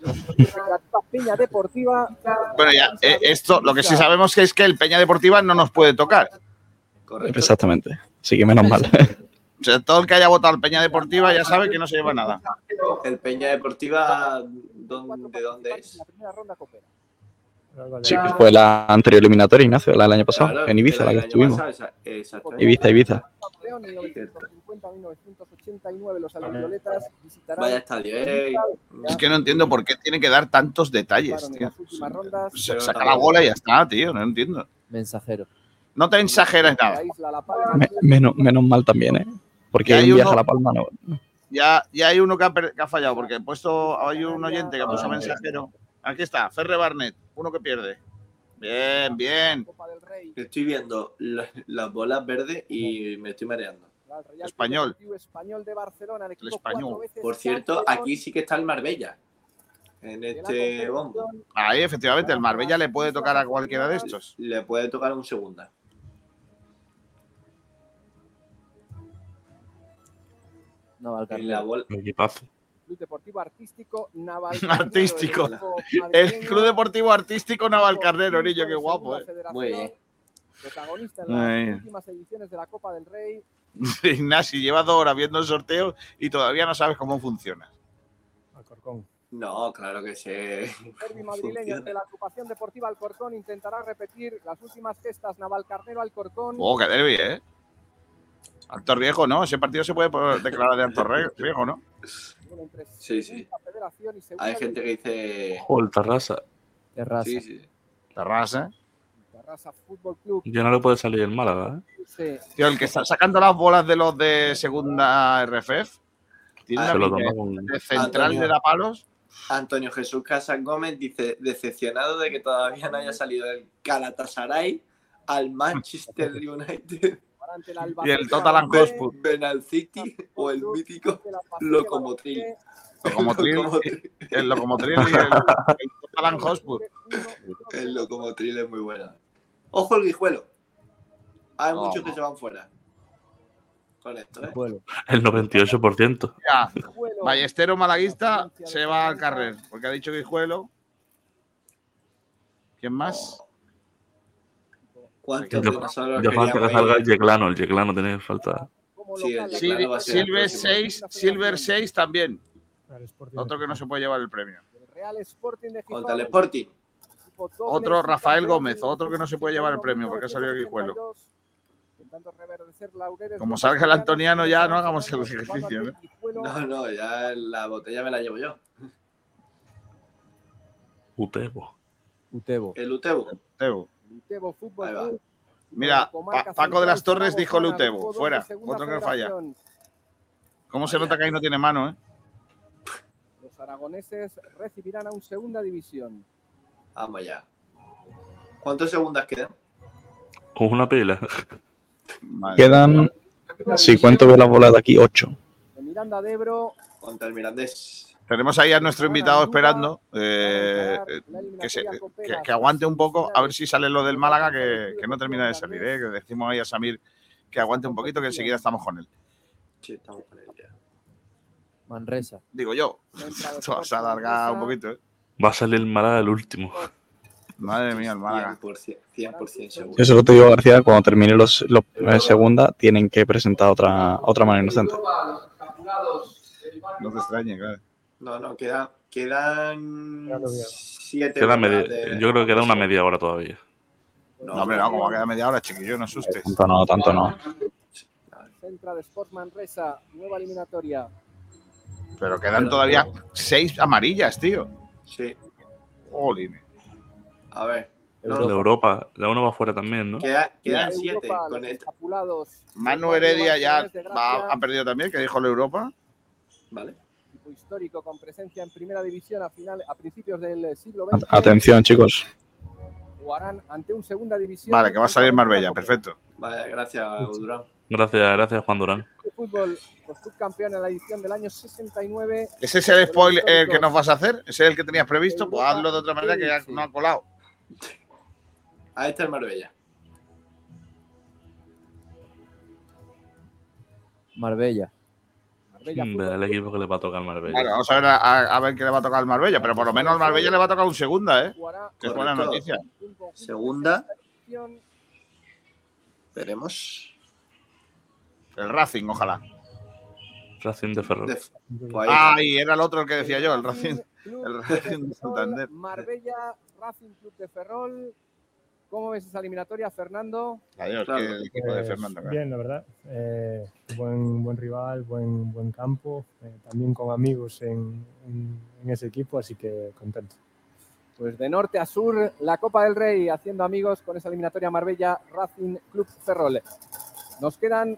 Peña Deportiva. Bueno, ya, eh, esto, lo que sí sabemos que es que el Peña Deportiva no nos puede tocar. Exactamente. Así que menos mal. O sea, todo el que haya votado al Peña Deportiva ya sabe que no se lleva nada. El Peña Deportiva, ¿dónde, ¿de dónde es? Sí, fue la anterior eliminatoria, Ignacio, la del año pasado, Claro, en Ibiza, la que estuvimos. pasado, esa-. Ibiza, Ibiza. En 1950-1989 los albivioletas visitarán Vaya estadio, eh. Es que no entiendo por qué tiene que dar tantos detalles, tío. Se saca la bola y ya está, tío. No entiendo. Mensajero. No te exageres nada. Me- menos, menos mal también, ¿eh? Porque hay un viaje uno- a La Palma no. Ya, ya hay uno que ha, que ha fallado, porque he puesto, hay un oyente que puso mensajero. Aquí está, Ferre Barnett, uno que pierde. Bien, bien. Estoy viendo la- las bolas verdes y me estoy mareando. Español. Español de Barcelona, el, español. veces Por cierto, aquí sí que está el Marbella. En este bombo. Ahí, efectivamente, el Marbella le puede tocar a cualquiera de estos. Le puede tocar un segunda. En la bola. Equipazo. Club Deportivo Artístico Naval. Artístico. El Club Deportivo Artístico Navalcarnero, niño, qué guapo, eh. Muy bien. Protagonista en las Ay. últimas ediciones de la Copa del Rey. Ignasi, lleva dos horas viendo el sorteo y todavía no sabes cómo funciona. No, claro que sé. Derby madrileño de la agrupación deportiva Alcorcón intentará repetir las últimas gestas Navalcarnero Alcorcón. Oh, qué derbi, ¿eh? Actor viejo, ¿no? Ese partido se puede declarar de actor viejo, ¿no? Entre Sí, sí. Segunda Federación y Segunda Hay gente que dice. Sí, sí. Terrassa. Terrassa Fútbol Club. Ya no le puede salir el Málaga, ¿eh? Sí. Tío, el que está sacando las bolas de los de segunda RFF tiene Ah, una con- de central Antonio. de la palos. Antonio Jesús Casas Gómez dice: decepcionado de que todavía no haya salido el Galatasaray al Manchester United. Ante el Y el Tottenham Hotspur. Benal City o el mítico Locomotril. Locomotril, Locomotril. el Locomotril y el, el Hotspur. El Locomotril es muy buena. Ojo el guijuelo. Hay Oh. muchos que se van fuera. Con esto, ¿eh? El 98%. Ya, Ballestero Malaguista se va al carrer, porque ha dicho Guijuelo. ¿Quién más? ¿Cuántos Ya, dinosaurios ya falta que salga el Yeclano. El Yeclano tiene que faltar. Sí, Silver próximo. 6, Silver 6 también. Otro que no se puede llevar el premio. Real Sporting de Gijón. Contra el Sporting. Otro Rafael Gómez, otro que no se puede llevar el premio porque ha salido Guijuelo. 1982, intentando reverdecer laureles Como salga el Antoniano ya no hagamos el ejercicio, ¿no? No, no, ya la botella me la llevo yo. Utebo. Utebo. El Utebo. Utebo. Utebo Fútbol. Club. Mira, Pa- Paco de las Torres dijo Lutebo, fuera, otro que falla. ¿Cómo se nota que ahí no tiene mano, eh? Los aragoneses recibirán a un segunda división. Vamos ya. ¿Cuántas segundas quedan? Una pila. Quedan, si cuento bien las bolas de aquí, 8. De Miranda de Ebro, Contra el Mirandés. Tenemos ahí a nuestro invitado esperando eh, eh, que, se- que- que aguante un poco, a ver si sale lo del Málaga, que, que no termina de salir. ¿eh? Que decimos ahí a Samir que aguante un poquito, que enseguida estamos con él. Sí, estamos con él ya. Manresa. Digo yo, esto se ha alargado un poquito. ¿eh? Va a salir el Málaga el último. Madre mía, el Málaga. 100%, 100% seguro. Eso lo te digo, García, cuando termine los, los eh, segunda, tienen que presentar otra, otra mano inocente. No te extrañe, claro. No, no, queda, quedan siete. Queda media- de- yo creo que queda una media hora todavía. No, hombre, no, como queda media hora, chiquillo, no asustes. Tanto no, tanto no. Centra de Sportman Resa, nueva eliminatoria. Pero quedan todavía seis amarillas, tío. Sí. Jolín. A ver. La Europa. La uno va fuera también, ¿no? Queda- quedan Europa, siete. Con el... Manu Heredia ya de va- ha perdido también, que dijo la Europa. Vale. Equipo histórico con presencia en primera división a, final, a principios del siglo XX. Atención, chicos. jugarán ante un segunda división. Vale, que va a salir Marbella, perfecto. Vale, gracias, Durán. Gracias, gracias, Juan Durán. de fútbol, pues subcampeón en la edición del año 69. ¿Ese es el spoiler el que nos vas a hacer? ¿Ese es el que tenías previsto? Pues hazlo de otra manera que ya no ha colado. Ahí está el Marbella. Marbella. Mm, El equipo que le va a tocar Marbella. Vale, vamos a ver, a, a ver qué le va a tocar al Marbella, pero por lo menos al Marbella le va a tocar un segunda, ¿eh? Que es buena noticia. Segunda. Veremos. El Racing, ojalá. Racing de Ferrol. Pues Ay, era el otro el que decía yo, el Racing. El Racing de Santander. Marbella, Racing Club de Ferrol. ¿Cómo ves esa eliminatoria, Fernando? Adiós, el equipo de Pues, Fernando. claro. Bien, la verdad. Eh, buen, buen rival, buen, buen campo. eh, también con amigos en, en- en ese equipo, así que contento. Pues de norte a sur, la Copa del Rey haciendo amigos con esa eliminatoria Marbella Racing Club Ferrol. Nos quedan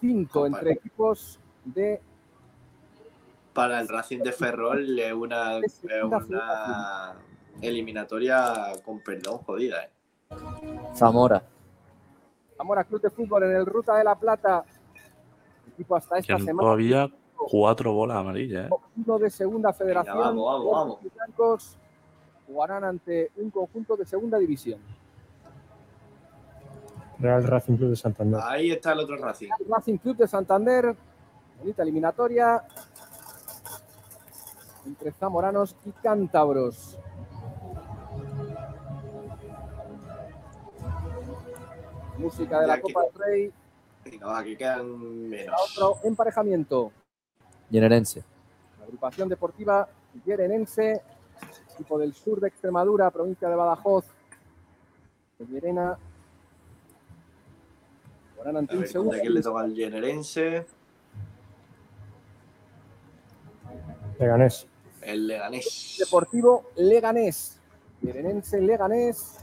cinco entre equipos de Para el Racing de Ferrol es una, es una eliminatoria con perdón jodida. ¿eh? Zamora. Zamora Club de Fútbol en el Ruta de la Plata. Equipo hasta esta semana. todavía cuatro bolas amarillas. ¿eh? Uno de segunda federación. Venga, vamos, vamos, los vamos. blancos jugarán ante un conjunto de segunda división. Real Racing Club de Santander. Ahí está el otro Racing. Racing Club de Santander, bonita eliminatoria entre zamoranos y cántabros. Música de la Copa del Rey, Venga, va, que quedan menos. otro emparejamiento. Generense. La agrupación deportiva Yerenense, equipo del sur de Extremadura, provincia de Badajoz, de Llerena. A ante un ver, segundo ¿contra quién le toca al Generense? Leganés. El Leganés. Deportivo Leganés. Yerenense Leganés.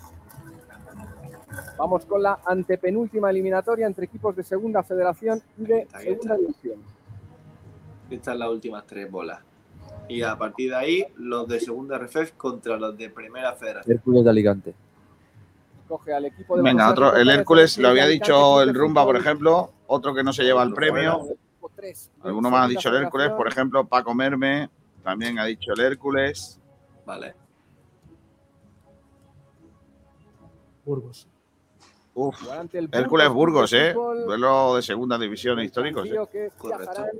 Vamos con la antepenúltima eliminatoria entre equipos de segunda federación y de está, segunda división. Estas son las últimas tres bolas. Y a partir de ahí, los de segunda RFEF contra los de primera federación. Hércules de Alicante. Coge al equipo de Venga, otro, el Hércules, lo había dicho el Rumba, por ejemplo, otro que no se lleva el premio. Alguno más ha dicho el Hércules, por ejemplo, Paco Merme, también ha dicho el Hércules. Vale. Burgos. Uf, el Hércules Burgos, ¿eh? Duelo de segunda división histórico. tío que Correcto. viajará en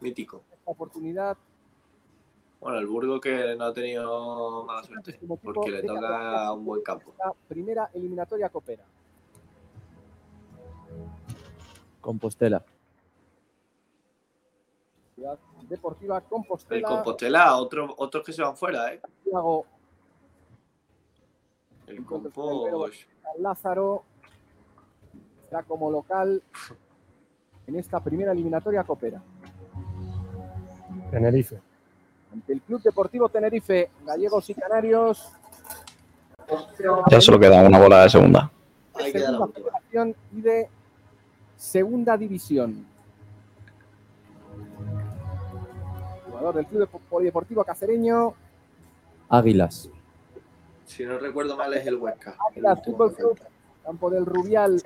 Mítico. oportunidad Bueno, el Burgo que no ha tenido mala suerte, porque le toca un buen campo. la primera eliminatoria copera. Compostela. Ciudad Deportiva El Compostela. Compostela, otros otros que se van fuera, ¿eh? El Compost. San Lázaro está como local en esta primera eliminatoria copera. Tenerife. Ante el Club Deportivo Tenerife, gallegos y canarios. Ya solo queda una bola de segunda. De segunda federación y de segunda división. Jugador del Club Depo- Polideportivo Cacereño, Águilas. Si no recuerdo mal, es el Huesca. último Fútbol Club, campo del Rubial,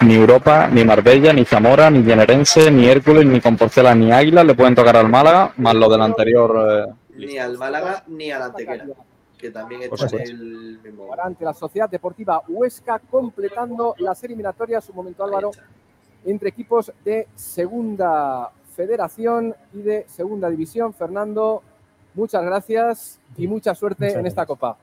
Ni Europa, ni Marbella, ni Zamora, ni Generense, ni Hércules, ni Compostela, ni Águila le pueden tocar al Málaga, más lo del anterior. eh, Ni al Málaga ni al Antequera, que también está en el mismo. ante la Sociedad Deportiva Huesca, completando las eliminatorias, un momento Álvaro, entre equipos de segunda federación y de segunda división. Fernando, muchas gracias y mucha suerte en esta copa.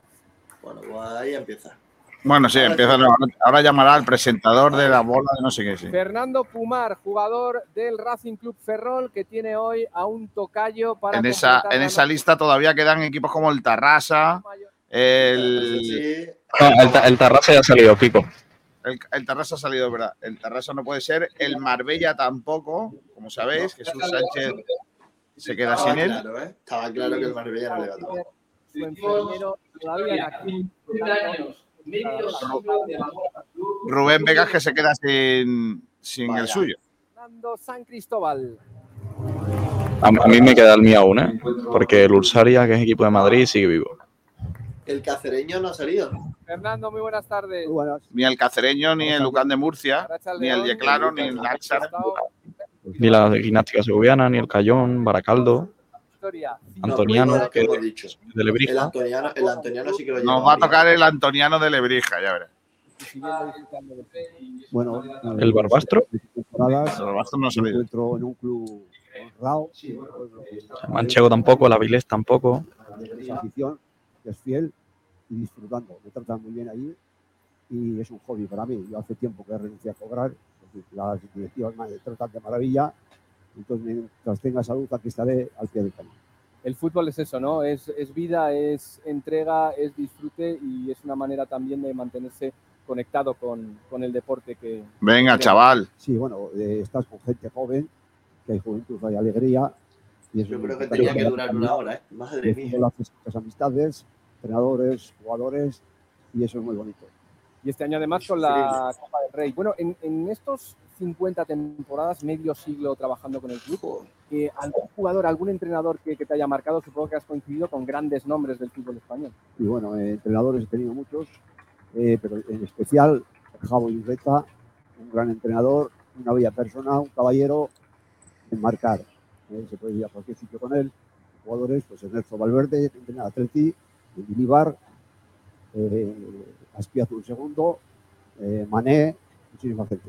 Bueno, pues ahí empieza. Bueno, sí, empieza. Ahora llamará al presentador de la bola de no sé qué, sí. Fernando Pumar, jugador del Racing Club Ferrol, que tiene hoy a un tocayo para En esa, en esa lista todavía quedan equipos como el Tarrasa, el, Sí, no, el, Ta- el Tarrasa ya ha salido, Pico. el, el Tarrasa ha salido, ¿verdad? El Tarrasa no puede ser, el Marbella tampoco, como sabéis, Jesús Sánchez se queda estaba sin él. claro, ¿eh? Estaba claro que el Marbella no le va a. su enfermero todavía. Rubén Vegas que se queda sin, sin el suyo. Fernando San Cristóbal. A, a mí me queda el mío aún, ¿eh? Porque el Ursaria, que es equipo de Madrid, sigue vivo. El cacereño no ha salido. Fernando, muy buenas tardes. Ni el cacereño, ni el Lucán de Murcia, ni el Yeclano, ni el Náxar. Ni la gimnástica segoviana, ni el Cayón, Baracaldo, Antoniano, No, que hemos es dicho. de El Lebrija. antoniano, el antoniano sí que lo Nos lleva va a tocar el Antoniano de Lebrija, ya verás. Bueno, El Barbastro. El Barbastro no salido. encuentro en un club honrado, El Manchego tampoco, el Avilés tampoco. esa afición que es fiel y disfrutando. Me tratan muy bien allí y es un hobby para mí. Yo hace tiempo que renuncié a cobrar, las directivas me tratan de maravilla. Entonces, mientras tenga salud, aquí estaré al pie del cañón. El fútbol es eso, ¿no? Es, es vida, es entrega, es disfrute y es una manera también de mantenerse conectado con, con el deporte que... Venga, que- chaval. Sí, bueno, eh, estás con gente joven, que hay juventud, hay alegría. Y eso Yo creo que tenía que durar una hora, ¿eh? Madre mía. muchas amistades, entrenadores, jugadores, y eso es muy bonito. Y este año además con la Copa del Rey. Bueno, en, en estos 50 temporadas, medio siglo trabajando con el club, eh, ¿algún jugador, algún entrenador que, que te haya marcado? Supongo que has coincidido con grandes nombres del fútbol español. Y bueno, eh, entrenadores he tenido muchos, eh, pero en especial Javo Irreta, un gran entrenador, una bella persona, un caballero en marcar. Eh, se puede ir a cualquier sitio con él. Jugadores, pues Ernesto Valverde, entrenador Atleti, Bilibar, eh, Aspiazu un segundo, eh, Mané, muchísima gente.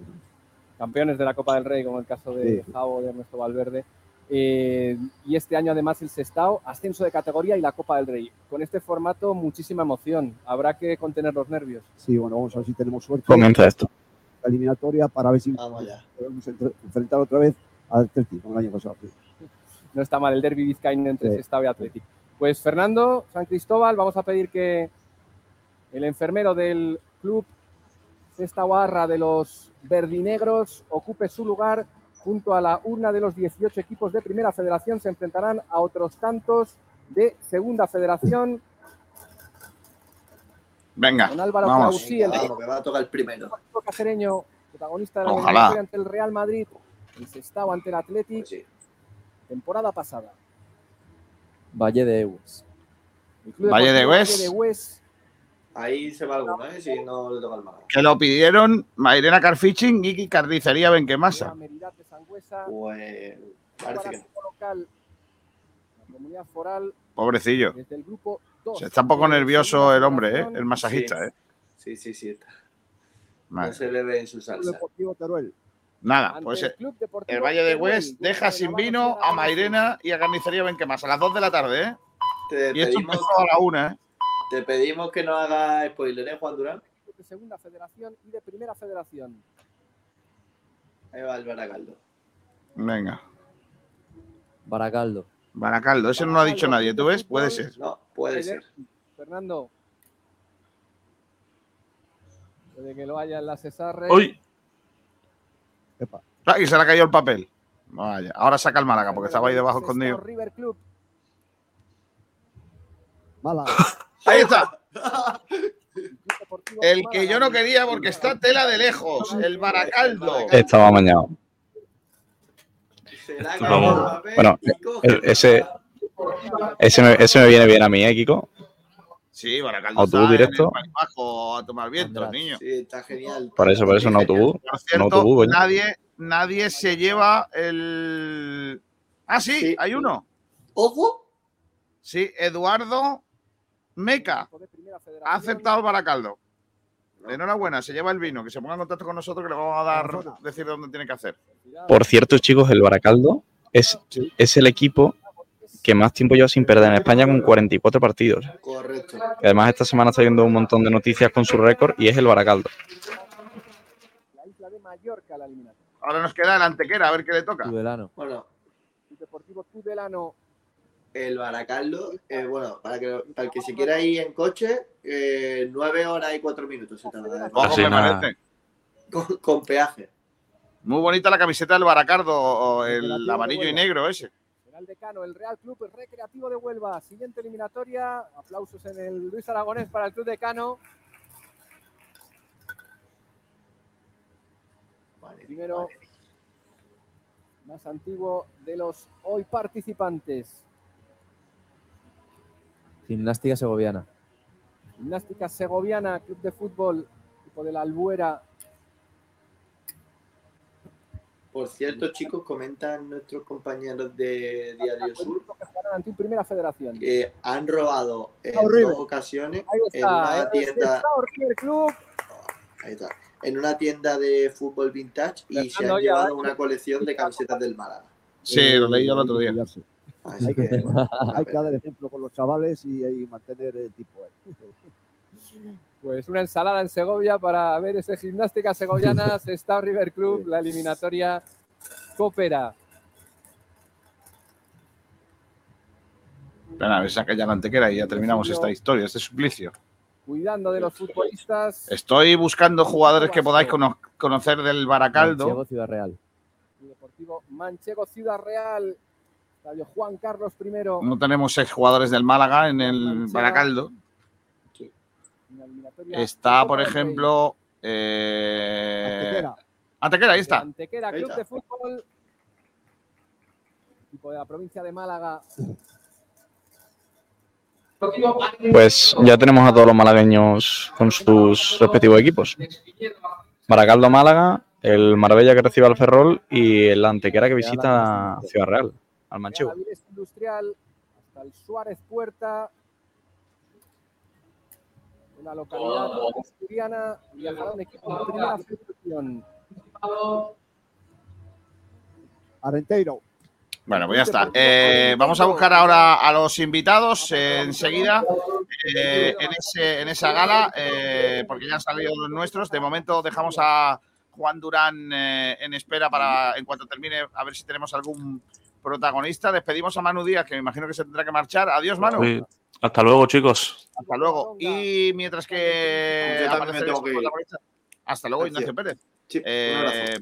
Campeones de la Copa del Rey, como el caso de Sí. Javo, de Ernesto Valverde. Eh, y este año además el Sestao, ascenso de categoría y la Copa del Rey. Con este formato, muchísima emoción. Habrá que contener los nervios. Sí, bueno, vamos a ver si tenemos suerte. Comienza esto. La eliminatoria para ver si podemos enfrentar otra vez al Atleti, como el año pasado. no está mal el derby vizcaíno entre Sí. Sestao y Athletic. Pues Fernando San Cristóbal, vamos a pedir que el enfermero del club Sestao Arra de los verdinegros ocupe su lugar junto a la urna de los 18 equipos de Primera Federación. Se enfrentarán a otros tantos de Segunda Federación. Venga, Con Álvaro vamos. Clausí, el que va a tocar el primero. cacereño, protagonista de la Ojalá. ante el Real Madrid, el Sestao ante el Pues Athletic, temporada pasada. Valle de Eus. Valle de Hues. Ahí se va alguno, ¿eh? Si no le toca el Málaga. Que lo pidieron Mairena Carfishing y Carnicería Benquemasa. Pues parece que local, la comunidad foral, Pobrecillo. desde el grupo 2. Se está un poco nervioso el hombre, ¿eh? El masajista, ¿eh? Sí, sí, sí. Está. Vale. No se le ve en su Club salsa. Deportivo Teruel. Nada, pues el Club Deportivo el Valle de duelo deja de sin vino a Mairena y a Carnicería Benquemasa a las 2 de la tarde, ¿eh? Te Y esto empezó a la 1, ¿eh? Te pedimos que no haga spoiler, ¿eh, Juan Durán? de Segunda Federación y de Primera Federación. Ahí va el Baracaldo. Venga. Baracaldo. Baracaldo, ese no lo ha dicho nadie, ¿tú ves? Puede ser. No, puede ser. Fernando. Puede que lo haya en la Cesarre. ¡Uy! Epa. Ah, y se le ha caído el papel. Vaya, ahora saca el Málaga porque estaba ahí debajo escondido. River Club. Mala. Ahí está. El que yo no quería porque está tela de lejos. El Baracaldo. Estaba Vamos. papel Bueno, el- ese, ese, me, ese me viene bien a mí, ¿eh, Kiko? Sí, Baracaldo Autobús directo. Bajo a tomar vientos, niño. Sí, está genial. Por eso, por eso, un autobús. Por Un autobús, nadie, nadie se lleva el... Ah, sí, Sí. hay uno. ¿Ojo? Sí, Eduardo Meca ha aceptado el Baracaldo. Enhorabuena, se lleva el vino, que se ponga en contacto con nosotros que le vamos a dar, decir dónde tiene que hacer. Por cierto, chicos, el Baracaldo es, es el equipo que más tiempo lleva sin perder en España con 44 partidos. Correcto. Además, esta semana está viendo un montón de noticias con su récord y es el Baracaldo. La isla de Mallorca, la. Ahora nos queda el Antequera, a ver qué le toca. Tudelano. Bueno, Club Deportivo Tudelano. El Baracaldo, eh, bueno, para, que, para el que se quiera ir en coche, eh, 9 horas y 4 minutos se tarda. Ojo, Así me parece. Con, con peaje. Muy bonita la camiseta del Baracardo, o el amarillo y negro ese. Será el decano, el Real Club Recreativo de Huelva. Siguiente eliminatoria. Aplausos en el Luis Aragonés para el Club Decano. Primero, más antiguo de los hoy participantes. Gimnástica segoviana. Gimnástica Segoviana, Club de Fútbol, equipo de la Albuera. Por cierto, chicos, comentan nuestros compañeros de Diario Sur ante un Primera Federación. que han robado en Horrible. dos ocasiones Ahí en una tienda. Sestao River Club. Ahí está. En una tienda de fútbol vintage y se han llevado va. una colección de camisetas del Málaga. Sí, lo leí yo el otro día. Así Hay que, que, hay que dar el ejemplo con los chavales y, y mantener el tipo. Pues una ensalada en Segovia para ver ese Gimnástica Segoviana, Sestao River Club, la eliminatoria Coopera. Venga, a ver, saca ya la antequera y ya terminamos esta historia, este suplicio. Cuidando de los futbolistas. Estoy buscando jugadores que podáis cono- conocer del Baracaldo. Santiago Ciudad Real. Deportivo Manchego Ciudad Real. Estadio Juan Carlos I. No tenemos exjugadores del Málaga en el. Baracaldo. Está, por ejemplo. Eh... Antequera. Antequera, ahí está. Antequera, Club está. de Fútbol. Equipo de la provincia de Málaga. Pues ya tenemos a todos los malagueños con sus respectivos equipos. Baracaldo Málaga, el Marbella que recibe al Ferrol y el Antequera que visita Ciudad Real, al Manchego. Avilés Industrial hasta el Suárez Puerta. Una localidad asturiana. Viajará un equipo de primera federación. Arenteiro. Bueno, pues ya está. Eh, vamos a buscar ahora a los invitados eh, enseguida eh, en, ese, en esa gala, eh, porque ya han salido los nuestros. De momento dejamos a Juan Durán eh, en espera para, en cuanto termine, a ver si tenemos algún protagonista. Despedimos a Manu Díaz, que me imagino que se tendrá que marchar. Adiós, Manu. Sí. Hasta luego, chicos. Hasta luego. Y mientras que tengo que Hasta luego, Gracias. Ignacio Pérez. Sí, Eh,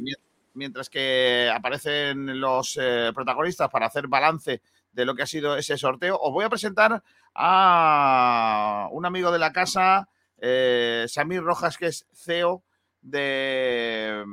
mientras que aparecen los eh, protagonistas para hacer balance de lo que ha sido ese sorteo, os voy a presentar a un amigo de la casa, eh, Samir Rojas, que es CEO de,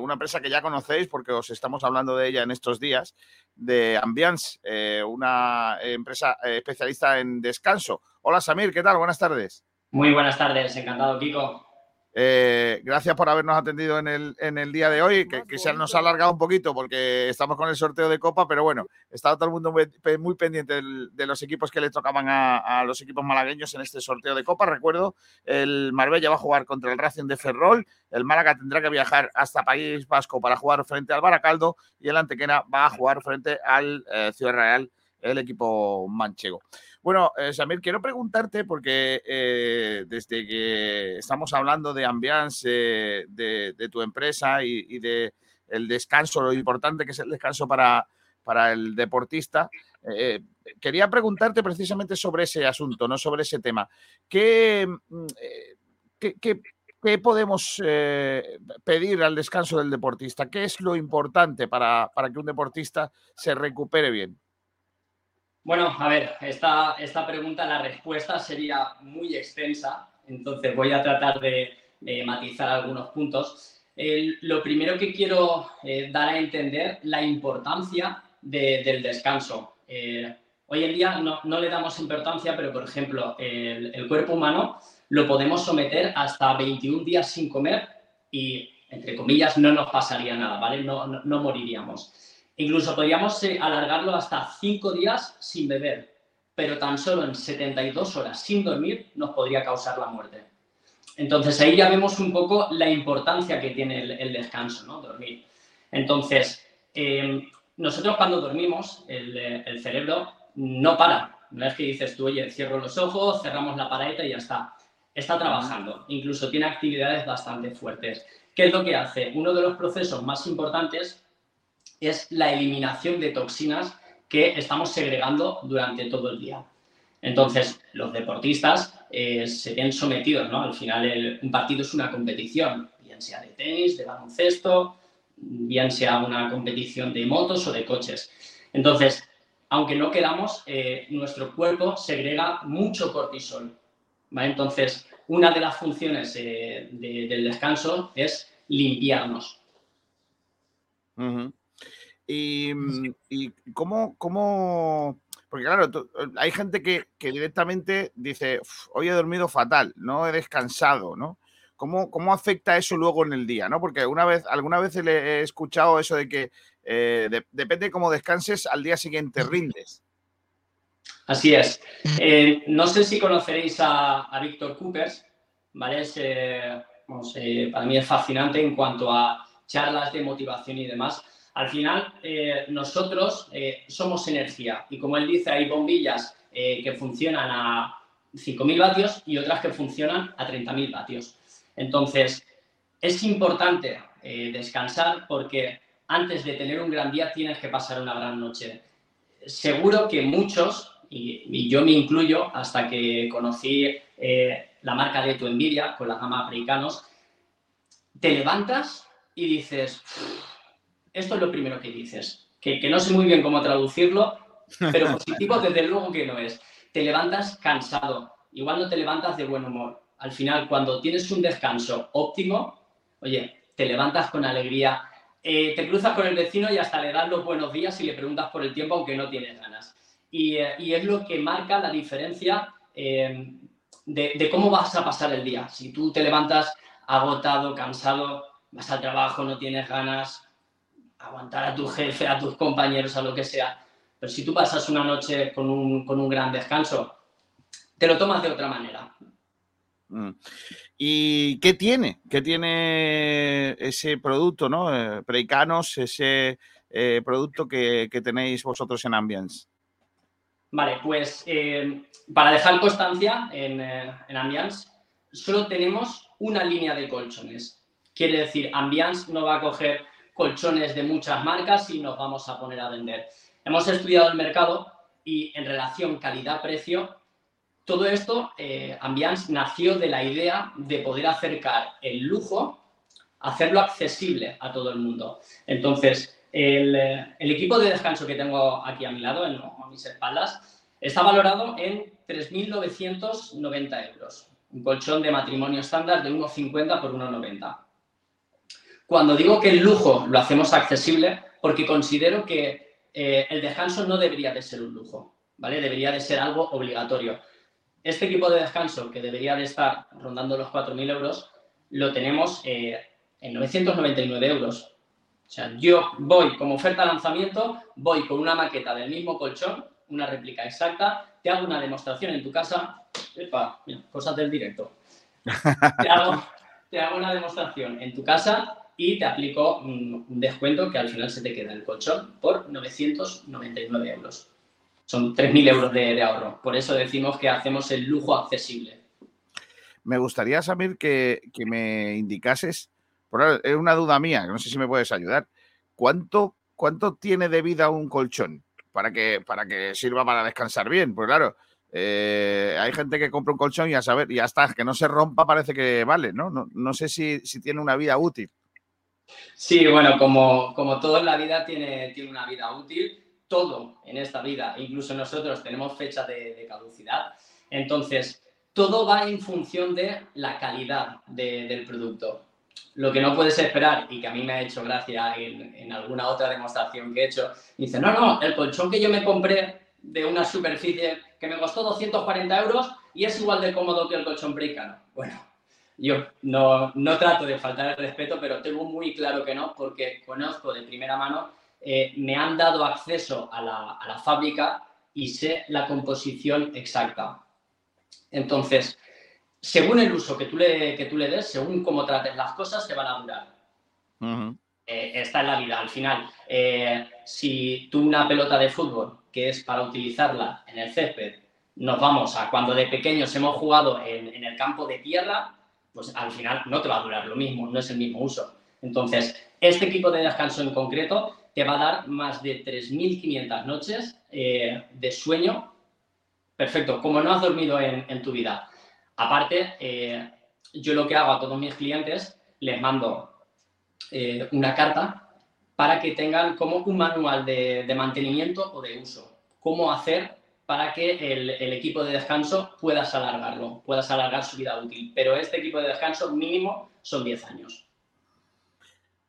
una empresa que ya conocéis porque os estamos hablando de ella en estos días, de Ambiance, eh, una empresa eh, especialista en descanso. Hola Samir, ¿qué tal? Buenas tardes. Muy buenas tardes, encantado, Kiko. Eh, gracias por habernos atendido en el, en el día de hoy, que, se nos ha alargado un poquito porque estamos con el sorteo de Copa, pero bueno, estaba todo el mundo muy, muy pendiente del- de los equipos que le tocaban a, a los equipos malagueños en este sorteo de Copa. Recuerdo, el Marbella va a jugar contra el Racing de Ferrol, el Málaga tendrá que viajar hasta País Vasco para jugar frente al Baracaldo y el Antequera va a jugar frente al eh, Ciudad Real, el equipo manchego. Bueno, eh, Samir, quiero preguntarte, porque eh, desde que estamos hablando de Ambiance, eh, de, tu empresa y, y de el descanso, lo importante que es el descanso para, para el deportista, eh, quería preguntarte precisamente sobre ese asunto, no sobre ese tema. ¿Qué, mm, eh, qué- qué- qué podemos eh, pedir al descanso del deportista? ¿Qué es lo importante para, para que un deportista se recupere bien? Bueno, a ver, esta, esta pregunta, la respuesta sería muy extensa, entonces voy a tratar de, de matizar algunos puntos. El- lo primero que quiero eh, dar a entender la importancia de- del descanso. Eh, hoy en día no, no le damos importancia, pero por ejemplo, el, cuerpo humano lo podemos someter hasta 21 días sin comer y, entre comillas, no nos pasaría nada, ¿vale? No, no moriríamos. Incluso podríamos eh, alargarlo hasta 5 días sin beber, pero tan solo en 72 horas sin dormir nos podría causar la muerte. Entonces ahí ya vemos un poco la importancia que tiene el, el descanso, ¿no? Dormir. Entonces, eh, nosotros cuando dormimos, el, el cerebro no para. No es que dices tú, oye, cierro los ojos, cerramos la pared y ya está. Está trabajando, incluso tiene actividades bastante fuertes. ¿Qué es lo que hace? Uno de los procesos más importantes es la eliminación de toxinas que estamos segregando durante todo el día. Entonces, los deportistas eh, se ven sometidos, ¿no? Al final, el- un partido es una competición, bien sea de tenis, de baloncesto, bien sea una competición de motos o de coches. Entonces, aunque no queramos, eh, nuestro cuerpo segrega mucho cortisol. ¿vale? Entonces, una de las funciones eh, de- del descanso es limpiarnos. Ujú. Y, mm, y cómo, cómo Porque claro, tú- hay gente que, que directamente dice, "Uf, hoy he dormido fatal, no he descansado, ¿no? ¿Cómo, ¿Cómo afecta eso luego en el día? ¿no? Porque una vez, alguna vez le he escuchado eso de que eh, de- depende cómo descanses, al día siguiente rindes. Así es. Eh, no sé si conoceréis a, a Víctor Coopers, ¿vale? Es, eh, eh, para mí es fascinante en cuanto a charlas de motivación y demás. Al final, eh, nosotros eh, somos energía y como él dice, hay bombillas eh, que funcionan a 5.000 vatios y otras que funcionan a 30.000 vatios. Entonces, es importante descansar porque antes de tener un gran día tienes que pasar una gran noche. Seguro que muchos, y, yo me incluyo, hasta que conocí la marca de tu envidia con la gama africanos, te levantas y dices, "Uf, esto es lo primero que dices, que, que no sé muy bien cómo traducirlo, pero positivo desde luego que no es. Te levantas cansado, igual no te levantas de buen humor. Al final, cuando tienes un descanso óptimo, oye, te levantas con alegría, eh, te cruzas con el vecino y hasta le das los buenos días y le preguntas por el tiempo aunque no tienes ganas. Y, eh, y es lo que marca la diferencia eh, de, de cómo vas a pasar el día. Si tú te levantas agotado, cansado, vas al trabajo, no tienes ganas, aguantar a tu jefe, a tus compañeros, a lo que sea. Pero si tú pasas una noche con un, con un gran descanso, te lo tomas de otra manera. Mm. ¿Y qué tiene? ¿Qué tiene ese producto, no? Eh, Preicanos, ese eh, producto que, que tenéis vosotros en Ambience. Vale, pues eh, para dejar constancia en, eh, en Ambiance, solo tenemos una línea de colchones. Quiere decir, Ambiance no va a coger colchones de muchas marcas y nos vamos a poner a vender. Hemos estudiado el mercado y en relación calidad-precio, todo esto, eh, Ambiance nació de la idea de poder acercar el lujo, hacerlo accesible a todo el mundo. Entonces, el, eh, equipo de descanso que tengo aquí a mi lado, en, a mis espaldas, está valorado en 3.990 euros. Un colchón de matrimonio estándar de 1,50 por 1,90. Cuando digo que el lujo lo hacemos accesible, porque considero que eh, el descanso no debería de ser un lujo, ¿vale? Debería de ser algo obligatorio. Este equipo de descanso, que debería de estar rondando los 4.000 euros, lo tenemos eh, en 999 euros. O sea, yo voy como oferta lanzamiento, voy con una maqueta del mismo colchón, una réplica exacta, te hago una demostración en tu casa. Epa, mira, cosas del directo. Te hago, te hago una demostración en tu casa y te aplico un, descuento que al final se te queda el colchón por 999 euros. Son 3.000 euros de, ahorro. Por eso decimos que hacemos el lujo accesible. Me gustaría saber que, que me indicases, es una duda mía, no sé si me puedes ayudar. ¿Cuánto, cuánto tiene de vida un colchón para que, para que sirva para descansar bien? Pues claro, eh, hay gente que compra un colchón y a saber, y ya está, que no se rompa parece que vale, ¿no? No, no sé si, si tiene una vida útil. Sí, bueno, como, como todo en la vida tiene, tiene una vida útil, todo en esta vida, incluso nosotros tenemos fecha de, caducidad. Entonces, todo va en función de la calidad de- del producto. Lo que no puedes esperar, y que a mí me ha hecho gracia en, en alguna otra demostración que he hecho, dice, no, no, el colchón que yo me compré de una superficie que me costó 240 euros y es igual de cómodo que el colchón Breicano. Bueno, yo no, no trato de faltar el respeto, pero tengo muy claro que no, porque conozco de primera mano, eh, me han dado acceso a la, a la fábrica y sé la composición exacta. Entonces, según el uso que tú le, que tú le des, según cómo trates las cosas, te van a durar. Eh, esta es la vida. Al final, eh, si tú una pelota de fútbol, que es para utilizarla en el césped, nos vamos a cuando de pequeños hemos jugado en, en el campo de tierra, pues al final no te va a durar lo mismo, no es el mismo uso. Entonces, este equipo de descanso en concreto te va a dar más de 3.500 noches eh, de sueño perfecto, como no has dormido en, tu vida. Aparte, eh, yo lo que hago a todos mis clientes, les mando eh, una carta para que tengan como un manual de, de mantenimiento o de uso. Cómo hacer para que el, equipo de descanso puedas alargarlo, puedas alargar su vida útil. Pero este equipo de descanso mínimo son 10 años.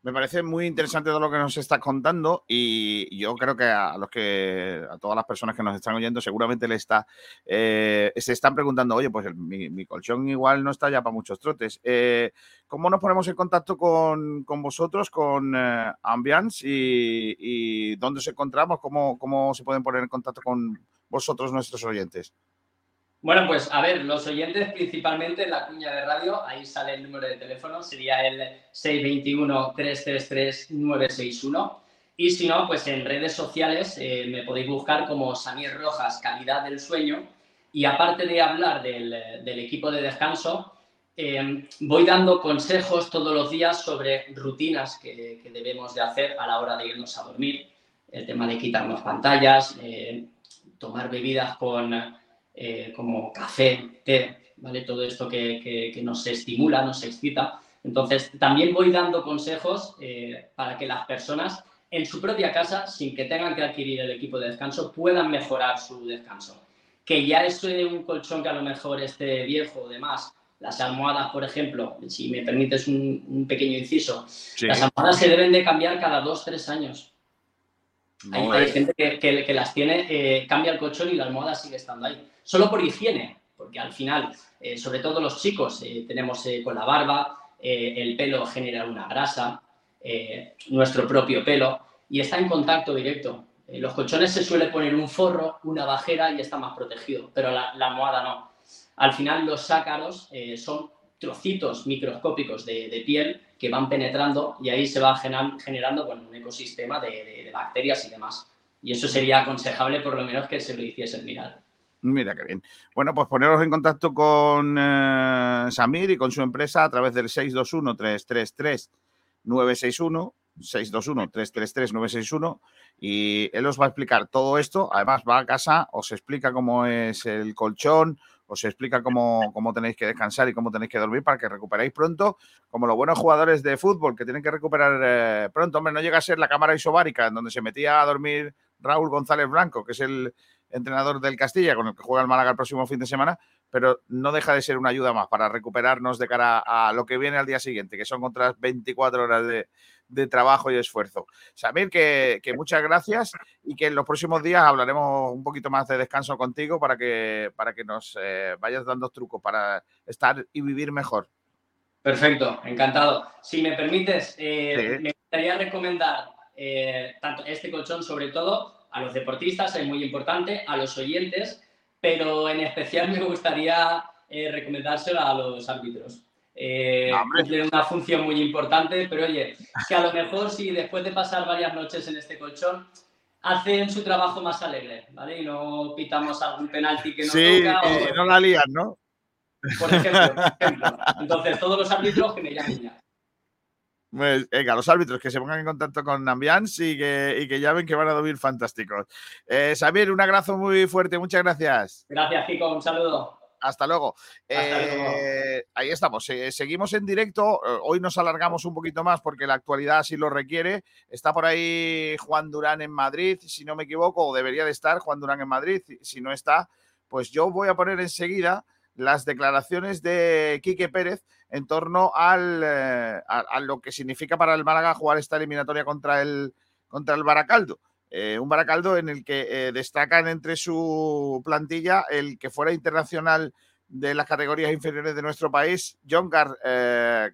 Me parece muy interesante todo lo que nos estás contando y yo creo que a los que a todas las personas que nos están oyendo seguramente le está eh, se están preguntando, oye, pues mi colchón igual no está ya para muchos trotes. Eh, ¿Cómo nos ponemos en contacto con, con vosotros, con eh, Ambiance y, y dónde os encontramos? ¿Cómo, ¿Cómo se pueden poner en contacto con vosotros, nuestros oyentes? Bueno, pues a ver, los oyentes principalmente en la cuña de radio, ahí sale el número de teléfono, sería el 621-333-961. Y si no, pues en redes sociales eh, me podéis buscar como Samir Rojas, calidad del sueño. Y aparte de hablar del, del equipo de descanso, eh, voy dando consejos todos los días sobre rutinas que, que debemos de hacer a la hora de irnos a dormir. El tema de quitarnos pantallas, eh, tomar bebidas con eh, como café, té, ¿vale? Todo esto que, que- que nos estimula, nos excita. Entonces, también voy dando consejos eh, para que las personas en su propia casa, sin que tengan que adquirir el equipo de descanso, puedan mejorar su descanso. Que ya es un colchón que a lo mejor esté viejo o demás, las almohadas, por ejemplo, si me permites un, un pequeño inciso, las almohadas se deben de cambiar cada dos, tres años. Hay, No hay es- gente que, que- que las tiene, eh, cambia el colchón y la almohada sigue estando ahí. Solo por higiene, porque al final, eh, sobre todo los chicos, eh, tenemos eh, con la barba, eh, el pelo genera una grasa, eh, nuestro propio pelo, y está en contacto directo. Eh, los colchones se suele poner un forro, una bajera y está más protegido, pero la, la almohada no. Al final los sácaros eh, son trocitos microscópicos de, de piel que van penetrando y ahí se va generando un ecosistema de bacterias y demás. Y eso sería aconsejable por lo menos que se lo hiciesen mirar. Mira qué bien. Bueno, pues poneros en contacto con eh, Samir y con su empresa a través del 621-333-961, 621-333-961, y él os va a explicar todo esto. Además, va a casa, os explica cómo es el colchón, os explica cómo, cómo tenéis que descansar y cómo tenéis que dormir para que recuperéis pronto, como los buenos jugadores de fútbol que tienen que recuperar eh, pronto. Hombre, no llega a ser la cámara isobárica en donde se metía a dormir Raúl González Blanco, que es el entrenador del Castilla, con el que juega el Málaga el próximo fin de semana, pero no deja de ser una ayuda más para recuperarnos de cara a lo que viene al día siguiente, que son otras 24 horas de, de trabajo y esfuerzo. Samir, que, que muchas gracias y que en los próximos días hablaremos un poquito más de descanso contigo para que, para que nos eh, vayas dando trucos para estar y vivir mejor. Perfecto, encantado. Si me permites, eh, Sí. me gustaría recomendar eh, tanto este colchón, sobre todo a los deportistas, es muy importante, a los oyentes, pero en especial me gustaría eh, recomendárselo a los árbitros. Eh, cumplen una función muy importante, pero oye, que a lo mejor si después de pasar varias noches en este colchón, hacen su trabajo más alegre, ¿vale? Y no pitamos algún penalti que no Sí, toca. o- no la lías, ¿no? por ejemplo, por ejemplo. Entonces, todos los árbitros que me llamen ya. Pues, venga, los árbitros que se pongan en contacto con Ambiance y que, y que ya ven que van a dormir fantásticos. Eh, Samir, un abrazo muy fuerte, muchas gracias. Gracias, Kiko, un saludo. Hasta luego. Hasta Eh, ahí estamos. eh, seguimos en directo. Eh, hoy nos alargamos un poquito más porque la actualidad así lo requiere. Está por ahí Juan Durán en Madrid, si no me equivoco, o debería de estar Juan Durán en Madrid. Si no está, pues yo voy a poner enseguida las declaraciones de Quique Pérez en torno al, eh, a, lo que significa para el Málaga jugar esta eliminatoria contra el, contra el Baracaldo. Eh, un Baracaldo en el que eh, destacan entre su plantilla el que fuera internacional de las categorías inferiores de nuestro país, John Gar,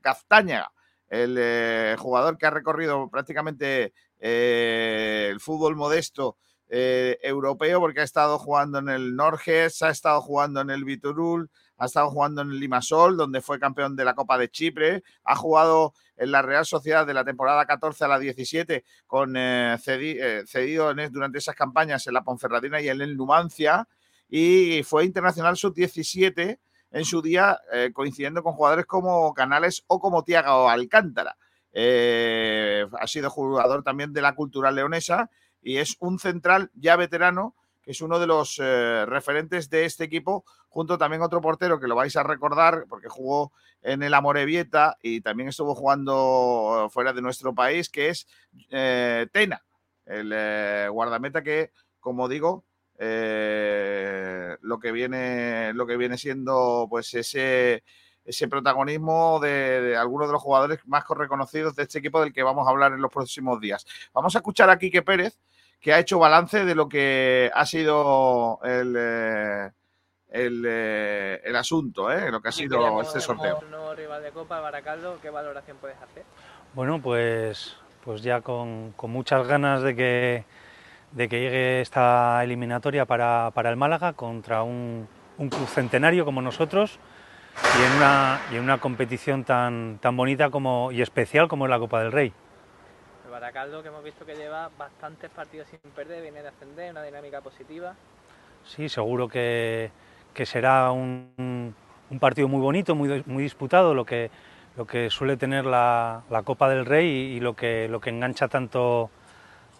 Gaztañaga, el jugador que ha recorrido prácticamente el fútbol modesto eh, europeo, porque ha estado jugando en el Norges, ha estado jugando en el Vitorul, ha estado jugando en el Limasol, donde fue campeón de la Copa de Chipre, ha jugado en la Real Sociedad de la temporada 14 a la 17, con eh, eh, cedido durante esas campañas en la Ponferradina y en el Numancia, y fue internacional sub-17 en su día, eh, coincidiendo con jugadores como Canales o como Tiago Alcántara. Ha sido jugador también de la Cultural Leonesa y es un central ya veterano, que es uno de los eh, referentes de este equipo, junto también otro portero que lo vais a recordar porque jugó en el Amorebieta y también estuvo jugando fuera de nuestro país, que es eh, Tena, el eh, guardameta que, como digo, eh, lo que viene lo que viene siendo pues ese ese protagonismo de, de algunos de los jugadores más reconocidos de este equipo del que vamos a hablar en los próximos días. Vamos a escuchar a Quique Pérez, que ha hecho balance de lo que ha sido el, eh, el, eh, el asunto, ¿eh? lo que ha sido este sorteo. Nuevo rival de Copa, Baracaldo, ¿qué valoración puedes hacer? Bueno, pues, pues ya con, con muchas ganas de que, de que llegue esta eliminatoria para, para el Málaga contra un, un club centenario como nosotros y en una, y en una competición tan, tan bonita como, y especial como es la Copa del Rey. Baracaldo, que hemos visto que lleva bastantes partidos sin perder, viene de ascender, una dinámica positiva. Sí, seguro que, será un, partido muy bonito, muy, disputado, lo que, lo que suele tener la, Copa del Rey y, lo, que, lo que engancha tanto,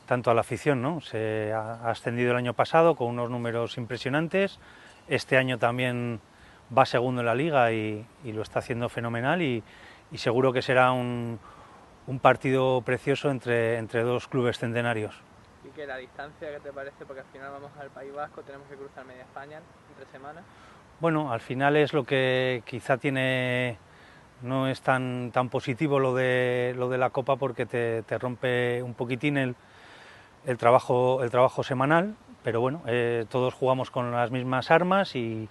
tanto a la afición. ¿no? Se ha, ascendido el año pasado con unos números impresionantes, este año también va segundo en la liga y, lo está haciendo fenomenal y seguro que será un, un partido precioso entre, entre dos clubes centenarios. Y que la distancia, ¿qué te parece? Porque al final vamos al País Vasco, tenemos que cruzar media España en tres semanas. Bueno, al final es lo que quizá tiene, no es tan, tan positivo lo de, lo de la Copa porque te, te rompe un poquitín el, el, trabajo, el trabajo semanal, pero bueno, eh, todos jugamos con las mismas armas y,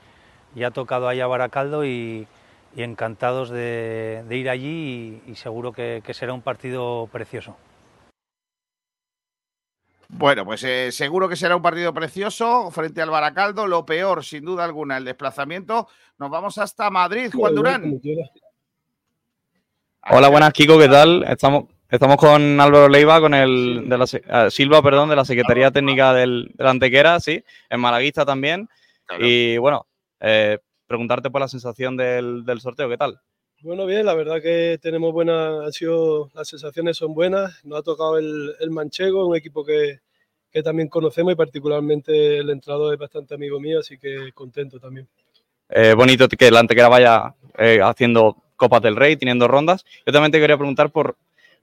y ha tocado ahí a Baracaldo y, y encantados de, de, ir allí y, y seguro que, que será un partido precioso. Bueno, pues eh, seguro que será un partido precioso frente al Baracaldo. Lo peor, sin duda alguna, el desplazamiento. Nos vamos hasta Madrid, Juan Durán. Hola, buenas, Kiko, ¿qué tal? Estamos, estamos con Álvaro Leiva, con el de la uh, Silva, perdón, de la Secretaría Técnica del, de la Antequera, sí, en Malaguista también. Claro. Y bueno, eh, preguntarte por la sensación del, del, sorteo, ¿qué tal? Bueno, bien, la verdad que tenemos buenas, ha sido, las sensaciones son buenas. Nos ha tocado el, el Manchego, un equipo que, que, también conocemos y particularmente el entrenador es bastante amigo mío, así que contento también. Eh, bonito que la Antequera vaya eh, haciendo Copas del Rey, teniendo rondas. Yo también te quería preguntar por,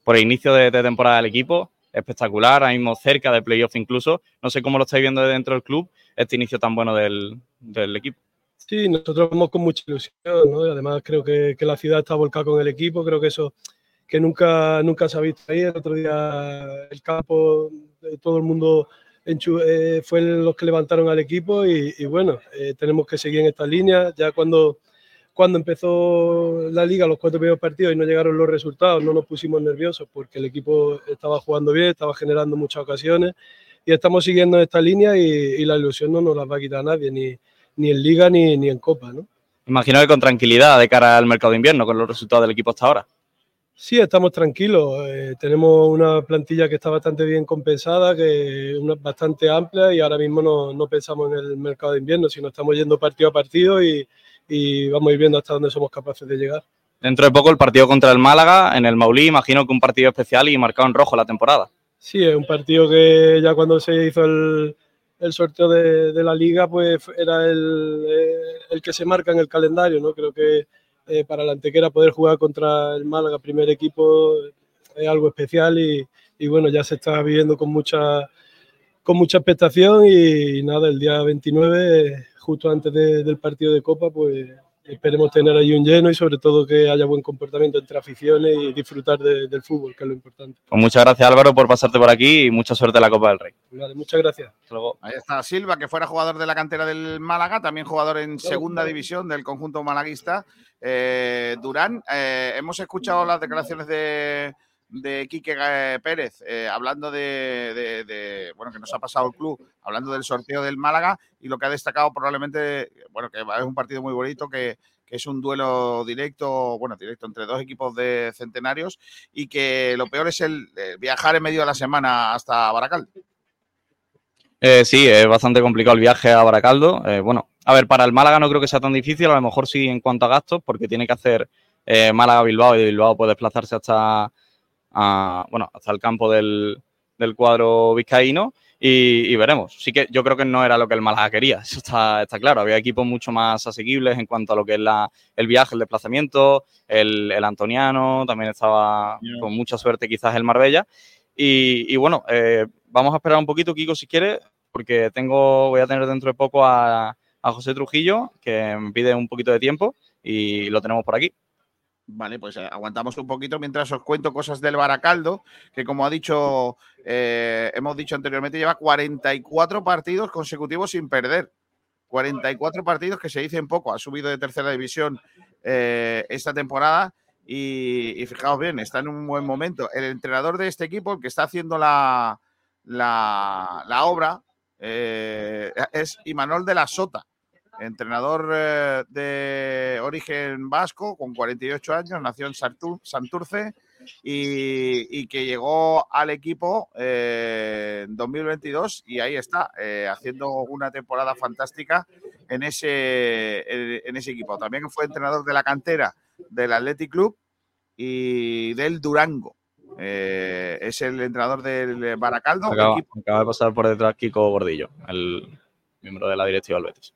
por el inicio de, de temporada del equipo, espectacular, ahora mismo cerca de playoff incluso. No sé cómo lo estáis viendo dentro del club, este inicio tan bueno del, del equipo. Sí, nosotros vamos con mucha ilusión, ¿no? Además creo que, que, la ciudad está volcada con el equipo, creo que eso que nunca, nunca se ha visto ahí. El otro día el campo, todo el mundo eh, fue los que levantaron al equipo y, y bueno, eh, tenemos que seguir en esta línea. Ya cuando, cuando empezó la liga, los cuatro primeros partidos y no llegaron los resultados, no nos pusimos nerviosos porque el equipo estaba jugando bien, estaba generando muchas ocasiones y estamos siguiendo esta línea y, y la ilusión no nos la va a quitar nadie, ni, ni en Liga ni, ni en Copa, ¿no? Imagino que con tranquilidad de cara al mercado de invierno, con los resultados del equipo hasta ahora. Sí, estamos tranquilos. Eh, tenemos una plantilla que está bastante bien compensada, que una, bastante amplia y ahora mismo no, no, pensamos en el mercado de invierno, sino estamos yendo partido a partido y, y vamos a ir viendo hasta dónde somos capaces de llegar. Dentro de poco el partido contra el Málaga en el Maulí, imagino que un partido especial y marcado en rojo la temporada. Sí, es un partido que ya cuando se hizo el, el sorteo de, de, la liga, pues era el, eh, el, que se marca en el calendario, ¿no? Creo que eh, para la Antequera poder jugar contra el Málaga, primer equipo, es algo especial y, y bueno, ya se está viviendo con mucha, con mucha expectación y, y nada, el día 29, justo antes de, del partido de Copa, pues esperemos tener allí un lleno y sobre todo que haya buen comportamiento entre aficiones y disfrutar de, del fútbol, que es lo importante. Pues muchas gracias Álvaro por pasarte por aquí y mucha suerte en la Copa del Rey. Vale, muchas gracias. Luego. Ahí está Silva, que fuera jugador de la cantera del Málaga, también jugador en segunda división del conjunto malaguista. Eh, Durán, eh, hemos escuchado las declaraciones de, de Quique eh, Pérez, eh, hablando de, bueno, que nos ha pasado el club, hablando del sorteo del Málaga y lo que ha destacado probablemente, bueno, que es un partido muy bonito, que, que es un duelo directo, bueno, directo entre dos equipos de centenarios y que lo peor es el eh, viajar en medio de la semana hasta Baracaldo. Eh, sí, es bastante complicado el viaje a Baracaldo. Eh, bueno, a ver, para el Málaga no creo que sea tan difícil, a lo mejor sí en cuanto a gastos, porque tiene que hacer Málaga-Bilbao y Bilbao puede desplazarse hasta, a, bueno, hasta el campo del, del cuadro vizcaíno y, y, veremos. Sí que yo creo que no era lo que el Málaga quería, eso está, está claro. Había equipos mucho más asequibles en cuanto a lo que es la, el viaje, el desplazamiento, el, el Antoniano, también estaba yeah. con mucha suerte quizás el Marbella. Y, y bueno, eh, vamos a esperar un poquito, Kiko, si quiere, porque tengo, voy a tener dentro de poco a, a José Trujillo, que me pide un poquito de tiempo y lo tenemos por aquí. Vale, pues eh, aguantamos un poquito mientras os cuento cosas del Baracaldo, que como ha dicho, eh, hemos dicho anteriormente, lleva 44 partidos consecutivos sin perder. 44 partidos que se dicen poco. Ha subido de tercera división eh, esta temporada y, fijaos bien, está en un buen momento. El entrenador de este equipo, el que está haciendo la, la, la obra, eh, es Imanol de la Sota, entrenador eh, de origen vasco, con 48 años, nació en Santurce y, y que llegó al equipo eh, en 2022 y ahí está, eh, haciendo una temporada fantástica en ese, en, en ese equipo. También fue entrenador de la cantera del Athletic Club y del Durango. Eh, es el entrenador del Baracaldo. Acaba, equipo- acaba de pasar por detrás Kiko Gordillo, el miembro de la directiva del Betis.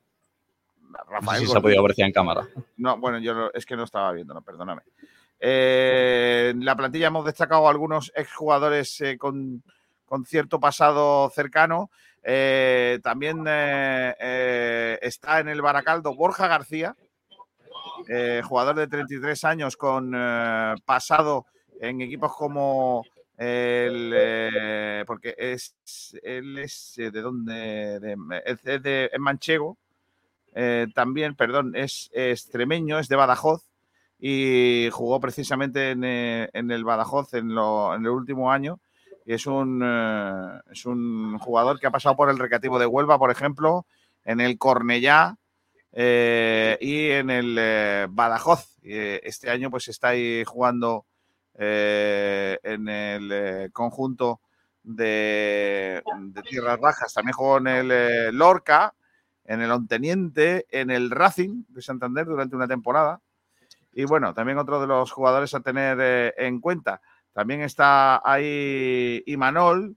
No sé Rafael si se ha podido apreciar en cámara. No, bueno, yo no- es que no estaba viendo, no, perdóname. Eh, en la plantilla hemos destacado algunos exjugadores eh, con, con cierto pasado cercano. Eh, también está en el Baracaldo Borja García, jugador de 33 años con pasado en equipos como el. eh, porque es, él es de dónde. De, es de- es manchego. Eh, también, perdón, es extremeño, es de Badajoz y jugó precisamente en, eh, en el Badajoz en, lo- en el último año. Y es un, eh, es un jugador que ha pasado por el Recreativo de Huelva, por ejemplo, en el Cornellá y en el Badajoz. Este año pues está ahí jugando en el conjunto de, de Tierras Bajas. También jugó en el Lorca, en el Onteniente, en el Racing de Santander durante una temporada. Y bueno, también otro de los jugadores a tener eh, en cuenta. También está ahí Imanol,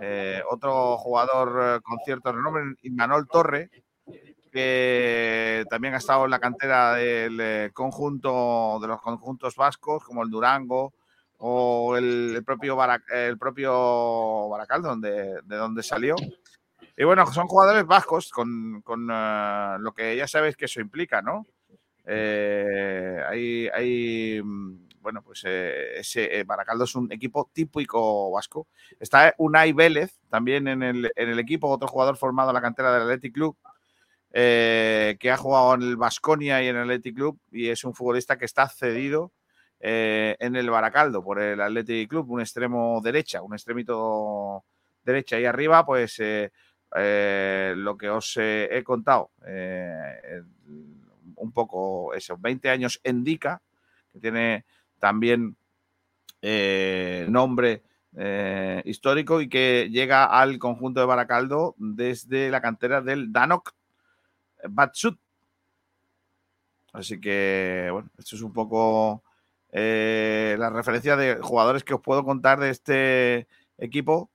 eh, otro jugador eh, con cierto renombre, Imanol Torre, que también ha estado en la cantera del conjunto, de los conjuntos vascos, como el Durango o el, propio, Bara- el propio Baracal, donde, de donde salió. Y bueno, son jugadores vascos con, con, eh, lo que ya sabéis que eso implica, ¿no? Eh, hay, hay, mm, bueno, pues eh, ese eh, Baracaldo es un equipo típico vasco. Está Unai Vélez también en el, en el equipo, otro jugador formado en la cantera del Athletic Club, que ha jugado en el Vasconia y en el Athletic Club y es un futbolista que está cedido en el Baracaldo por el Athletic Club, un extremo derecha, un extremito derecha y arriba, pues eh, lo que os he contado, eh, un poco eso, 20 años en Dica, que tiene también eh, nombre histórico y que llega al conjunto de Baracaldo desde la cantera del Danok Batsut. Así que, bueno, esto es un poco la referencia de jugadores que os puedo contar de este equipo,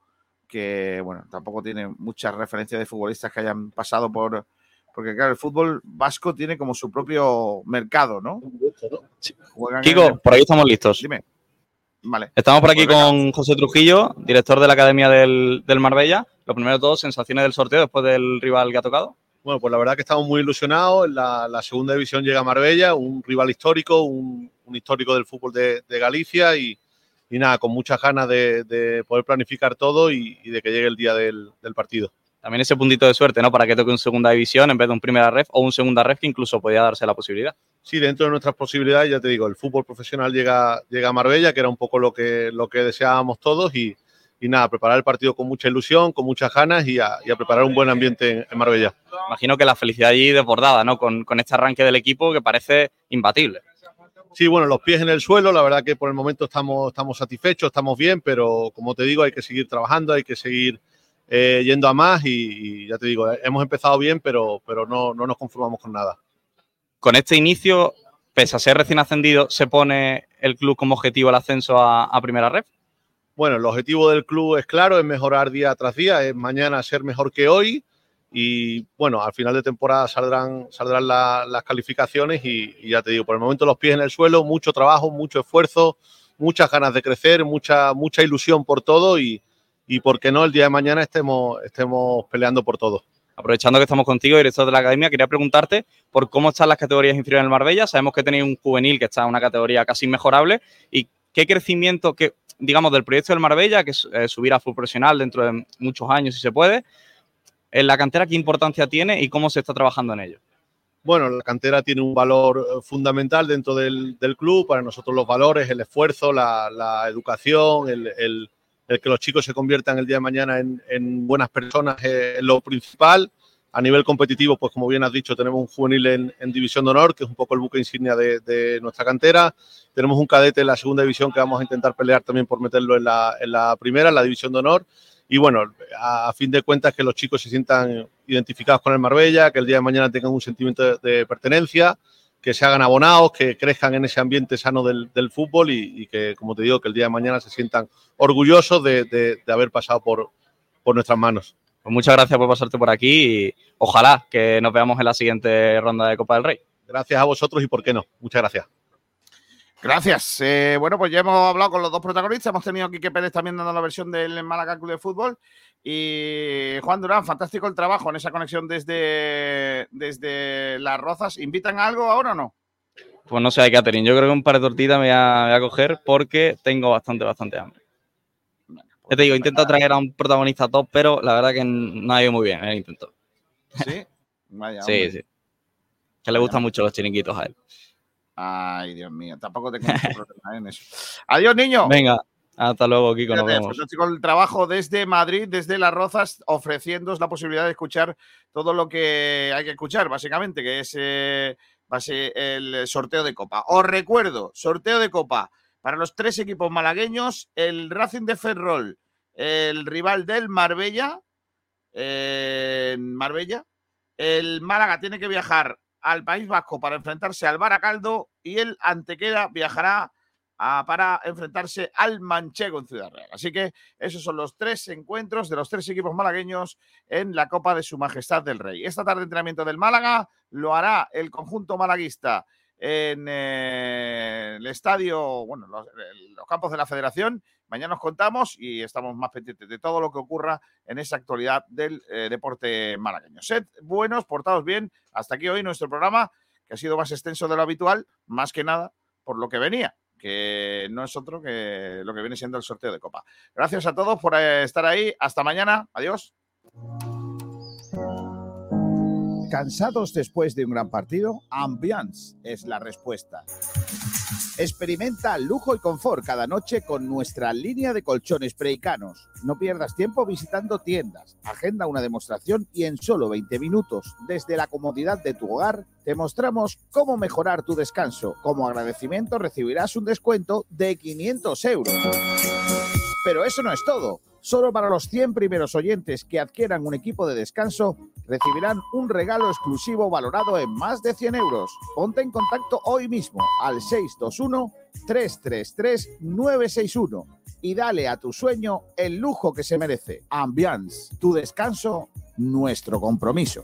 que, bueno, tampoco tiene muchas referencias de futbolistas que hayan pasado por... Porque, claro, el fútbol vasco tiene como su propio mercado, ¿no? En Kiko, el- por aquí estamos listos. Dime. Vale. Estamos por aquí con José Trujillo, director de la Academia del, del Marbella. Lo primero de todo, sensaciones del sorteo después del rival que ha tocado. Bueno, pues la verdad que estamos muy ilusionados. La, la segunda división llega a Marbella, un rival histórico, un, un histórico del fútbol de, de Galicia y, y nada, con muchas ganas de, de poder planificar todo y, y de que llegue el día del, del partido. También ese puntito de suerte, ¿no? Para que toque un segunda división en vez de un primera ref o un segunda ref que incluso podía darse la posibilidad. Sí, dentro de nuestras posibilidades, ya te digo, el fútbol profesional llega, llega a Marbella, que era un poco lo que, lo que deseábamos todos y, y nada, preparar el partido con mucha ilusión, con muchas ganas y a, y a preparar un buen ambiente en, en Marbella. Imagino que la felicidad allí desbordada, ¿no? Con, con este arranque del equipo que parece imbatible. Sí, bueno, los pies en el suelo, la verdad que por el momento estamos, estamos satisfechos, estamos bien, pero como te digo, hay que seguir trabajando, hay que seguir eh, yendo a más y, y ya te digo, hemos empezado bien, pero, pero no, no nos conformamos con nada. Con este inicio, pese a ser recién ascendido, ¿se pone el club como objetivo el ascenso a, a primera ref? Bueno, el objetivo del club es claro, es mejorar día tras día, es mañana ser mejor que hoy y bueno, al final de temporada saldrán, saldrán la- las calificaciones y, y ya te digo, por el momento los pies en el suelo, mucho trabajo, mucho esfuerzo, muchas ganas de crecer, mucha, mucha ilusión por todo y, y por qué no el día de mañana estemos, estemos peleando por todo. aprovechando que estamos contigo, director de la academia, quería preguntarte por cómo están las categorías inferiores en el Marbella. Sabemos que tenéis un juvenil que está en una categoría casi inmejorable y qué crecimiento, que, digamos, del proyecto del Marbella, que es eh, subir a fútbol profesional dentro de muchos años, si se puede, en la cantera, qué importancia tiene y cómo se está trabajando en ello. Bueno, la cantera tiene un valor eh, fundamental dentro del, club. Para nosotros los valores, el esfuerzo, la, educación, el, que los chicos se conviertan el día de mañana en, en buenas personas es lo principal. A nivel competitivo, pues como bien has dicho, tenemos un juvenil en, en División de Honor, que es un poco el buque insignia de, de nuestra cantera. Tenemos un cadete en la segunda división que vamos a intentar pelear también por meterlo en la, en la primera, en la División de Honor. Y bueno, a, fin de cuentas que los chicos se sientan identificados con el Marbella, que el día de mañana tengan un sentimiento de, de pertenencia, que se hagan abonados, que crezcan en ese ambiente sano del, del fútbol y, y que, como te digo, que el día de mañana se sientan orgullosos de, de- de haber pasado por, por nuestras manos. Pues muchas gracias por pasarte por aquí y ojalá que nos veamos en la siguiente ronda de Copa del Rey. Gracias a vosotros y por qué no. Muchas gracias. Gracias. Eh, bueno, pues ya hemos hablado con los dos protagonistas. Hemos tenido a Quique Pérez también dando la versión del Málaga Club de Fútbol. Y Juan Durán, fantástico el trabajo en esa conexión desde, desde Las Rozas. ¿Invitan a algo ahora o no? Pues no sé, Catherine, yo creo que un par de tortitas me voy a, me voy a coger porque tengo bastante, bastante hambre. Ya te digo, intento traer a un protagonista top, pero la verdad que no ha ido muy bien el intento. Sí. Vaya, Sí, sí. Que le gustan mucho los chiringuitos a él. Ay, Dios mío. Tampoco tengo problema en eso. Adiós, niño. Venga, hasta luego, Kiko, nos vemos. fantástico el trabajo desde Madrid, desde Las Rozas, ofreciéndoos la posibilidad de escuchar todo lo que hay que escuchar, básicamente, que es eh, el sorteo de Copa. Os recuerdo, sorteo de Copa para los tres equipos malagueños, el Racing de Ferrol, el rival del Marbella, eh, Marbella, el Málaga tiene que viajar al País Vasco para enfrentarse al Baracaldo y el Antequera viajará para enfrentarse al Manchego en Ciudad Real. Así que esos son los tres encuentros de los tres equipos malagueños en la Copa de Su Majestad del Rey. Esta tarde entrenamiento del Málaga lo hará el conjunto malaguista en eh, el estadio, bueno, los campos de la Federación. Mañana nos contamos y estamos más pendientes de todo lo que ocurra en esa actualidad del eh, deporte malagueño. Sed buenos, portados bien. Hasta aquí hoy nuestro programa, que ha sido más extenso de lo habitual, más que nada por lo que venía, que no es otro que lo que viene siendo el sorteo de Copa. Gracias a todos por eh, estar ahí. Hasta mañana. Adiós. ¿Cansados después de un gran partido? Ambiance es la respuesta. Experimenta lujo y confort cada noche con nuestra línea de colchones preicanos. No pierdas tiempo visitando tiendas. Agenda una demostración y en solo 20 minutos, desde la comodidad de tu hogar, te mostramos cómo mejorar tu descanso. Como agradecimiento recibirás un descuento de 500 euros. Pero eso no es todo. Solo para los 100 primeros oyentes que adquieran un equipo de descanso recibirán un regalo exclusivo valorado en más de 100 euros. Ponte en contacto hoy mismo al 621-333-961 y dale a tu sueño el lujo que se merece. Ambiance, tu descanso, nuestro compromiso.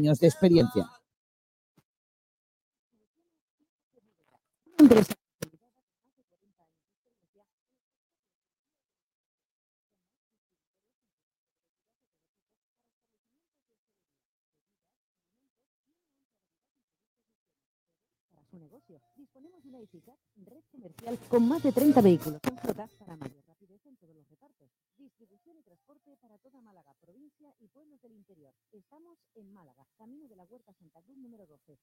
de experiencia. su negocio. Disponemos de una eficaz red comercial con más de 30 vehículos en flota para mayor rapidez en todos los repartos. Distribución y transporte para toda Málaga, provincia y pueblos del interior. Estamos en Málaga, camino de la Huerta Santa Cruz número 12.